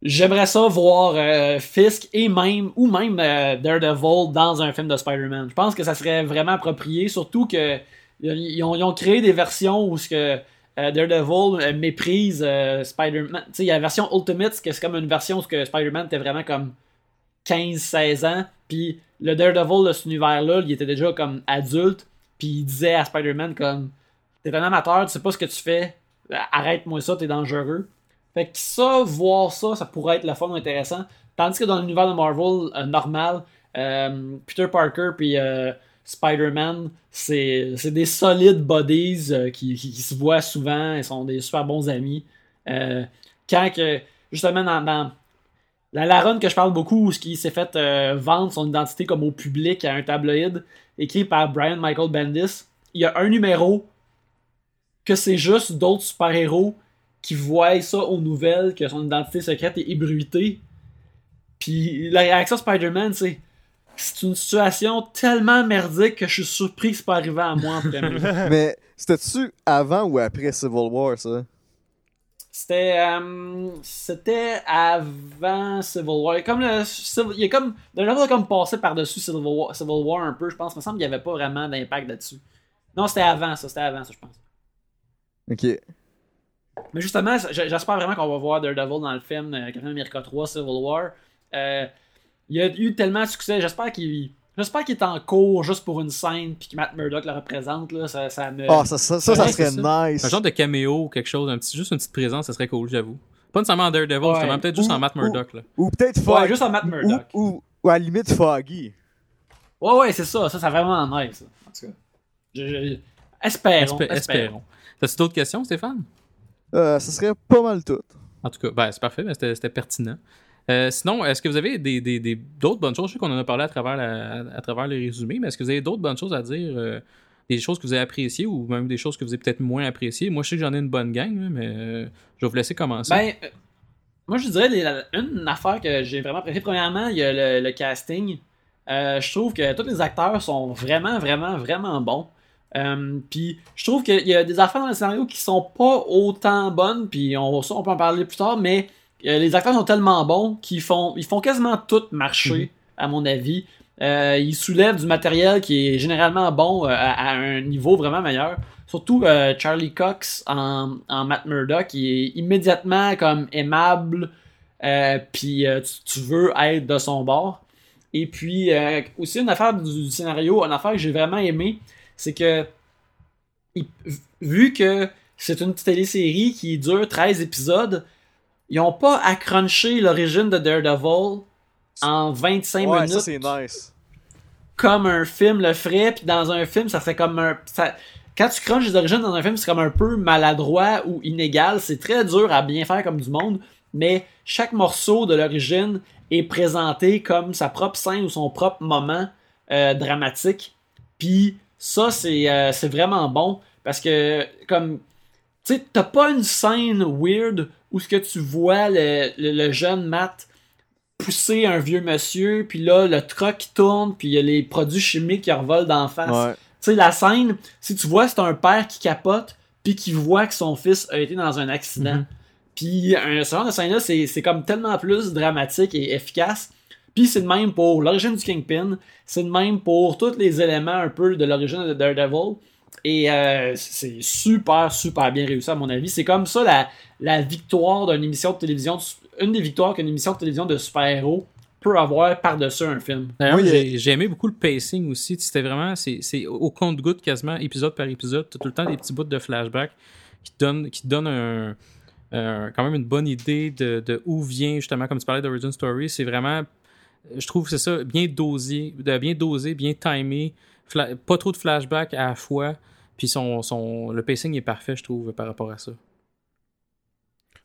j'aimerais ça voir euh, Fisk et même ou même euh, Daredevil dans un film de Spider-Man je pense que ça serait vraiment approprié surtout que ils ont, ils ont créé des versions où ce que euh, Daredevil euh, méprise euh, Spider-Man. Tu sais, il y a la version Ultimate, c'est comme une version où Spider-Man était vraiment comme 15-16 ans. Puis le Daredevil de cet univers-là, il était déjà comme adulte. Puis il disait à Spider-Man comme T'es un amateur, tu sais pas ce que tu fais. Arrête-moi ça, t'es dangereux. Fait que ça, voir ça, ça pourrait être le fun intéressant. Tandis que dans l'univers de Marvel euh, normal, euh, Peter Parker puis euh, Spider-Man, c'est des solides buddies qui, qui- qui se voient souvent, ils sont des super bons amis. Quand que, justement, dans, dans- la Laronne que je parle beaucoup, où il s'est fait vendre son identité comme au public à un tabloïd écrit par Brian Michael Bendis. Il y a un numéro que c'est juste d'autres super-héros qui voient ça aux nouvelles, que son identité secrète est ébruitée. Puis la réaction de Spider-Man, c'est c'est une situation tellement merdique que je suis surpris que c'est pas arrivé à moi en premier. Mais c'était-tu avant ou après Civil War, ça? C'était euh, c'était avant Civil War. Comme le, il est comme d'un level comme passé par-dessus Civil War, Civil War un peu, je pense. Il me semble qu'il n'y avait pas vraiment d'impact là-dessus. Non, c'était avant ça, c'était avant ça, je pense. Ok. Mais justement, j'espère vraiment qu'on va voir Daredevil dans le film euh, Captain America 3 Civil War. Euh, il y a eu tellement de succès. J'espère qu'il j'espère qu'il est en cours juste pour une scène puis que Matt Murdock le représente. Là, ça, ça me... Ah, ça, ça, ça, ça Ouais, serait c'est nice. Un genre de caméo ou quelque chose, un petit, juste une petite présence, ça serait cool, j'avoue. Pas nécessairement en Daredevil, Ouais. justement, peut-être juste Ou- en Matt ou- Murdock. Là. Ou peut-être Ouais, Foggy. juste en Matt ou, Murdock. ou, ou à la limite Foggy. Ouais, ouais, c'est ça. Ça, c'est vraiment nice. En tout cas. Je- je- Espérons. Espé- espérons. T'as-tu d'autres questions, Stéphane? Euh, ça serait pas mal tout. En tout cas, ben, c'est parfait, mais c'était pertinent. Euh, sinon, est-ce que vous avez des, des- des- d'autres bonnes choses? Je sais qu'on en a parlé à travers, la- à, travers les résumés, mais est-ce que vous avez d'autres bonnes choses à dire? euh, des choses que vous avez appréciées ou même des choses que vous avez peut-être moins appréciées? Moi, je sais que j'en ai une bonne gang, mais euh, je vais vous laisser commencer. Ben, euh, moi, je dirais les- la- une affaire que j'ai vraiment appréciée. Premièrement, il y a le, le casting. Euh, je trouve que tous les acteurs sont vraiment, vraiment, vraiment bons. Euh, puis je trouve qu'il y a des affaires dans le scénario qui sont pas autant bonnes, puis on, ça, on peut en parler plus tard, mais euh, les acteurs sont tellement bons qu'ils font, ils font quasiment tout marcher, à mon avis. Euh, ils soulèvent du matériel qui est généralement bon à, à un niveau vraiment meilleur. Surtout Charlie Cox en, en Matt Murdock, qui est immédiatement comme aimable, puis tu, tu veux être de son bord. Et puis aussi une affaire du, du scénario, une affaire que j'ai vraiment aimé, c'est que il- vu que c'est une petite télésérie qui dure 13 épisodes, ils ont pas à cruncher l'origine de Daredevil en 25 ouais, minutes c'est nice. comme un film le ferait, puis dans un film, ça fait comme un. ça- quand tu crunches les origines dans un film, c'est comme un peu maladroit ou inégal. C'est très dur à bien faire comme du monde, mais chaque morceau de l'origine est présenté comme sa propre scène ou son propre moment euh, dramatique. Puis ça, c'est euh, c'est vraiment bon parce que, comme. Tu sais, t'as pas une scène weird où ce que tu vois le, le- le jeune Matt pousser un vieux monsieur, puis là, le truck qui tourne, puis il y a les produits chimiques qui revolent d'en face. Ouais. Tu sais, la scène, si tu vois, c'est un père qui capote, puis qui voit que son fils a été dans un accident. Mhm. Puis un, ce genre de scène-là, c'est c'est comme tellement plus dramatique et efficace. Puis c'est de même pour l'origine du Kingpin, c'est de même pour tous les éléments un peu de l'origine de Daredevil. Et euh, c'est super, super bien réussi à mon avis. C'est comme ça la, la victoire d'une émission de télévision, une des victoires qu'une émission de télévision de super-héros peut avoir par-dessus un film. D'ailleurs, Oui, j'ai j'ai aimé beaucoup le pacing aussi. C'était vraiment, c'est c'est au compte-goutte quasiment, épisode par épisode. T'as tout le temps des petits bouts de flashback qui te donnent, qui te donnent un, un- quand même une bonne idée de, de où vient justement, comme tu parlais d'Origin Story. C'est vraiment, je trouve que c'est ça, bien dosé, de bien dosé, bien timé, pas trop de flashback à la fois. Puis son, son, le pacing est parfait, je trouve, par rapport à ça.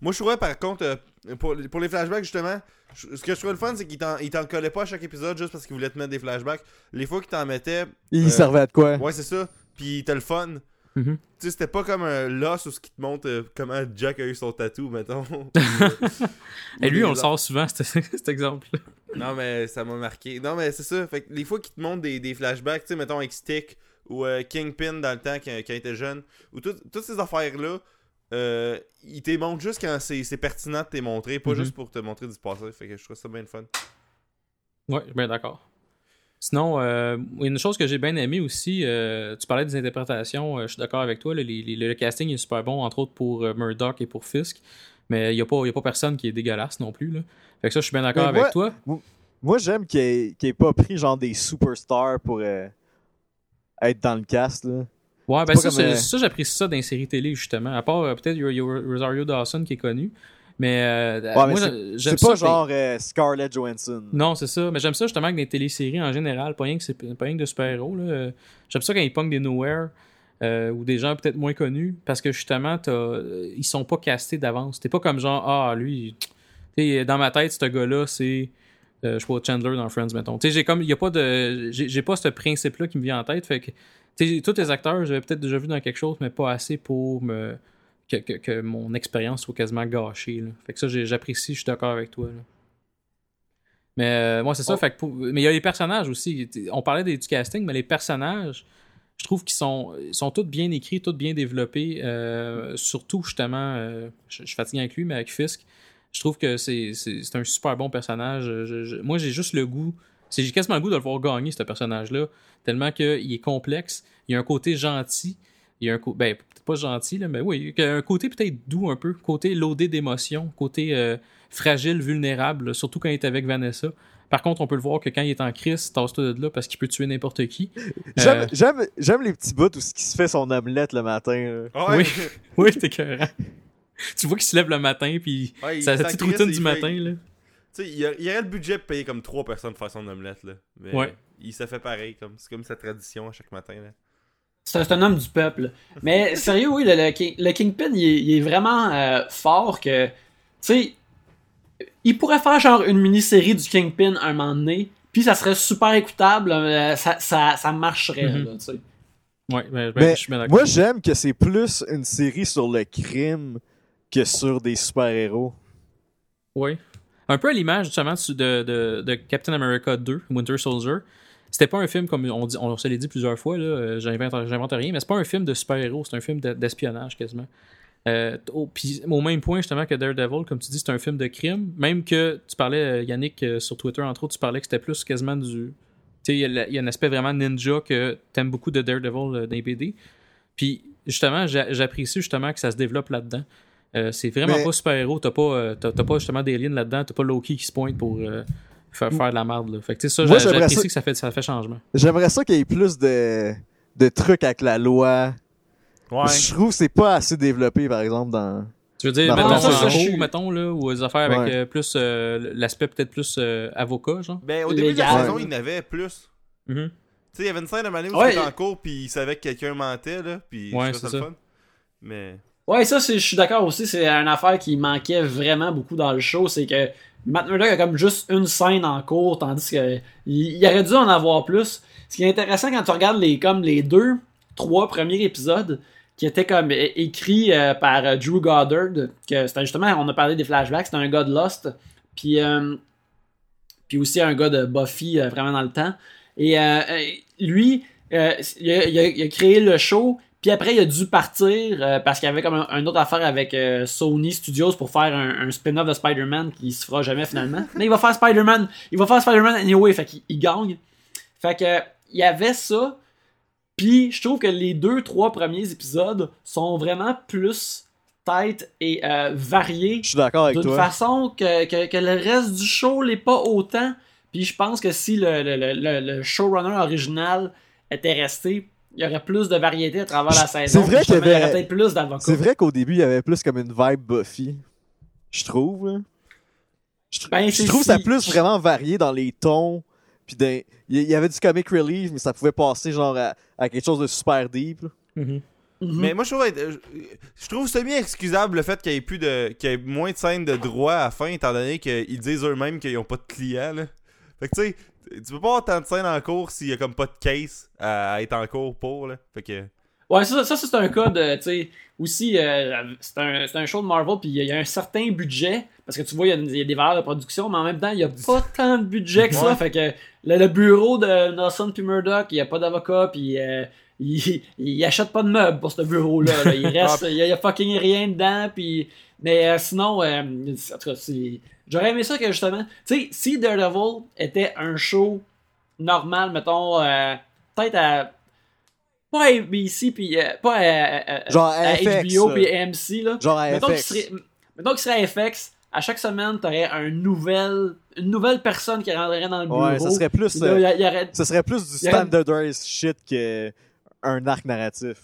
Moi, je trouvais par contre, euh, pour, pour les flashbacks, justement, je- ce que je trouvais le fun, c'est qu'il t'en, il t'en collait pas à chaque épisode juste parce qu'il voulait te mettre des flashbacks. Les fois qu'il t'en mettait, Il Euh, servait à de quoi? ouais, c'est ça. Puis t'as le fun. Mhm. Tu sais, c'était pas comme un Lost où ce qui te montre euh, comment Jack a eu son tatou, mettons. Et lui, on le sort souvent, cet, cet exemple. Non, mais ça m'a marqué. Non, mais c'est ça. Fait que les fois qu'ils te montrent des, des flashbacks, tu sais, mettons avec Stick ou euh, Kingpin dans le temps quand, quand il était jeune, ou tout- toutes ces affaires-là, euh, ils te montrent juste quand c'est, c'est pertinent de te les montrer, pas Mhm. juste pour te montrer du passé. Fait que je trouve ça bien le fun. Ouais, je suis bien d'accord. Sinon, euh, une chose que j'ai bien aimé aussi, euh, tu parlais des interprétations, euh, je suis d'accord avec toi, là, les- les- le casting est super bon, entre autres pour Murdoch et pour Fisk, mais il n'y a, pas- y a pas personne qui est dégueulasse non plus. Là. Fait que ça, je suis bien d'accord avec moi- toi. Moi, j'aime qu'il ait, qu'il ait pas pris genre des superstars pour être dans le cast. Là. Ouais, ben ça, comme, ça, j'apprécie ça dans les séries télé, justement. À part peut-être Rosario Dawson qui est connu. Mais, euh, Ouais, mais moi, c'est- pas ça, genre euh, Scarlett Johansson. Non, c'est ça. Mais j'aime ça justement que dans les téléséries en général, pas rien que, c'est, pas rien que de super-héros. là. J'aime ça quand ils pognent des nowhere euh, ou des gens peut-être moins connus parce que justement, t'as, euh, ils sont pas castés d'avance. T'es pas comme genre, ah, lui, dans ma tête, ce gars-là, c'est. je sais pas, Chandler dans Friends, mettons. Tu sais, j'ai comme. Il y a pas de. J'ai j'ai pas ce principe-là qui me vient en tête. Fait que. Tous les acteurs, j'avais peut-être déjà vu dans quelque chose, mais pas assez pour me. Que, que, que mon expérience soit quasiment gâchée. Là. Fait que ça, j'apprécie, je suis d'accord avec toi. Là. Mais euh, moi, c'est ça. Oh. Fait que pour- Mais il y a les personnages aussi. On parlait des- du casting, mais les personnages, je trouve qu'ils sont, sont tous bien écrits, tous bien développés. euh, surtout, justement, euh, je, je suis fatigué avec lui, mais avec Fisk, je trouve que c'est un super bon personnage. Je- je- moi, j'ai juste le goût. c'est- J'ai quasiment le goût de le voir gagner, ce personnage-là. Tellement qu'il est complexe. Il y a un côté gentil. Il y a un côté. Ben, pas gentil, là, mais oui. Il y a un côté peut-être doux un peu. Côté loadé d'émotions. Côté euh, fragile, vulnérable. là, surtout quand il est avec Vanessa. Par contre, on peut le voir que quand il est en crise, tasse-toi de là parce qu'il peut tuer n'importe qui. J'aime, Euh, j'aime, les petits bouts où il se fait son omelette le matin. là. Ouais. Oui. Oui, c'est écœurant. tu vois qu'il se lève le matin, puis Ouais, il sa petite routine il du fait- matin, là. Tu sais, il y, il aurait le budget pour payer comme trois personnes pour faire son omelette, là. Mais Ouais. il se fait pareil, comme c'est comme sa tradition à chaque matin, là. C'est un, homme du peuple. Mais sérieux, oui, le, le, King- le Kingpin, il est, il est vraiment euh, fort que. Tu sais, il pourrait faire genre une mini-série du Kingpin un moment donné, puis ça serait super écoutable, euh, ça, ça, ça marcherait, Mhm. là, tu sais. Ouais, ben, ben, Mais je suis bien d'accord. moi, j'aime que c'est plus une série sur le crime que sur des super-héros. Oui. Un peu à l'image, justement, de, de, de Captain America 2, Winter Soldier. C'était pas un film, comme on, dit, on se l'est dit plusieurs fois, là, euh, j'invente, j'invente rien, mais c'est pas un film de super-héros, c'est un film de- d'espionnage quasiment. Euh, au, puis au même point, justement, que Daredevil, comme tu dis, c'est un film de crime. Même que tu parlais, euh, Yannick, euh, sur Twitter, entre autres, tu parlais que c'était plus quasiment du. Tu sais, il y, a la- il y a un aspect vraiment ninja que t'aimes beaucoup de Daredevil euh, dans les BD. Puis, justement, j'a- j'apprécie justement que ça se développe là-dedans. Euh, c'est vraiment Mais- pas super-héros. T'as pas, t'as, t'as pas justement d'aliens là-dedans. T'as pas Loki qui se pointe pour faire, faire de la merde. Là. Fait que, tu sais, ça, Moi, j'apprécie ça- que ça fait, ça fait changement. J'aimerais ça qu'il y ait plus de, de trucs avec la loi. Ouais. Je trouve que c'est pas assez développé, par exemple, dans... Tu veux dire, mettons, ça, ça, en je mettons, là, ou des affaires avec Ouais. euh, plus euh, l'aspect peut-être plus euh, avocat, genre? Ben, au début de la saison, il y en avait plus. Mhm. Tu sais, il y avait une scène de Mané où Ouais. il était en cours, puis il savait que quelqu'un mentait, là. Puis Ouais, c'est le ça. fun. Mais. Ouais, ça, c'est- je suis d'accord aussi. C'est une affaire qui manquait vraiment beaucoup dans le show. C'est que Matt Murdock a comme juste une scène en cours, tandis que il, aurait dû en avoir plus. Ce qui est intéressant quand tu regardes les, comme les deux, trois premiers épisodes qui étaient comme écrits euh, par euh, Drew Goddard, que c'était justement, on a parlé des flashbacks, c'était un gars de Lost, puis, euh, puis aussi un gars de Buffy vraiment dans le temps. Et lui, il a créé le show, puis après, il a dû partir euh, parce qu'il y avait comme un, un autre affaire avec euh, Sony Studios pour faire un, un spin-off de Spider-Man qui se fera jamais finalement. Mais il va faire Spider-Man. Il va faire Spider-Man anyway, fait qu'il il gagne. Fait que il y avait ça. Puis je trouve que les deux, trois premiers épisodes sont vraiment plus tête et euh, variés Je suis d'accord avec d'une toi. façon que, que, que le reste du show l'est pas autant. Puis je pense que si le, le, le, le- le showrunner original était resté, il y aurait plus de variété à travers la C'est saison. vrai Puis justement, qu'il y avait- peut-être plus d'avocats. C'est vrai qu'au début, il y avait plus comme une vibe Buffy. Je trouve. Je, Ben, je c'est trouve si- ça plus vraiment varié dans les tons. Puis dans- il y- avait du comic relief, mais ça pouvait passer genre à, à quelque chose de super deep. là. Mhm. Mhm. Mais moi, je trouve, je, je trouve semi-excusable le fait qu'il y ait plus de, qu'il y ait moins de scènes de droit à la fin, étant donné qu'ils disent eux-mêmes qu'ils ont pas de clients, là. Fait que, tu sais, tu peux pas avoir tant de scènes en cours s'il y a comme pas de case à, être en cours pour, là. Fait que. Ouais, ça, ça c'est un cas de, tu sais, aussi, euh, c'est un, c'est un show de Marvel, puis il y a- il y, a un certain budget, parce que tu vois, il y a, y des valeurs de production, mais en même temps, il y a pas tant de budget que ça, Ouais. fait que le, le bureau de Nelson puis Murdoch, il y a pas d'avocat, puis euh, il, il achète pas de meubles pour ce bureau-là, là. il reste, il y, a, il y a fucking rien dedans, puis, mais euh, sinon, euh, en tout cas, c'est, j'aurais aimé ça que justement, tu sais, si Daredevil était un show normal, mettons, euh, peut-être à pas à ABC puis euh, pas à, Genre à FX, HBO puis AMC là. Genre à Mettons FX. serait mettons qu'il serait à FX, à chaque semaine t'aurais un nouvel une nouvelle personne qui rentrerait dans le bureau. Ouais, ça serait plus, Puis là, euh, il y a- il y aurait- ça serait plus du aurait- standardized shit que un arc narratif.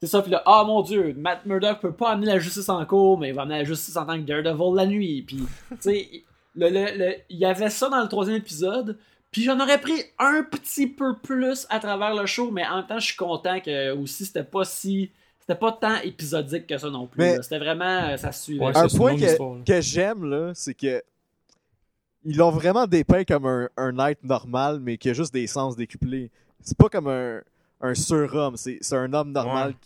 C'est ça puis là ah mon dieu, Matt Murdock peut pas amener la justice en cours, mais il va amener la justice en tant que Daredevil la nuit puis tu sais le, le- le- il y avait ça dans le troisième épisode. Puis j'en aurais pris un petit peu plus à travers le show, mais en même temps, je suis content que aussi c'était pas si c'était pas tant épisodique que ça non plus. C'était vraiment. euh, ça se suivait. Ouais, un point que, que j'aime, là, c'est que ils l'ont vraiment dépeint comme un, un knight normal, mais qui a juste des sens décuplés. C'est pas comme un, un surhomme, c'est c'est un homme normal Ouais.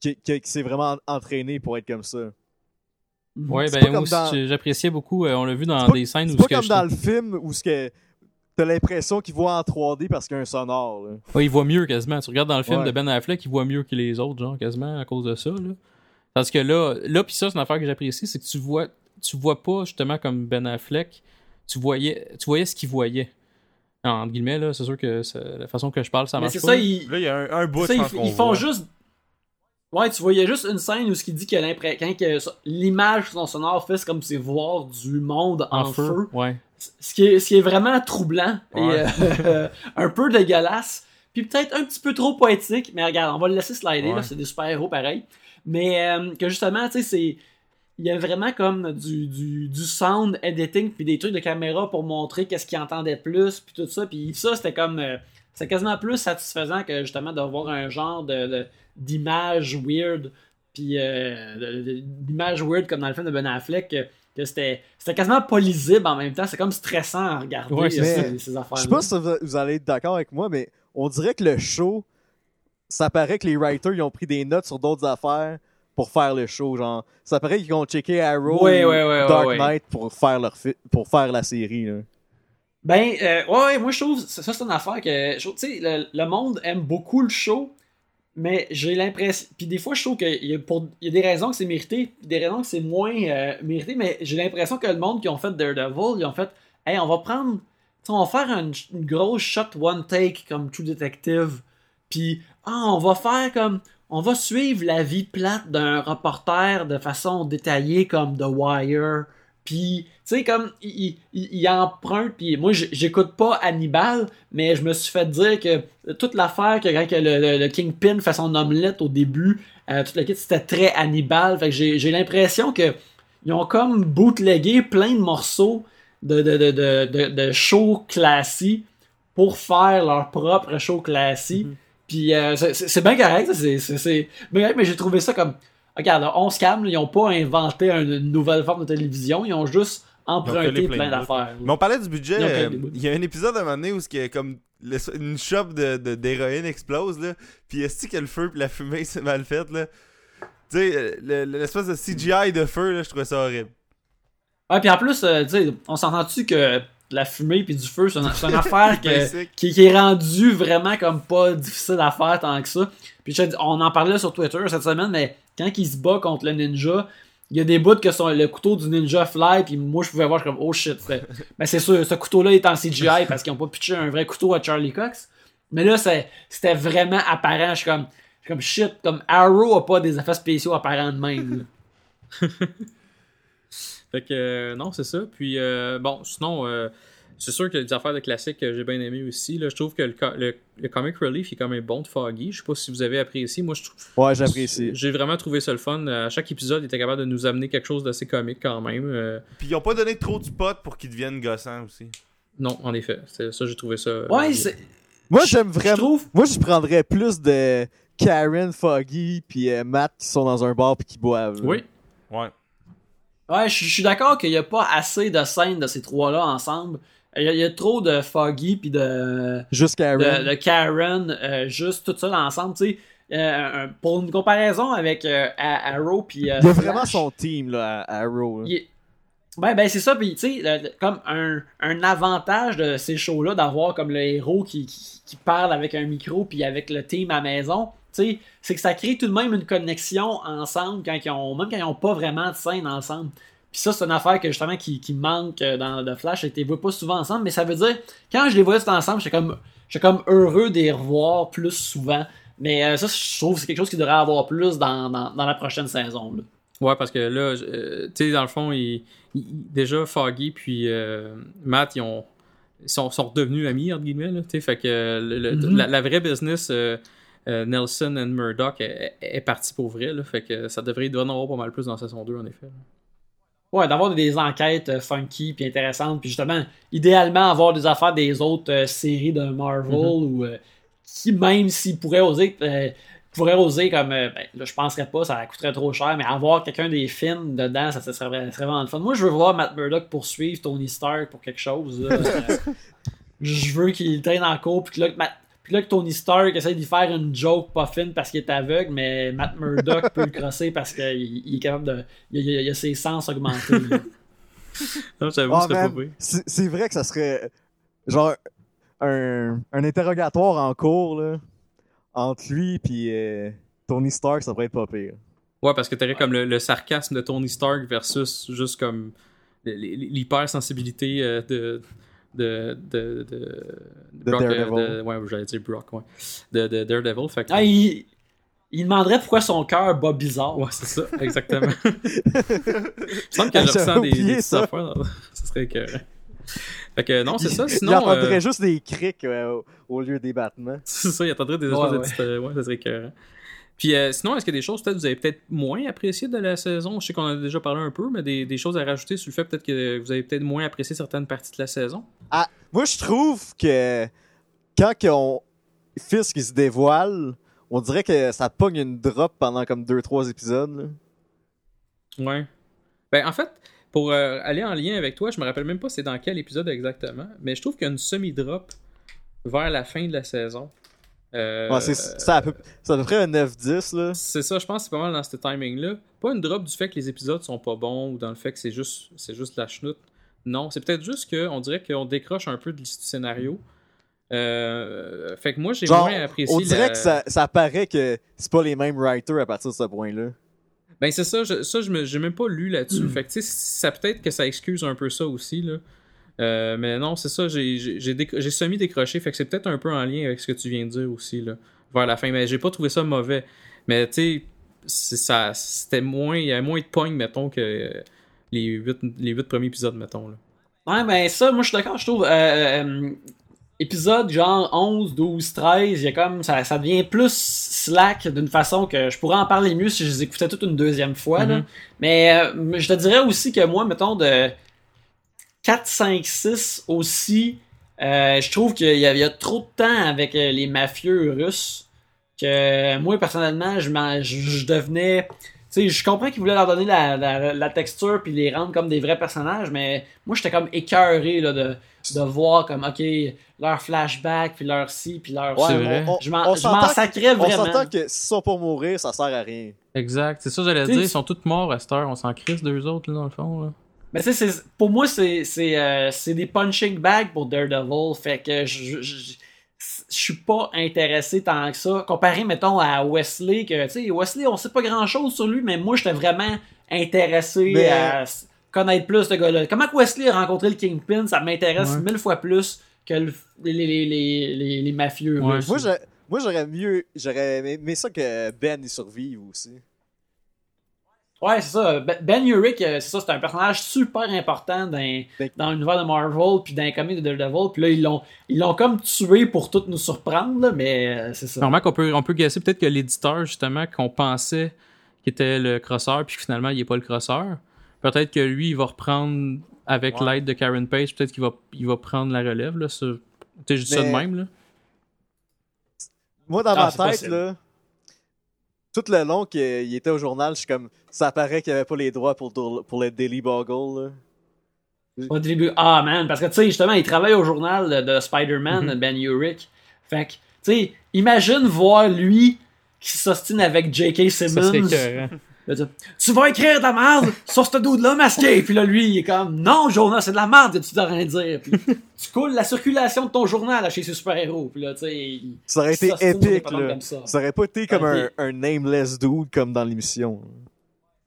qui, qui, qui- qui s'est vraiment entraîné pour être comme ça. Mhm. Ouais, C'est ben moi dans- j'appréciais beaucoup. euh, on l'a vu dans C'est pas- des scènes où C'est pas ce que comme je dans le film où ce que t'as l'impression qu'il voit en 3D parce qu'il y a un sonore. Là. Ouais, il voit mieux quasiment. Tu regardes dans le film Ouais. de Ben Affleck, il voit mieux que les autres, genre, quasiment, à cause de ça. Là. Parce que là, là pis ça, c'est une affaire que j'apprécie, c'est que tu vois, tu vois pas justement comme Ben Affleck, tu voyais, tu voyais ce qu'il voyait. Entre guillemets, là, c'est sûr que c'est- la façon que je parle, ça Mais marche c'est pas. ça, là. ils, Là, il y a un, un bout, ça, ils, ils font voit. juste. Ouais, tu voyais juste une scène où ce qu'il dit que l'image de son sonore fait, c'est comme c'est voir du monde en, en, feu. Ouais. Ce qui, est, ce qui est vraiment troublant Ouais. et euh, un peu dégueulasse. Puis peut-être un petit peu trop poétique, mais regarde, on va le laisser slider, Ouais. là, c'est des super-héros pareil. Mais euh, que justement, tu sais, c'est. Il y a vraiment comme du, du, du sound editing, puis des trucs de caméra pour montrer qu'est-ce qu'il entendait plus, puis tout ça. Puis ça, c'était comme. euh, c'est quasiment plus satisfaisant que justement d'avoir un genre de, d'image weird, puis euh, d'image weird comme dans le film de Ben Affleck, que, que c'était, c'était quasiment pas lisible en même temps. C'est comme stressant à regarder Ouais, euh, ça. ces, ces affaires Je sais pas si vous- vous allez être d'accord avec moi, mais on dirait que le show, ça paraît que les writers ils ont pris des notes sur d'autres affaires pour faire le show. Genre, ça paraît qu'ils ont checké Arrow Ouais, ou ouais, ouais, Dark. Knight pour faire leur fi- pour faire la série. Là. Ben, euh, ouais, ouais, moi je trouve, ça, ça, c'est une affaire que, je trouve, tu sais, le, le monde aime beaucoup le show, mais j'ai l'impression, puis des fois je trouve qu'il y, a pour- il y a des raisons que c'est mérité, puis des raisons que c'est moins euh, mérité, mais j'ai l'impression que le monde qui ont fait Daredevil, ils ont fait, hey, on va prendre, tu sais, on va faire une, une grosse shot one take comme True Detective, puis ah, on va faire comme, on va suivre la vie plate d'un reporter de façon détaillée comme The Wire. Puis, tu sais, comme, il, emprunte, puis moi, j'écoute pas Hannibal, mais je me suis fait dire que toute l'affaire, que quand le, le- Kingpin fait son omelette au début, euh, toute la c'était très Hannibal. Fait que j'ai l'impression que ils ont comme bootlegué plein de morceaux de, de, de, shows classiques pour faire leur propre show classique. Puis euh, c'est- bien correct, ça, c'est bien correct, mais j'ai trouvé ça comme. Regarde, on se calme, ils ont pas inventé une nouvelle forme de télévision, ils ont juste emprunté plein plein d'affaires. Mais on parlait du budget. Euh. Il y a un épisode à un moment donné où est comme le- une shop de, de- d'héroïne explose là. Puis est-ce que le feu puis la fumée c'est mal fait là? Tu sais, le- le- l'espèce de CGI de feu là, je trouvais ça horrible. Ouais, puis en plus, euh, tu sais, on s'entend-tu que la fumée puis du feu, c'est une, affaire que, qui, qui est rendue vraiment comme pas difficile à faire tant que ça. Puis je on en parlait sur Twitter cette semaine, mais quand il se bat contre le ninja, il y a des bouts que son, le couteau du ninja fly, puis moi je pouvais voir comme oh shit. Ben c'est sûr, ce couteau-là est en CGI parce qu'ils ont pas pitché un vrai couteau à Charlie Cox. Mais là, c'était vraiment apparent. Je suis comme, je suis comme shit, comme Arrow a pas des effets spéciaux apparents de même. Fait que, euh, non, c'est ça. Puis, euh, bon, sinon, euh, c'est sûr que des affaires de classiques que j'ai bien aimé aussi. Là, je trouve que le, co- le, le comic relief est quand même bon de Foggy. Je sais pas si vous avez apprécié. Moi, je trouve. Ouais, j'apprécie. J'ai vraiment trouvé ça le fun. À chaque épisode, il était capable de nous amener quelque chose d'assez comique quand même. Euh, Puis ils ont pas donné trop de spots pour qu'ils deviennent gossants aussi. non, en effet. C'est- Ça, j'ai trouvé ça. Ouais, c'est. Moi, j'aime Je vraiment. trouve. Moi, je prendrais plus de Karen, Foggy, puis euh, Matt qui sont dans un bar puis qui boivent. là. Oui. Ouais. Ouais, je suis d'accord qu'il n'y a pas assez de scènes de ces trois-là ensemble. Il y, a- il y a trop de Foggy puis de, Juste Karen. de, de Karen, euh, juste tout ça ensemble. Tu sais, Euh, pour une comparaison avec euh, Arrow puis. euh, Il y a vraiment son team là, à Arrow. là. il est- Ben, ben c'est ça, puis tu sais, comme un, un avantage de ces shows-là, d'avoir comme le héros qui, qui, qui parle avec un micro, puis avec le team à la maison, c'est que ça crée tout de même une connexion ensemble, quand ils ont, même quand ils n'ont pas vraiment de scène ensemble. Puis ça, c'est une affaire que justement qui, qui manque euh, dans The Flash, que tu les vois pas souvent ensemble, mais ça veut dire, quand je les voyais tous ensemble, j'étais comme, comme heureux de les revoir plus souvent. Mais euh, ça, je trouve que c'est quelque chose qui devrait avoir plus dans, dans, dans la prochaine saison. Là. Ouais, parce que là, euh, tu sais, dans le fond, il, il- déjà Foggy puis euh, Matt, ils, ont, ils sont, sont redevenus amis, entre guillemets. Là, fait que le- la, la vraie business, euh, Nelson and Murdoch est, est partie pour vrai. Là, fait que ça devrait, en avoir pas mal plus dans saison 2, en effet. là. Ouais, d'avoir des enquêtes euh, funky puis intéressantes, puis justement, idéalement avoir des affaires des autres euh, séries de Marvel Mhm. ou euh, qui, même s'ils pourraient oser, euh, pourrait oser comme ben, là je penserais pas ça coûterait trop cher mais avoir quelqu'un des films dedans ça, ça serait, ça serait vraiment le fun moi je veux voir Matt Murdock poursuivre Tony Stark pour quelque chose là. Je veux qu'il traîne en cours puis que là que Matt- puis là que Tony Stark essaie d'y faire une joke pas fine parce qu'il est aveugle mais Matt Murdock peut le crosser parce qu'il il est capable de il a, il a ses sens augmentés. Non, J'avoue, ce serait man, pas pire. c'est vrai que ça serait genre un, un interrogatoire en cours là, entre lui et Tony Stark, ça pourrait être pas pire. Ouais, parce que t'aurais comme le, le sarcasme de Tony Stark versus juste comme l'hypersensibilité euh, de. De, de, de, De Brock, euh, Daredevil. de- ouais, j'allais dire Brock, ouais. De, de Daredevil. Fait que- Ah, il, il demanderait pourquoi son cœur bat bizarre Ouais, c'est ça, exactement. Il me semble que Ah, je ressens des, des ça. affaires. Ça serait que. Fait que non, c'est ça. il Sinon. entendrait euh, juste des crics ouais, au, lieu des battements. C'est ça, il attendrait des Ouais, espèces de ouais. petites. euh, ouais, ça serait écœurant. Puis euh, sinon, est-ce qu'il y a des choses peut-être que vous avez peut-être moins appréciées de la saison? Je sais qu'on en a déjà parlé un peu, mais des, des choses à rajouter sur le fait peut-être que vous avez peut-être moins apprécié certaines parties de la saison? Ah, moi je trouve que quand on Fisk il se dévoile, on dirait que ça pogne une drop pendant comme 2-3 épisodes. là. Ouais. Ben, en fait, pour euh, aller en lien avec toi, je me rappelle même pas c'est dans quel épisode exactement, mais je trouve qu'il y a une semi-drop vers la fin de la saison. Euh, Ouais, c'est c'est à peu, c'est à peu près un 9-10 là. C'est ça, je pense que c'est pas mal dans ce timing-là. Pas une drop du fait que les épisodes sont pas bons ou dans le fait que c'est juste, c'est juste de la chenoute. Non, c'est peut-être juste qu'on dirait qu'on décroche un peu du scénario. Euh, fait que moi, j'ai moins apprécié. on dirait la- que ça, ça paraît que c'est pas les mêmes writers à partir de ce point-là. Ben c'est ça, je- ça je me- j'ai même pas lu là-dessus. Hmm. Fait que tu sais, ça peut-être que ça excuse un peu ça aussi là. Euh, mais non, c'est ça, j'ai- j'ai j'ai déc- j'ai semi-décroché, fait que c'est peut-être un peu en lien avec ce que tu viens de dire aussi là, vers la fin. Mais j'ai pas trouvé ça mauvais. Mais tu sais, c'était moins, il y avait moins de points, mettons, que les huit, les huit premiers épisodes, mettons là. Ouais, ben ça, moi je suis d'accord, je trouve. euh, euh, épisode genre 11, 12, 13, il y a comme. Ça, ça devient plus slack d'une façon que je pourrais en parler mieux si je les écoutais toutes une deuxième fois. là. Mhm. Mais euh, je te dirais aussi que moi, mettons, de 4, 5, 6 aussi, euh, je trouve qu'il y, y a trop de temps avec euh, les mafieux russes que moi, personnellement, je, je, je devenais. Tu sais, je comprends qu'ils voulaient leur donner la, la, la texture puis les rendre comme des vrais personnages, mais moi, j'étais comme écœuré là, de, de voir comme, ok, leur flashback, puis leur ci, puis leur Ouais, vrai. on- on- Je m'en on je m'en s'entend- sacrais On vraiment. s'entend que s'ils sont pour mourir, ça sert à rien. Exact, c'est ça que j'allais dire, ils sont tous morts à cette heure, on s'en crisse deux autres là, dans le fond là. Mais tu sais, c'est- pour moi, c'est c'est euh, c'est des punching bags pour Daredevil. Fait que je, je, je, je suis pas intéressé tant que ça. Comparé, mettons, à Wesley, que tu sais, Wesley, on sait pas grand chose sur lui, mais moi, j'étais vraiment intéressé Mais- à connaître plus ce gars-là. Comment que Wesley a rencontré le Kingpin, ça m'intéresse Ouais. mille fois plus que le- les, les, les, les, les mafieux. Ouais. Moi, j'aurais mieux. J'aurais aimé ça que Ben y survive aussi. Ouais, c'est ça. Ben- Ben Urich, euh, c'est ça, c'est un personnage super important dans, dans l'univers de Marvel, puis dans les comics de Daredevil. Puis là, ils l'ont, ils l'ont comme tué pour tout nous surprendre, là, mais euh, c'est ça. Normalement qu'on peut, on peut guesser peut-être que l'éditeur, justement, qu'on pensait qu'il était le crosseur, puis que finalement, il n'est pas le crosseur. Peut-être que lui, il va reprendre, avec Ouais. l'aide de Karen Page, peut-être qu'il va, il va prendre la relève, là. sur- Tu sais, je dis ça de même, là. Moi, dans Ah, ma tête, possible. là, tout le long qu'il était au journal, je suis comme. Ça paraît qu'il avait pas les droits pour, pour le Daily Bugle. Là. Au début, ah man, parce que tu sais, justement, il travaille au journal de, de Spider-Man, Mhm. Ben Urich. Fait que, tu sais, imagine voir lui qui s'ostine avec J.K. Simmons. Tu- Tu vas écrire de la merde sur ce dude-là masqué. Puis là, lui, il est comme Non, Jonas, c'est de la merde que tu dois rien dire. Puis tu coules la circulation de ton journal là, chez ces super-héros. Puis là, tu sais. il- Ça aurait été épique, là. comme ça. Ça aurait pas été comme Ok. un, un nameless dude comme dans l'émission.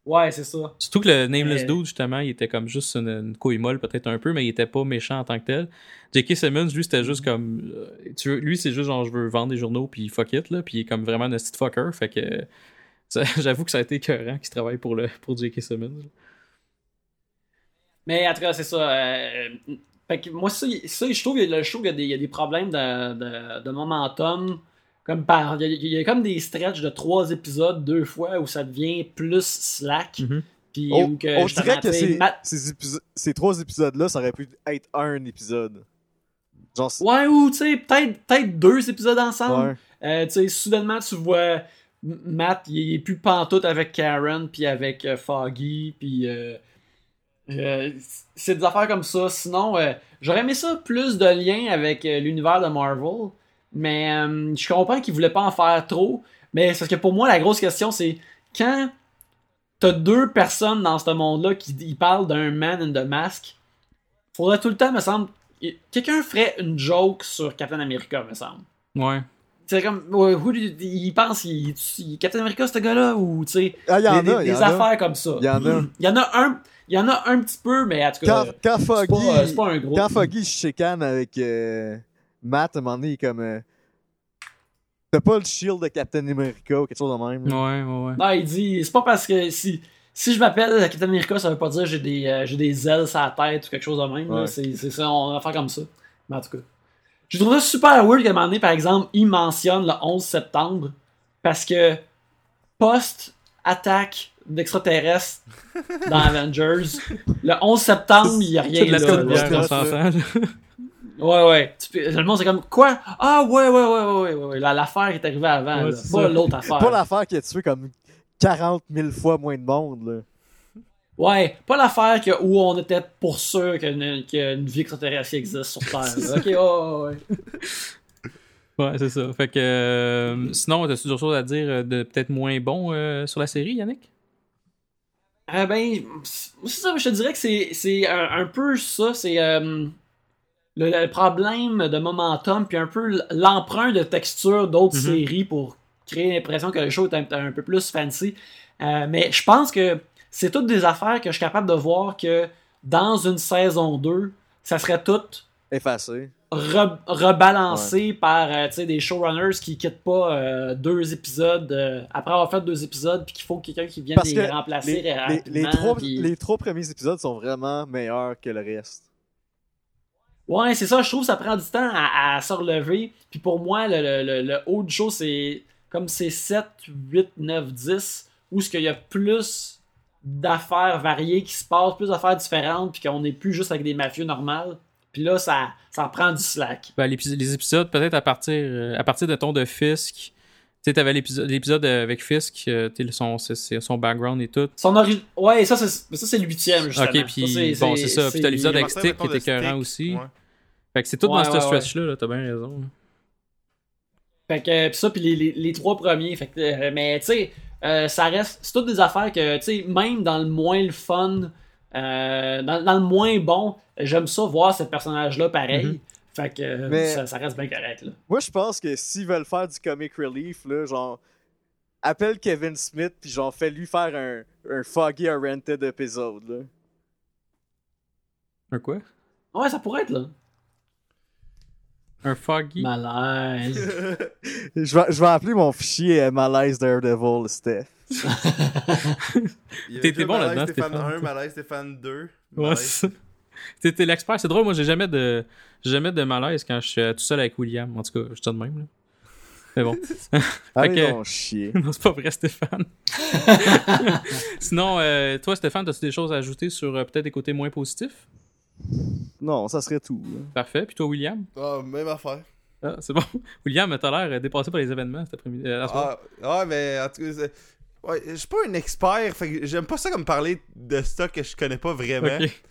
Ouais, c'est ça. Surtout que le Nameless Mais- Dude, justement, il était comme juste une, une couille molle, peut-être un peu, mais il était pas méchant en tant que tel. J.K. Simmons, lui, c'était juste comme. euh, tu veux- lui, c'est juste genre, je veux vendre des journaux, puis fuck it, là. Puis il est comme vraiment un petit fucker. Fait que. J'avoue que ça a été écœurant qu'il travaille pour, le, pour J.K. Simmons. Mais en tout cas, c'est ça. euh, fait que moi, ça, ça, je trouve, que le show, il y a des, il y a des problèmes de, de, de momentum. Comme par, il, y a, il y a comme des stretches de trois épisodes, deux fois, où ça devient plus slack. Mhm. Puis, On, où que, on dirait que ces, trois épisodes-là, ça aurait pu être un épisode. Genre, Ouais, ou tu sais, peut-être peut-être deux épisodes ensemble. ouais. Euh, tu sais, soudainement, tu vois Matt, il est plus pantoute avec Karen, puis avec euh, Foggy, puis euh, euh, c'est des affaires comme ça. Sinon, j'aurais aimé ça plus de liens avec l'univers de Marvel, mais je comprends qu'ils voulaient pas en faire trop. Mais parce que pour moi, la grosse question, c'est quand t'as deux personnes dans ce monde-là qui parlent d'un man in the mask, faudrait tout le temps, me semble, quelqu'un ferait une joke sur Captain America, me semble. Ouais. C'est comme, ouais, who do you- il pense, il, il- Captain America, ce gars-là, ou, tu sais, Ah, il y en des, a, des- il y des en a. affaires comme ça. Il y en a. Il y en a un, il y en a un petit peu, mais en tout cas, Quand, c'est Foggy, pas, euh, pas un gros. quand Foggy se chicane avec euh, Matt, à un moment donné, il est comme. euh, T'as pas le shield de Captain America ou quelque chose de même. là. Ouais, ouais, ouais. Non, il dit, c'est pas parce que si, si je m'appelle Captain America, ça veut pas dire que j'ai des, euh, j'ai des ailes sur la tête ou quelque chose de même. Ouais. C'est ça, on va faire comme ça. Mais en tout cas. Je trouve ça super weird qu'à un moment donné, par exemple, il mentionne le 11 septembre parce que post-attaque d'extraterrestres dans Avengers, le 11 septembre, il y a rien là, là. Ouais, ouais. Tu peux- Le monde, c'est comme, quoi? Ah, ouais, ouais, ouais, ouais, ouais, ouais, ouais. La- L'affaire qui est arrivée avant, Ouais, là. pas l'autre affaire. Pas l'affaire qui a tué comme 40 000 fois moins de monde. Là. Ouais, pas l'affaire que, où on était pour sûr qu'une vie extraterrestre existe sur Terre. ok, ouais, ouais, ouais. Ouais, c'est ça. Fait que. euh, sinon, t'as-tu d'autres choses à dire euh, de peut-être moins bon euh, sur la série, Yannick? Euh, ben, c'est ça, je te dirais que c'est c'est un, un peu ça, c'est euh, le, le problème de momentum, puis un peu l'emprunt de texture d'autres Mhm. séries pour créer l'impression que le show est un, un peu plus fancy. Euh, mais je pense que c'est toutes des affaires que je suis capable de voir que dans une saison 2, ça serait tout Effacé. re- rebalancé par euh, des showrunners qui quittent pas euh, deux épisodes euh, après avoir fait deux épisodes puis qu'il faut quelqu'un qui vienne Parce les remplacer Les, les, rapidement, les trois, puis- les trois premiers épisodes sont vraiment meilleurs que le reste. Ouais, c'est ça, je trouve que ça prend du temps à, à se relever. Puis pour moi, le, le, le, le haut du show, c'est comme c'est 7, 8, 9, 10, où ce qu'il y a plus d'affaires variées qui se passent, plus d'affaires différentes, puis qu'on n'est plus juste avec des mafieux normales. Puis là, ça, ça prend du slack. Ben, les épisodes, peut-être à partir, euh, à partir de ton de Fisk. Tu sais, t'avais l'épisode l'épisode avec Fisk, euh, tu sais, son, son background et tout. Son ori- Ouais, ça, c'est ça, c'est le huitième, justement. Ok, puis bon, c'est ça. Puis t'as l'épisode avec Stick qui était écœurant aussi. Ouais. Fait que c'est tout Ouais, dans ouais, ce ouais. stretch-là, là, t'as bien raison. Fait que, pis ça, puis les, les, les trois premiers. Fait que, euh, mais tu sais, euh, ça reste. C'est toutes des affaires que, tu sais, même dans le moins le fun, euh, dans, dans le moins bon, j'aime ça voir ce personnage-là pareil. Mhm. Fait que euh, Mais- ça, ça reste bien correct, là. Moi, je pense que s'ils veulent faire du comic relief, là, genre, appelle Kevin Smith, puis genre, fais-lui faire un, un Foggy Oriented épisode, là. Un quoi? Ouais, ça pourrait être, là. Un Foggy? Malaise. Je vais, je vais appeler mon fichier euh, Malaise Daredevil, Steph. T'es bon Malaise là-dedans, Stéphane Stéphane. 1, Malaise Stéphane 2. Ouais, Malaise. T'es t'es l'expert. C'est drôle, moi, j'ai jamais de, j'ai jamais de malaise quand je suis euh, tout seul avec William. En tout cas, je suis de même, là. Mais bon. Allez que- donc chier. non, c'est pas vrai, Stéphane. Sinon, euh, toi, Stéphane, as-tu des choses à ajouter sur euh, peut-être des côtés moins positifs? Non, ça serait tout. là. Parfait. Puis toi, William? Ah, même affaire. Ah, c'est bon. William, t'as l'air euh, dépassé par les événements cet après-midi. euh, à. Ah, ah, mais en tout cas, c'est- ouais, je suis pas un expert, fait que j'aime pas ça comme parler de stock que je connais pas vraiment. Ok.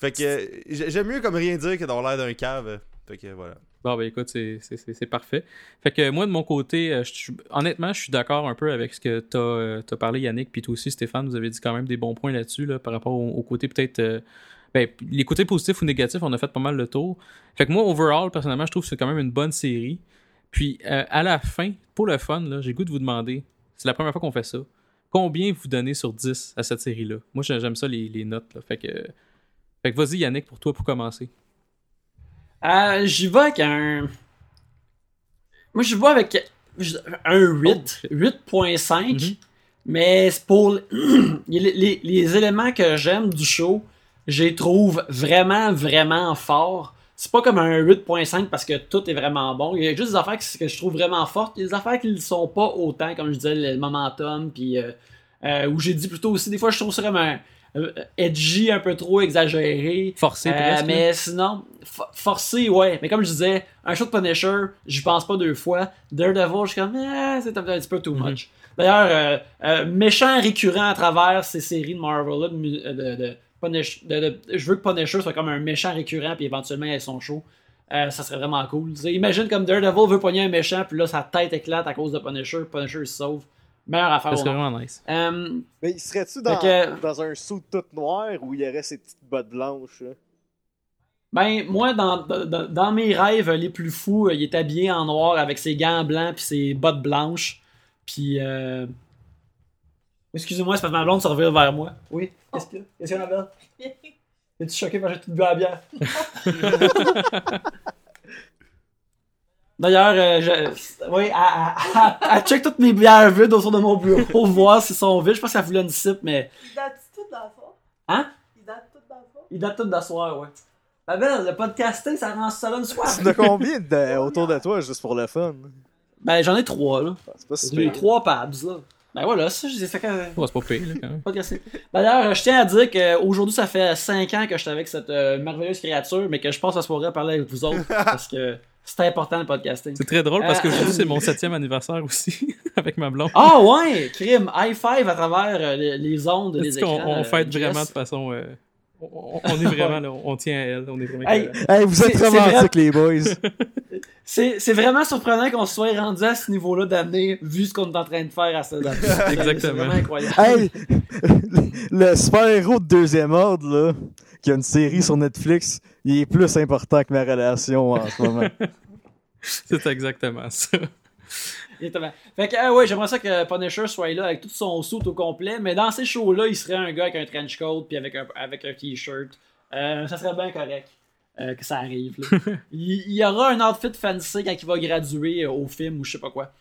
Fait que euh, j'ai- j'aime mieux comme rien dire que d'avoir l'air d'un cave. Fait que voilà. Bon, ben écoute, c'est- c'est c'est- c'est parfait. Fait que moi, de mon côté, euh, je suis- honnêtement, je suis d'accord un peu avec ce que t'as euh, t'as parlé, Yannick, puis toi aussi, Stéphane, vous avez dit quand même des bons points là-dessus, là, par rapport au, au côté peut-être... euh, ben, les côtés positifs ou négatifs, on a fait pas mal le tour. Fait que moi, overall, personnellement, je trouve que c'est quand même une bonne série. Puis, euh, à la fin, pour le fun, j'ai goût de vous demander, c'est la première fois qu'on fait ça, combien vous donnez sur 10 à cette série-là? Moi, j'ai- j'aime ça, les, les notes. Là. Fait que, fait que vas-y, Yannick, pour toi, pour commencer. Euh, J'y vais avec un. Moi, j'y vais avec un 8, 8.5. Mhm. Mais c'est pour les, les- les éléments que j'aime du show, je les trouve vraiment, vraiment forts. C'est pas comme un 8.5 parce que tout est vraiment bon. Il y a juste des affaires que, je trouve vraiment fortes. Il y a des affaires qui ne sont pas autant, comme je disais, le momentum, puis euh, Euh, où j'ai dit plutôt aussi, des fois, je trouve ça comme un euh, edgy, un peu trop exagéré. Forcé Euh, presque. mais sinon, for- forcé, ouais. Mais comme je disais, un show de Punisher, j'y pense pas deux fois. Daredevil, je suis comme, eh, c'est un, petit peu too Mhm. much. D'ailleurs, méchant récurrent à travers ces séries de Marvel, là, de, mu- de, de Punish- de- de- je veux que Punisher soit comme un méchant récurrent, puis éventuellement il ait son show. Euh, ça serait vraiment cool. Tu sais, imagine comme Daredevil veut pogner un méchant, puis là sa tête éclate à cause de Punisher. Punisher il se sauve. Meilleure affaire Ça serait vraiment nice. Um, Mais il serait-tu dans, que- dans un sou tout noir où il y aurait ses petites bottes blanches? là? Ben, moi, dans, dans, dans mes rêves les plus fous, euh, il est habillé en noir avec ses gants blancs puis ses bottes blanches. Puis, euh... Excusez-moi, c'est parce que ma blonde se revient vers moi. Oui? Qu'est-ce qu'il y a? Qu'est-ce qu'il y a, Annabelle? Es-tu choqué parce que j'ai tout bu à la bière? D'ailleurs, euh, je... oui, elle, elle- elle- elle check toutes mes bières vides autour de mon bureau pour voir si sont vides. Je pense qu'elle voulait une sip, mais Ils datent tout dans le fond? Hein? Ils datent tout dans le fond? ils datent toutes d'asseoir, ouais. Ma belle, le podcasting, ça rend ça donne soif. Tu en as combien de- autour de toi juste pour le fun? Ben, j'en ai trois, là. C'est pas si J'ai trois pads, là. Ben voilà, ça, je les ai fait quand Ouais, c'est pas pire, là, quand même. podcasting. D'ailleurs, je tiens à dire qu'aujourd'hui, ça fait 5 ans que je suis avec cette euh, merveilleuse créature, mais que je pense à ce soirée parler avec vous autres, parce que c'est important le podcasting. C'est très drôle parce Euh, qu'aujourd'hui, c'est mon septième anniversaire aussi, avec ma blonde. Ah ouais, crime, high five à travers euh, les, les ondes, les C'est qu'on écrans. on euh, fête vraiment de façon. On, on est vraiment là, on tient à elle, on est vraiment. Hey. Hey, vous êtes C'est- c'est romantiques, les boys. C'est c'est vraiment surprenant qu'on se soit rendu à ce niveau-là d'année, vu ce qu'on est en train de faire à ce date. C'est Exactement. vraiment incroyable. hey, le super-héros de deuxième ordre, là, qui a une série sur Netflix, il est plus important que ma relation en ce moment. C'est exactement ça. Exactement. Fait que, ah ouais, j'aimerais ça que Punisher soit là avec tout son suit au complet, mais dans ces shows-là, il serait un gars avec un trench coat puis avec un, avec un t-shirt. Euh, ça serait bien correct euh, que ça arrive. là. il, il y aura un outfit fancy quand il va graduer euh, au film ou je sais pas quoi.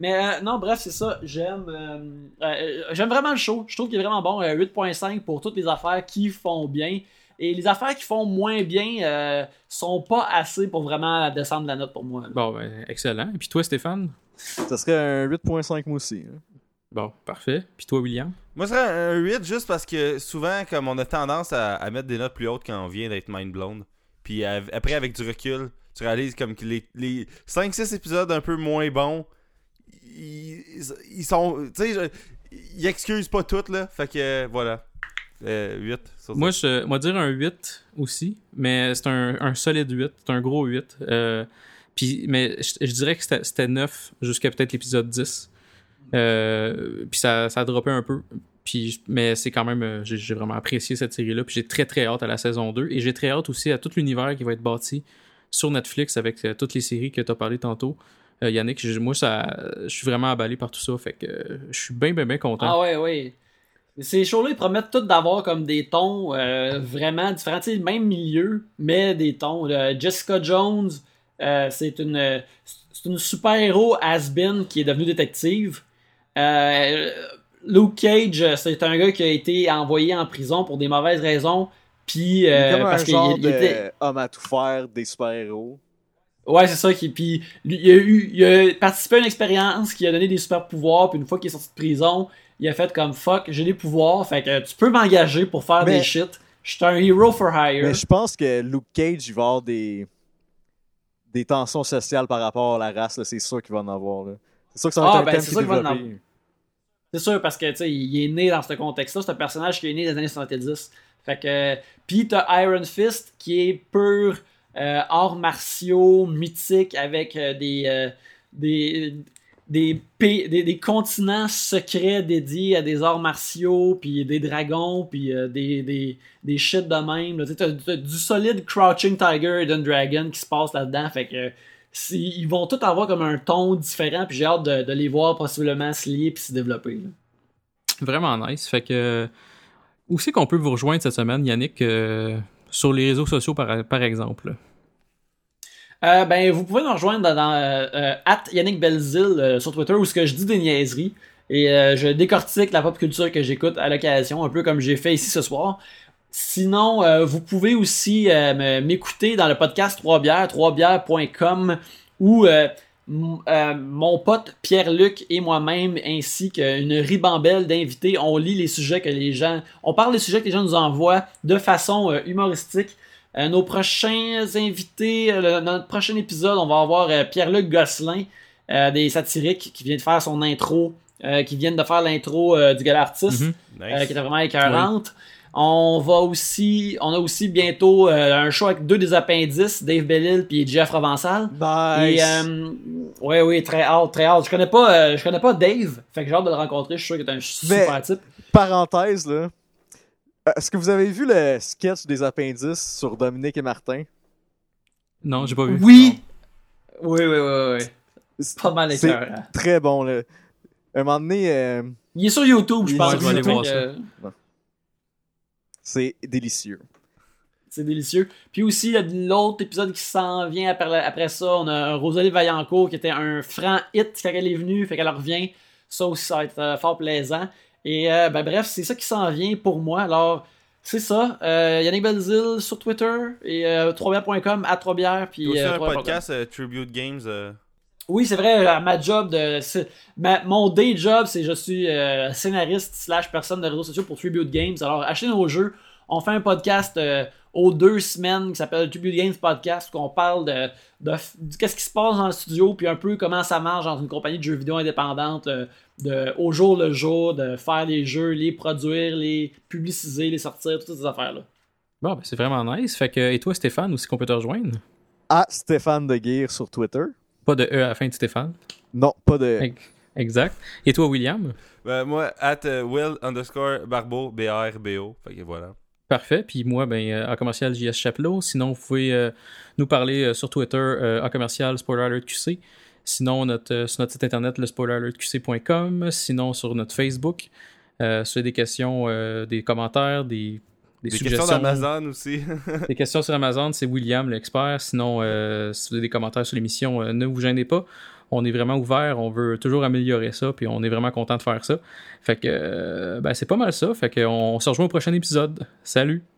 Mais euh, non, bref, c'est ça. J'aime euh, euh, j'aime vraiment le show. Je trouve qu'il est vraiment bon. Euh, 8.5 pour toutes les affaires qui font bien. Et les affaires qui font moins bien euh, sont pas assez pour vraiment descendre la note pour moi. là. Bon, ben, excellent. Et puis toi, Stéphane? Ça serait un 8.5 moi aussi. hein. Bon, parfait. Puis toi, William? Moi, ce serait un 8 juste parce que souvent, comme on a tendance à, à mettre des notes plus hautes quand on vient d'être mind blown. Puis après, avec du recul, tu réalises comme que les, les 5-6 épisodes un peu moins bons, ils, ils sont. Tu sais, ils excusent pas tout, là. Fait que euh, voilà. Euh, 8 sur Moi, je moi dire un 8 aussi, mais c'est un, un solide 8. C'est un gros 8. Euh, puis, mais je, dirais que c'était 9 jusqu'à peut-être l'épisode 10. Euh, puis ça, ça a droppé un peu. Puis, mais c'est quand même, euh, j'ai vraiment apprécié cette série-là. Puis j'ai très très hâte à la saison 2. Et j'ai très hâte aussi à tout l'univers qui va être bâti sur Netflix avec euh, toutes les séries que tu as parlé tantôt. Yannick, moi, ça, je suis vraiment emballé par tout ça. Fait que je suis bien, bien, bien content. Ah ouais, ouais. Ces shows-là, ils promettent tous d'avoir comme des tons vraiment différents. Tu sais, même milieu, mais des tons. Jessica Jones, euh, c'est une, euh, c'est une super-héros has-been qui est devenue détective. Euh, Luke Cage, c'est un gars qui a été envoyé en prison pour des mauvaises raisons. Puis, euh, parce qu'il était. homme à tout faire des super-héros. Ouais, c'est ça. Qui, puis, lui, il, a eu, il a participé à une expérience qui a donné des super pouvoirs. Puis une fois qu'il est sorti de prison, il a fait comme fuck, j'ai des pouvoirs. Fait que tu peux m'engager pour faire Mais- des shit. Je suis un hero for hire. Mais je pense que Luke Cage, il va avoir des, des tensions sociales par rapport à la race. C'est sûr qu'il va en avoir. là. C'est sûr que ça va Ah, être un ben, thème c'est qui est sûr qu'il va en développé. C'est sûr, parce que, tu sais, il est né dans ce contexte-là. C'est un personnage qui est né dans les années 70. Fait que. Puis t'as Iron Fist qui est pur euh, arts martiaux, mythique, avec euh, des, euh, des, des, des. continents secrets dédiés à des arts martiaux, puis des dragons, puis euh, des, des, des shit de même. Tu t'as du solide Crouching Tiger, Hidden Dragon qui se passe là-dedans. Fait que. Ils vont tous avoir comme un ton différent, puis j'ai hâte de, les voir possiblement se lier puis se développer. Vraiment nice. Fait que. Où c'est qu'on peut vous rejoindre cette semaine, Yannick, euh, sur les réseaux sociaux par exemple? Euh, ben, vous pouvez nous rejoindre dans, dans euh, euh, Yannick Belzil sur Twitter où ce que je dis des niaiseries et je décortique la pop culture que j'écoute à l'occasion, un peu comme j'ai fait ici ce soir. Sinon, vous pouvez aussi m'écouter dans le podcast 3 bières, 3bières.com où mon pote Pierre-Luc et moi-même, ainsi qu'une ribambelle d'invités, on lit les sujets que les gens. On parle des sujets que les gens nous envoient de façon humoristique. Euh, nos prochains invités, euh, le- dans notre prochain épisode, on va avoir euh, Pierre-Luc Gosselin, euh, des satiriques, qui vient de faire son intro, euh, qui vient de faire l'intro euh, du gala artiste euh, Nice. qui était vraiment écœurante. On va aussi, on a aussi bientôt euh, un show avec deux des appendices, Dave Bellil puis Jeff Provençal. Nice. Et euh, ouais, oui, très hâte, très hâte. Je connais pas, euh, je connais pas Dave, fait que j'ai hâte de le rencontrer. Je suis sûr qu'il est un super Mais- type. Parenthèse, là. Euh, Est-ce que vous avez vu le sketch des appendices sur Dominique et Martin? Non, j'ai pas vu. Oui, oui, oui, oui, oui. C'est Pas mal C'est- très bon, là. Un moment donné, euh, Il est sur YouTube, je pense. je vais aller voir Fait ça. que, c'est délicieux. C'est délicieux. Puis aussi, il y a de l'autre épisode qui s'en vient après, après ça. On a Rosalie Vaillancourt qui était un franc hit quand elle est venue, fait qu'elle revient. Ça aussi, ça va être euh, fort plaisant. Et euh, ben, bref, c'est ça qui s'en vient pour moi. Alors, c'est ça. Euh, Yannick Belzil sur Twitter et euh, 3bières.com à 3bières. Puis, aussi euh, un 3bières.com. podcast Tribute Games. Oui, c'est vrai, ma job de. ma- mon day job, c'est je suis scénariste slash personne de réseaux sociaux pour Tribute Games. Alors, achetez nos jeux. On fait un podcast euh, aux deux semaines qui s'appelle Tribute Games Podcast, où on parle de, de, de qu'est-ce qui se passe dans le studio, puis un peu comment ça marche dans une compagnie de jeux vidéo indépendante, euh, de, au jour le jour, de faire les jeux, les produire, les publiciser, les sortir, toutes ces affaires-là. Bon, ben, c'est vraiment nice. Fait que, et toi, Stéphane, aussi qu'on peut te rejoindre? À Stéphane de Guire sur Twitter. Pas de E à la fin de Stéphane? Non, pas de. Hey. Exact. Et toi, William? ben, moi, at euh, Will underscore Barbeau, B-R-B-O. Fait que voilà. Parfait. Puis moi, ben, euh, en commercial JS Chapelot. Sinon, vous pouvez euh, nous parler euh, sur Twitter en commercial Spoiler Alert QC. Sinon, notre, sur notre site internet, le spoileralertqc.com. Sinon, sur notre Facebook. Euh, si vous avez des questions, euh, des commentaires, des, des, Des suggestions. questions d'Amazon aussi. Des questions sur Amazon, c'est William, l'expert. Sinon, euh, si vous avez des commentaires sur l'émission, ne vous gênez pas. On est vraiment ouvert, on veut toujours améliorer ça, puis on est vraiment content de faire ça. Fait que, euh, ben, c'est pas mal ça. Fait que, on se rejoint au prochain épisode. Salut!